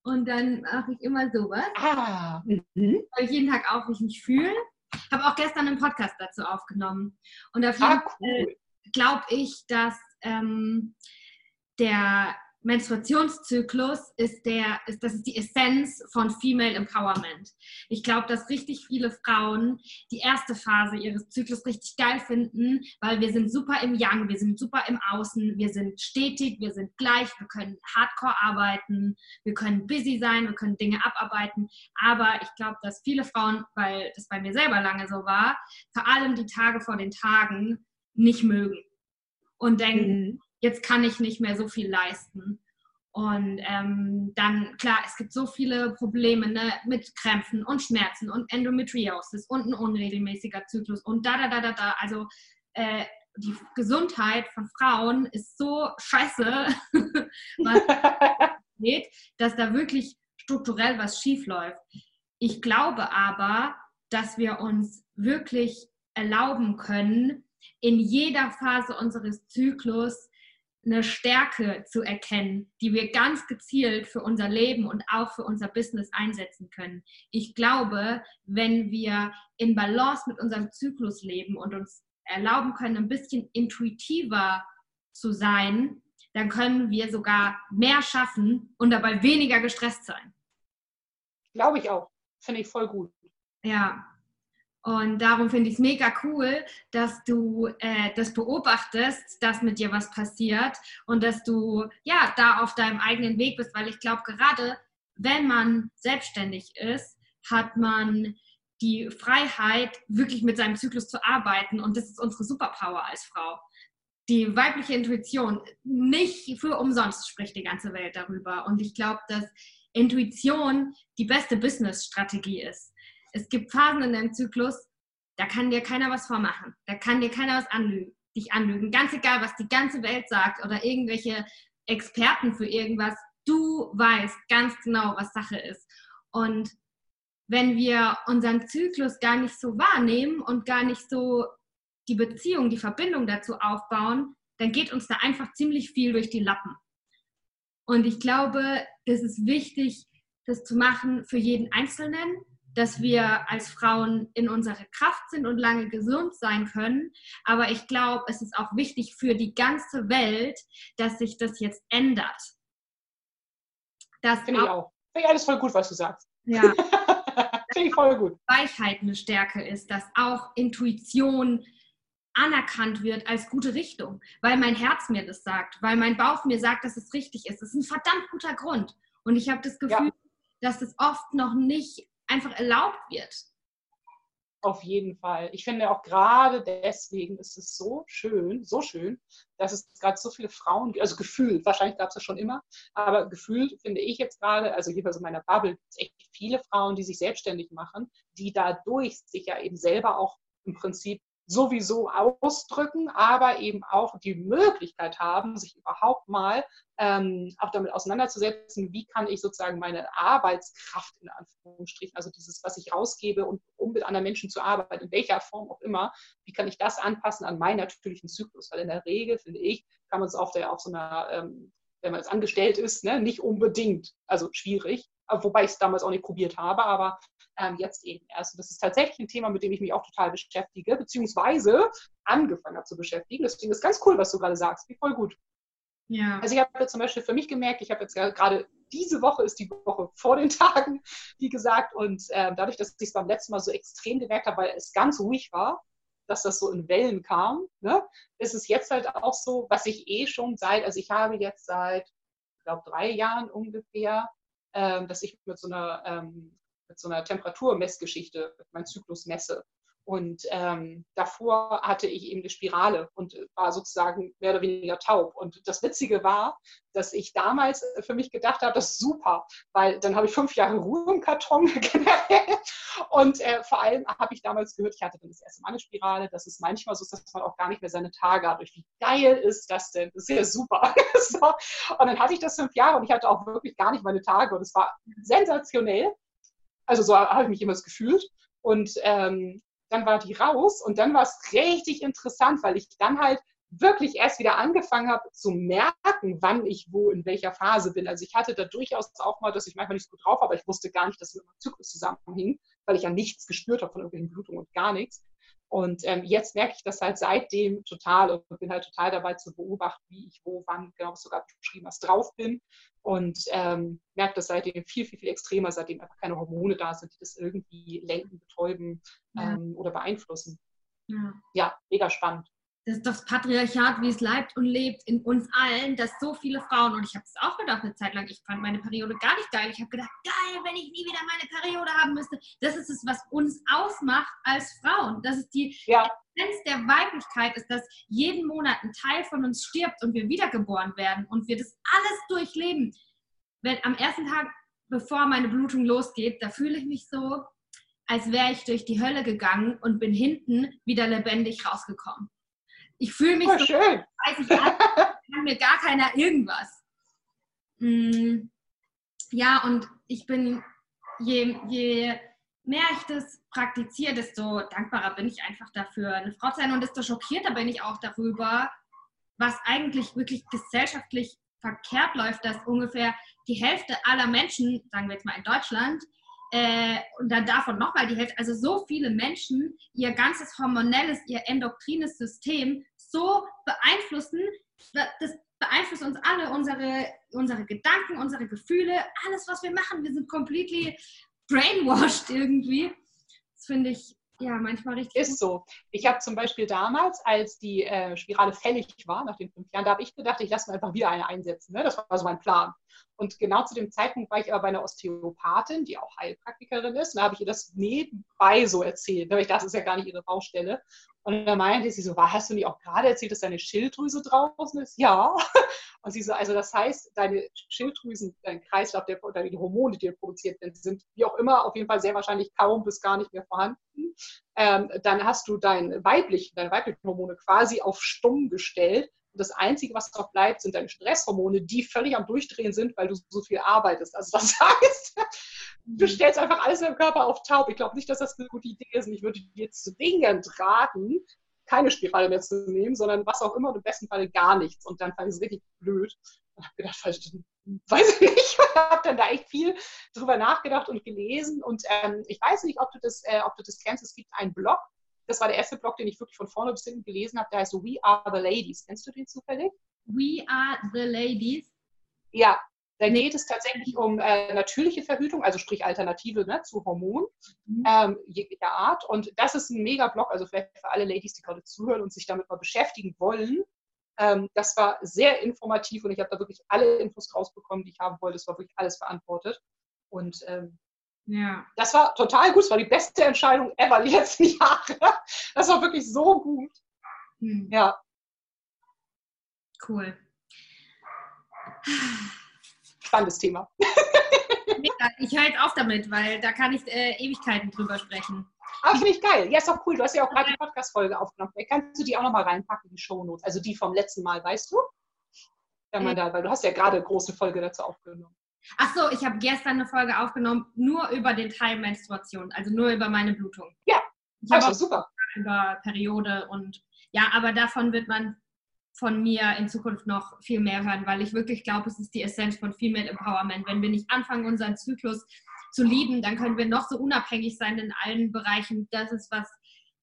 Und dann mache ich immer sowas. Ah. Mhm. Weil ich jeden Tag auf, wie ich mich fühle. Habe auch gestern einen Podcast dazu aufgenommen. Und auf jeden Ah, Fall cool. glaube ich, dass ähm, der Menstruationszyklus ist der, ist, das ist die Essenz von Female Empowerment. Ich glaube, dass richtig viele Frauen die erste Phase ihres Zyklus richtig geil finden, weil wir sind super im Yang, wir sind super im Außen, wir sind stetig, wir sind gleich, wir können hardcore arbeiten, wir können busy sein, wir können Dinge abarbeiten. Aber ich glaube, dass viele Frauen, weil das bei mir selber lange so war, vor allem die Tage vor den Tagen nicht mögen und denken, Mhm. Jetzt kann ich nicht mehr so viel leisten. Und ähm, dann, klar, es gibt so viele Probleme ne, mit Krämpfen und Schmerzen und Endometriosis und ein unregelmäßiger Zyklus und da, da, da, da, da. Also äh, die Gesundheit von Frauen ist so scheiße, *laughs* was *laughs* geht, dass da wirklich strukturell was schief läuft. Ich glaube aber, dass wir uns wirklich erlauben können, in jeder Phase unseres Zyklus eine Stärke zu erkennen, die wir ganz gezielt für unser Leben und auch für unser Business einsetzen können. Ich glaube, wenn wir in Balance mit unserem Zyklus leben und uns erlauben können, ein bisschen intuitiver zu sein, dann können wir sogar mehr schaffen und dabei weniger gestresst sein. Glaube ich auch. Finde ich voll gut. Ja. Und darum finde ich es mega cool, dass du äh, das beobachtest, dass mit dir was passiert und dass du ja da auf deinem eigenen Weg bist, weil ich glaube, gerade wenn man selbstständig ist, hat man die Freiheit, wirklich mit seinem Zyklus zu arbeiten und das ist unsere Superpower als Frau. Die weibliche Intuition, nicht für umsonst spricht die ganze Welt darüber. Und ich glaube, dass Intuition die beste Business-Strategie ist es gibt Phasen in deinem Zyklus, da kann dir keiner was vormachen. Da kann dir keiner was anlügen, dich anlügen. Ganz egal, was die ganze Welt sagt oder irgendwelche Experten für irgendwas. Du weißt ganz genau, was Sache ist. Und wenn wir unseren Zyklus gar nicht so wahrnehmen und gar nicht so die Beziehung, die Verbindung dazu aufbauen, dann geht uns da einfach ziemlich viel durch die Lappen. Und ich glaube, das ist wichtig, das zu machen für jeden Einzelnen, dass wir als Frauen in unserer Kraft sind und lange gesund sein können. Aber ich glaube, es ist auch wichtig für die ganze Welt, dass sich das jetzt ändert. Dass Finde ich auch. Finde ich alles voll gut, was du sagst. Ja. *laughs* Finde ich voll gut. Weichheit eine Stärke ist, dass auch Intuition anerkannt wird als gute Richtung, weil mein Herz mir das sagt, weil mein Bauch mir sagt, dass es richtig ist. Das ist ein verdammt guter Grund. Und ich habe das Gefühl, ja. dass das oft noch nicht einfach erlaubt wird. Auf jeden Fall. Ich finde auch gerade deswegen ist es so schön, so schön, dass es gerade so viele Frauen, also gefühlt, wahrscheinlich gab es das schon immer, aber gefühlt finde ich jetzt gerade, also jedenfalls in meiner Bubble, gibt es echt viele Frauen, die sich selbstständig machen, die dadurch sich ja eben selber auch im Prinzip sowieso ausdrücken, aber eben auch die Möglichkeit haben, sich überhaupt mal ähm, auch damit auseinanderzusetzen, wie kann ich sozusagen meine Arbeitskraft in Anführungsstrichen, also dieses, was ich rausgebe und um mit anderen Menschen zu arbeiten, in welcher Form auch immer, wie kann ich das anpassen an meinen natürlichen Zyklus? Weil in der Regel, finde ich, kann man es auf, der, auf so einer, ähm, wenn man jetzt angestellt ist, ne, nicht unbedingt, also schwierig, wobei ich es damals auch nicht probiert habe, aber ähm, jetzt eben erst. Und das ist tatsächlich ein Thema, mit dem ich mich auch total beschäftige, beziehungsweise angefangen habe zu beschäftigen. Deswegen ist ganz cool, was du gerade sagst. Wie voll gut. Ja. Also ich habe zum Beispiel für mich gemerkt, ich habe jetzt gerade diese Woche ist die Woche vor den *laughs* Tagen, wie gesagt, und äh, dadurch, dass ich es beim letzten Mal so extrem gemerkt habe, weil es ganz ruhig war, dass das so in Wellen kam, ne, ist es jetzt halt auch so, was ich eh schon seit, also ich habe jetzt seit, ich glaube, drei Jahren ungefähr, dass ich mit so einer ähm, mit so einer Temperaturmessgeschichte meinen Zyklus messe. Und ähm, davor hatte ich eben eine Spirale und war sozusagen mehr oder weniger taub. Und das Witzige war, dass ich damals für mich gedacht habe, das ist super, weil dann habe ich fünf Jahre Ruhe im Karton *laughs* generell. Und äh, vor allem habe ich damals gehört, ich hatte dann das erste Mal eine Spirale, dass es manchmal so ist, dass man auch gar nicht mehr seine Tage hat. Wie geil ist das denn? Das ist ja super. *laughs* so. Und dann hatte ich das fünf Jahre und ich hatte auch wirklich gar nicht meine Tage. Und es war sensationell. Also so habe ich mich immer gefühlt. Und ähm, dann war die raus und dann war es richtig interessant, weil ich dann halt wirklich erst wieder angefangen habe zu merken, wann ich wo in welcher Phase bin. Also ich hatte da durchaus auch mal, dass ich manchmal nicht so gut drauf war, aber ich wusste gar nicht, dass es mit meinem Zyklus zusammenhing, weil ich ja nichts gespürt habe von irgendwelchen Blutungen und gar nichts. Und ähm, jetzt merke ich das halt seitdem total und bin halt total dabei zu beobachten, wie ich wo, wann, genau sogar beschrieben was drauf bin. Und ähm, merke das seitdem viel, viel, viel extremer, seitdem einfach keine Hormone da sind, die das irgendwie lenken, betäuben ja. ähm, oder beeinflussen. Ja. ja, mega spannend das ist das Patriarchat, wie es leibt und lebt in uns allen, dass so viele Frauen, und ich habe es auch gedacht eine Zeit lang, ich fand meine Periode gar nicht geil. Ich habe gedacht, geil, wenn ich nie wieder meine Periode haben müsste. Das ist es, was uns ausmacht als Frauen. Das ist die ja. Essenz der Weiblichkeit, ist, dass jeden Monat ein Teil von uns stirbt und wir wiedergeboren werden und wir das alles durchleben. Wenn am ersten Tag, bevor meine Blutung losgeht, da fühle ich mich so, als wäre ich durch die Hölle gegangen und bin hinten wieder lebendig rausgekommen. Ich fühle mich oh, so, schön. weiß ich, kann mir gar keiner irgendwas. Mm, ja, und ich bin, je, je mehr ich das praktiziere, desto dankbarer bin ich einfach dafür, eine Frau zu sein und desto schockierter bin ich auch darüber, was eigentlich wirklich gesellschaftlich verkehrt läuft, dass ungefähr die Hälfte aller Menschen, sagen wir jetzt mal in Deutschland, äh, und dann davon nochmal die Hälfte, also so viele Menschen ihr ganzes hormonelles, ihr endokrines System so beeinflussen, das beeinflusst uns alle, unsere, unsere Gedanken, unsere Gefühle, alles, was wir machen. Wir sind completely brainwashed irgendwie. Das finde ich ja, manchmal richtig. Ist so. Ich habe zum Beispiel damals, als die äh, Spirale fällig war, nach den fünf Jahren, da habe ich gedacht, ich lasse mir einfach wieder eine einsetzen. Ne? Das war so mein Plan. Und genau zu dem Zeitpunkt war ich aber bei einer Osteopathin, die auch Heilpraktikerin ist. Und da habe ich ihr das nebenbei so erzählt. Ne? Ich das ist ja gar nicht ihre Baustelle. Und dann meinte sie so, hast du nicht auch gerade erzählt, dass deine Schilddrüse draußen ist? Ja. *laughs* Und sie so, also das heißt, deine Schilddrüsen, dein Kreislauf, der, deine Hormone, die dir produziert werden, sind wie auch immer auf jeden Fall sehr wahrscheinlich kaum bis gar nicht mehr vorhanden. Ähm, dann hast du dein weiblichen, deine weiblichen Hormone quasi auf stumm gestellt. Und das Einzige, was noch bleibt, sind deine Stresshormone, die völlig am Durchdrehen sind, weil du so viel arbeitest. Also das *laughs* heißt, du stellst einfach alles im Körper auf taub. Ich glaube nicht, dass das eine gute Idee ist. Und ich würde dir zwingend raten, keine Spirale mehr zu nehmen, sondern was auch immer und im besten Falle gar nichts. Und dann fand ich es richtig blöd und habe gedacht, weiß ich nicht, *laughs* ich habe dann da echt viel drüber nachgedacht und gelesen. Und ähm, ich weiß nicht, ob du, das, äh, ob du das kennst. Es gibt einen Blog, das war der erste Blog, den ich wirklich von vorne bis hinten gelesen habe, der heißt We Are the Ladies. Kennst du den zufällig? We Are the Ladies? Ja, da geht es tatsächlich um äh, natürliche Verhütung, also sprich Alternative ne, zu Hormonen mhm. ähm, jeglicher Art. Und das ist ein Mega-Blog, also vielleicht für alle Ladies, die gerade zuhören und sich damit mal beschäftigen wollen. Ähm, das war sehr informativ und ich habe da wirklich alle Infos rausbekommen, die ich haben wollte. Es war wirklich alles beantwortet. Und ähm, ja. das war total gut. Es war die beste Entscheidung ever die letzten *laughs* Jahre. Das war wirklich so gut. Mhm. Ja. Cool spannendes Thema. ich höre jetzt auf damit, weil da kann ich äh, Ewigkeiten drüber sprechen. Aber finde ich geil. Ja, ist doch cool. Du hast ja auch gerade die Podcast-Folge aufgenommen. Vielleicht kannst du die auch nochmal reinpacken, die Shownotes. Also die vom letzten Mal, weißt du? Wenn man da, weil du hast ja gerade eine große Folge dazu aufgenommen. Ach so, ich habe gestern eine Folge aufgenommen, nur über den Teil Menstruation, also nur über meine Blutung. Ja, also super. Über Periode und ja, aber davon wird man von mir in Zukunft noch viel mehr hören, weil ich wirklich glaube, es ist die Essenz von Female Empowerment. Wenn wir nicht anfangen, unseren Zyklus zu lieben, dann können wir noch so unabhängig sein in allen Bereichen. Das ist, was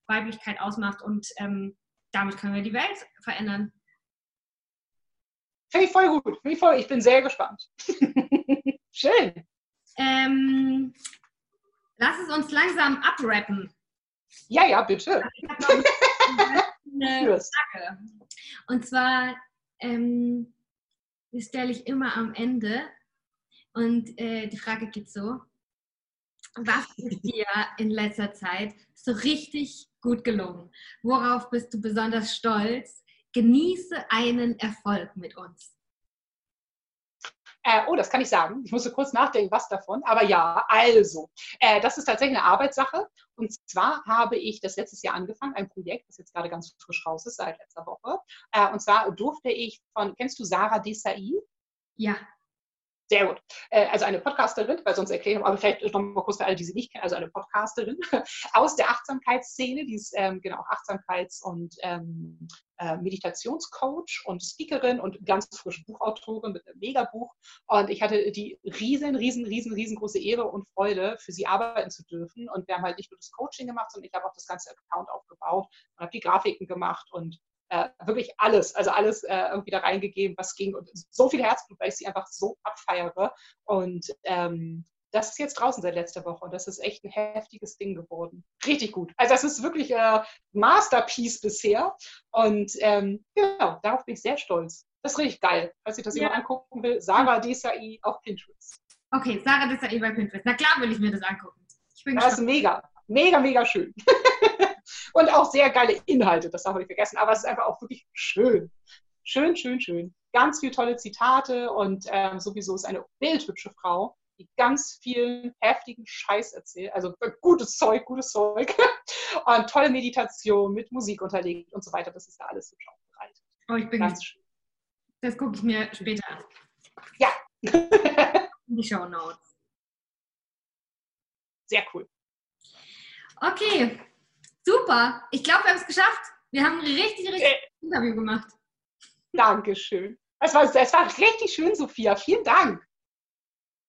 Weiblichkeit ausmacht und ähm, damit können wir die Welt verändern. Finde ich voll gut. Finde ich, voll, ich bin sehr gespannt. *laughs* Schön. Ähm, lass es uns langsam abrappen. Ja, ja, bitte. Eine *laughs* Frage. Und zwar, ähm, die stelle ich immer am Ende. Und äh, die Frage geht so: Was ist dir in letzter Zeit so richtig gut gelungen? Worauf bist du besonders stolz? Genieße einen Erfolg mit uns. Äh, oh, das kann ich sagen. Ich musste kurz nachdenken, was davon. Aber ja, also, äh, das ist tatsächlich eine Arbeitssache. Und zwar habe ich das letztes Jahr angefangen, ein Projekt, das jetzt gerade ganz frisch raus ist, seit letzter Woche. Äh, und zwar durfte ich von, kennst du Sarah Desai? Ja. Sehr gut. Äh, also eine Podcasterin, weil sonst erklären, aber vielleicht noch mal kurz für alle, die sie nicht kennen, also eine Podcasterin *laughs* aus der Achtsamkeitsszene, die ist ähm, genau Achtsamkeits- und ähm, äh, Meditationscoach und Speakerin und ganz frische Buchautorin mit einem Megabuch. Und ich hatte die riesen, riesen, riesen, riesengroße Ehre und Freude, für sie arbeiten zu dürfen. Und wir haben halt nicht nur das Coaching gemacht, sondern ich habe auch das ganze Account aufgebaut und habe die Grafiken gemacht und äh, wirklich alles, also alles äh, irgendwie da reingegeben, was ging. Und so viel Herzblut, weil ich sie einfach so abfeiere. Und ähm, das ist jetzt draußen seit letzter Woche und das ist echt ein heftiges Ding geworden. Richtig gut. Also das ist wirklich äh, Masterpiece bisher. Und ähm, genau, darauf bin ich sehr stolz. Das ist richtig geil. Falls ich das ja. jemand angucken will, Sarah Desai auf Pinterest. Okay, Sarah Desai bei Pinterest. Na klar will ich mir das angucken. Ich bin das gespannt. ist mega, mega, mega schön. *laughs* und auch sehr geile Inhalte, das darf man nicht vergessen. Aber es ist einfach auch wirklich schön. Schön, schön, schön. Ganz viele tolle Zitate und ähm, sowieso ist eine bildhübsche Frau, die ganz viel heftigen Scheiß erzählt. Also gutes Zeug, gutes Zeug. *laughs* und tolle Meditation mit Musik unterlegt und so weiter. Das ist da alles hübsch aufbereitet. Oh, ich bin ganz schön. Das gucke ich mir später an. Ja. *laughs* die Show Notes. Sehr cool. Okay, Super. Ich glaube, wir haben es geschafft. Wir haben ein richtig, richtig äh, Interview gemacht. Dankeschön. Es war, es war richtig schön, Sophia. Vielen Dank.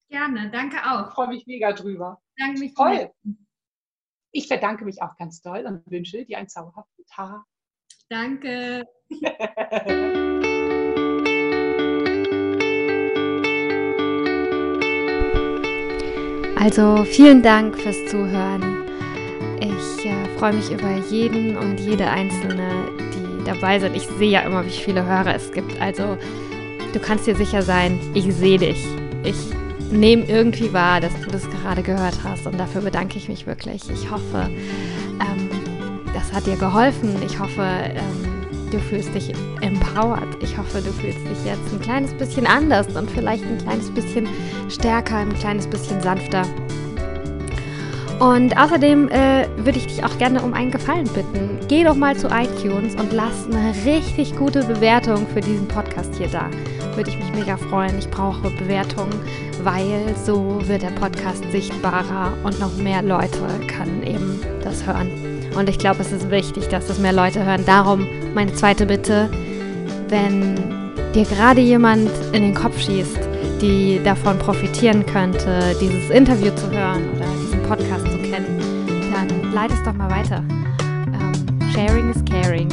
Gerne, danke auch. Ich freue mich mega drüber. Danke mich Toll. Ich verdanke mich auch ganz doll und wünsche dir einen zauberhaften Tag. Danke. *laughs* Also vielen Dank fürs Zuhören. Ich äh, freue mich über jeden und jede einzelne, die dabei sind. Ich sehe ja immer, wie viele Hörer es gibt. Also du kannst dir sicher sein, ich sehe dich. Ich nehme irgendwie wahr, dass du das gerade gehört hast und dafür bedanke ich mich wirklich. Ich hoffe, ähm, das hat dir geholfen. Ich hoffe, ähm, du fühlst dich empowered. Ich hoffe, du fühlst dich jetzt ein kleines bisschen anders und vielleicht ein kleines bisschen stärker, ein kleines bisschen sanfter. Und außerdem äh, würde ich dich auch gerne um einen Gefallen bitten. Geh doch mal zu iTunes und lass eine richtig gute Bewertung für diesen Podcast hier da. Würde ich mich mega freuen. Ich brauche Bewertungen, weil so wird der Podcast sichtbarer und noch mehr Leute können eben das hören. Und ich glaube, es ist wichtig, dass das mehr Leute hören. Darum meine zweite Bitte, wenn dir gerade jemand in den Kopf schießt, die davon profitieren könnte, dieses Interview zu hören oder diesen Podcast dann leite es doch mal weiter. Um, sharing is caring.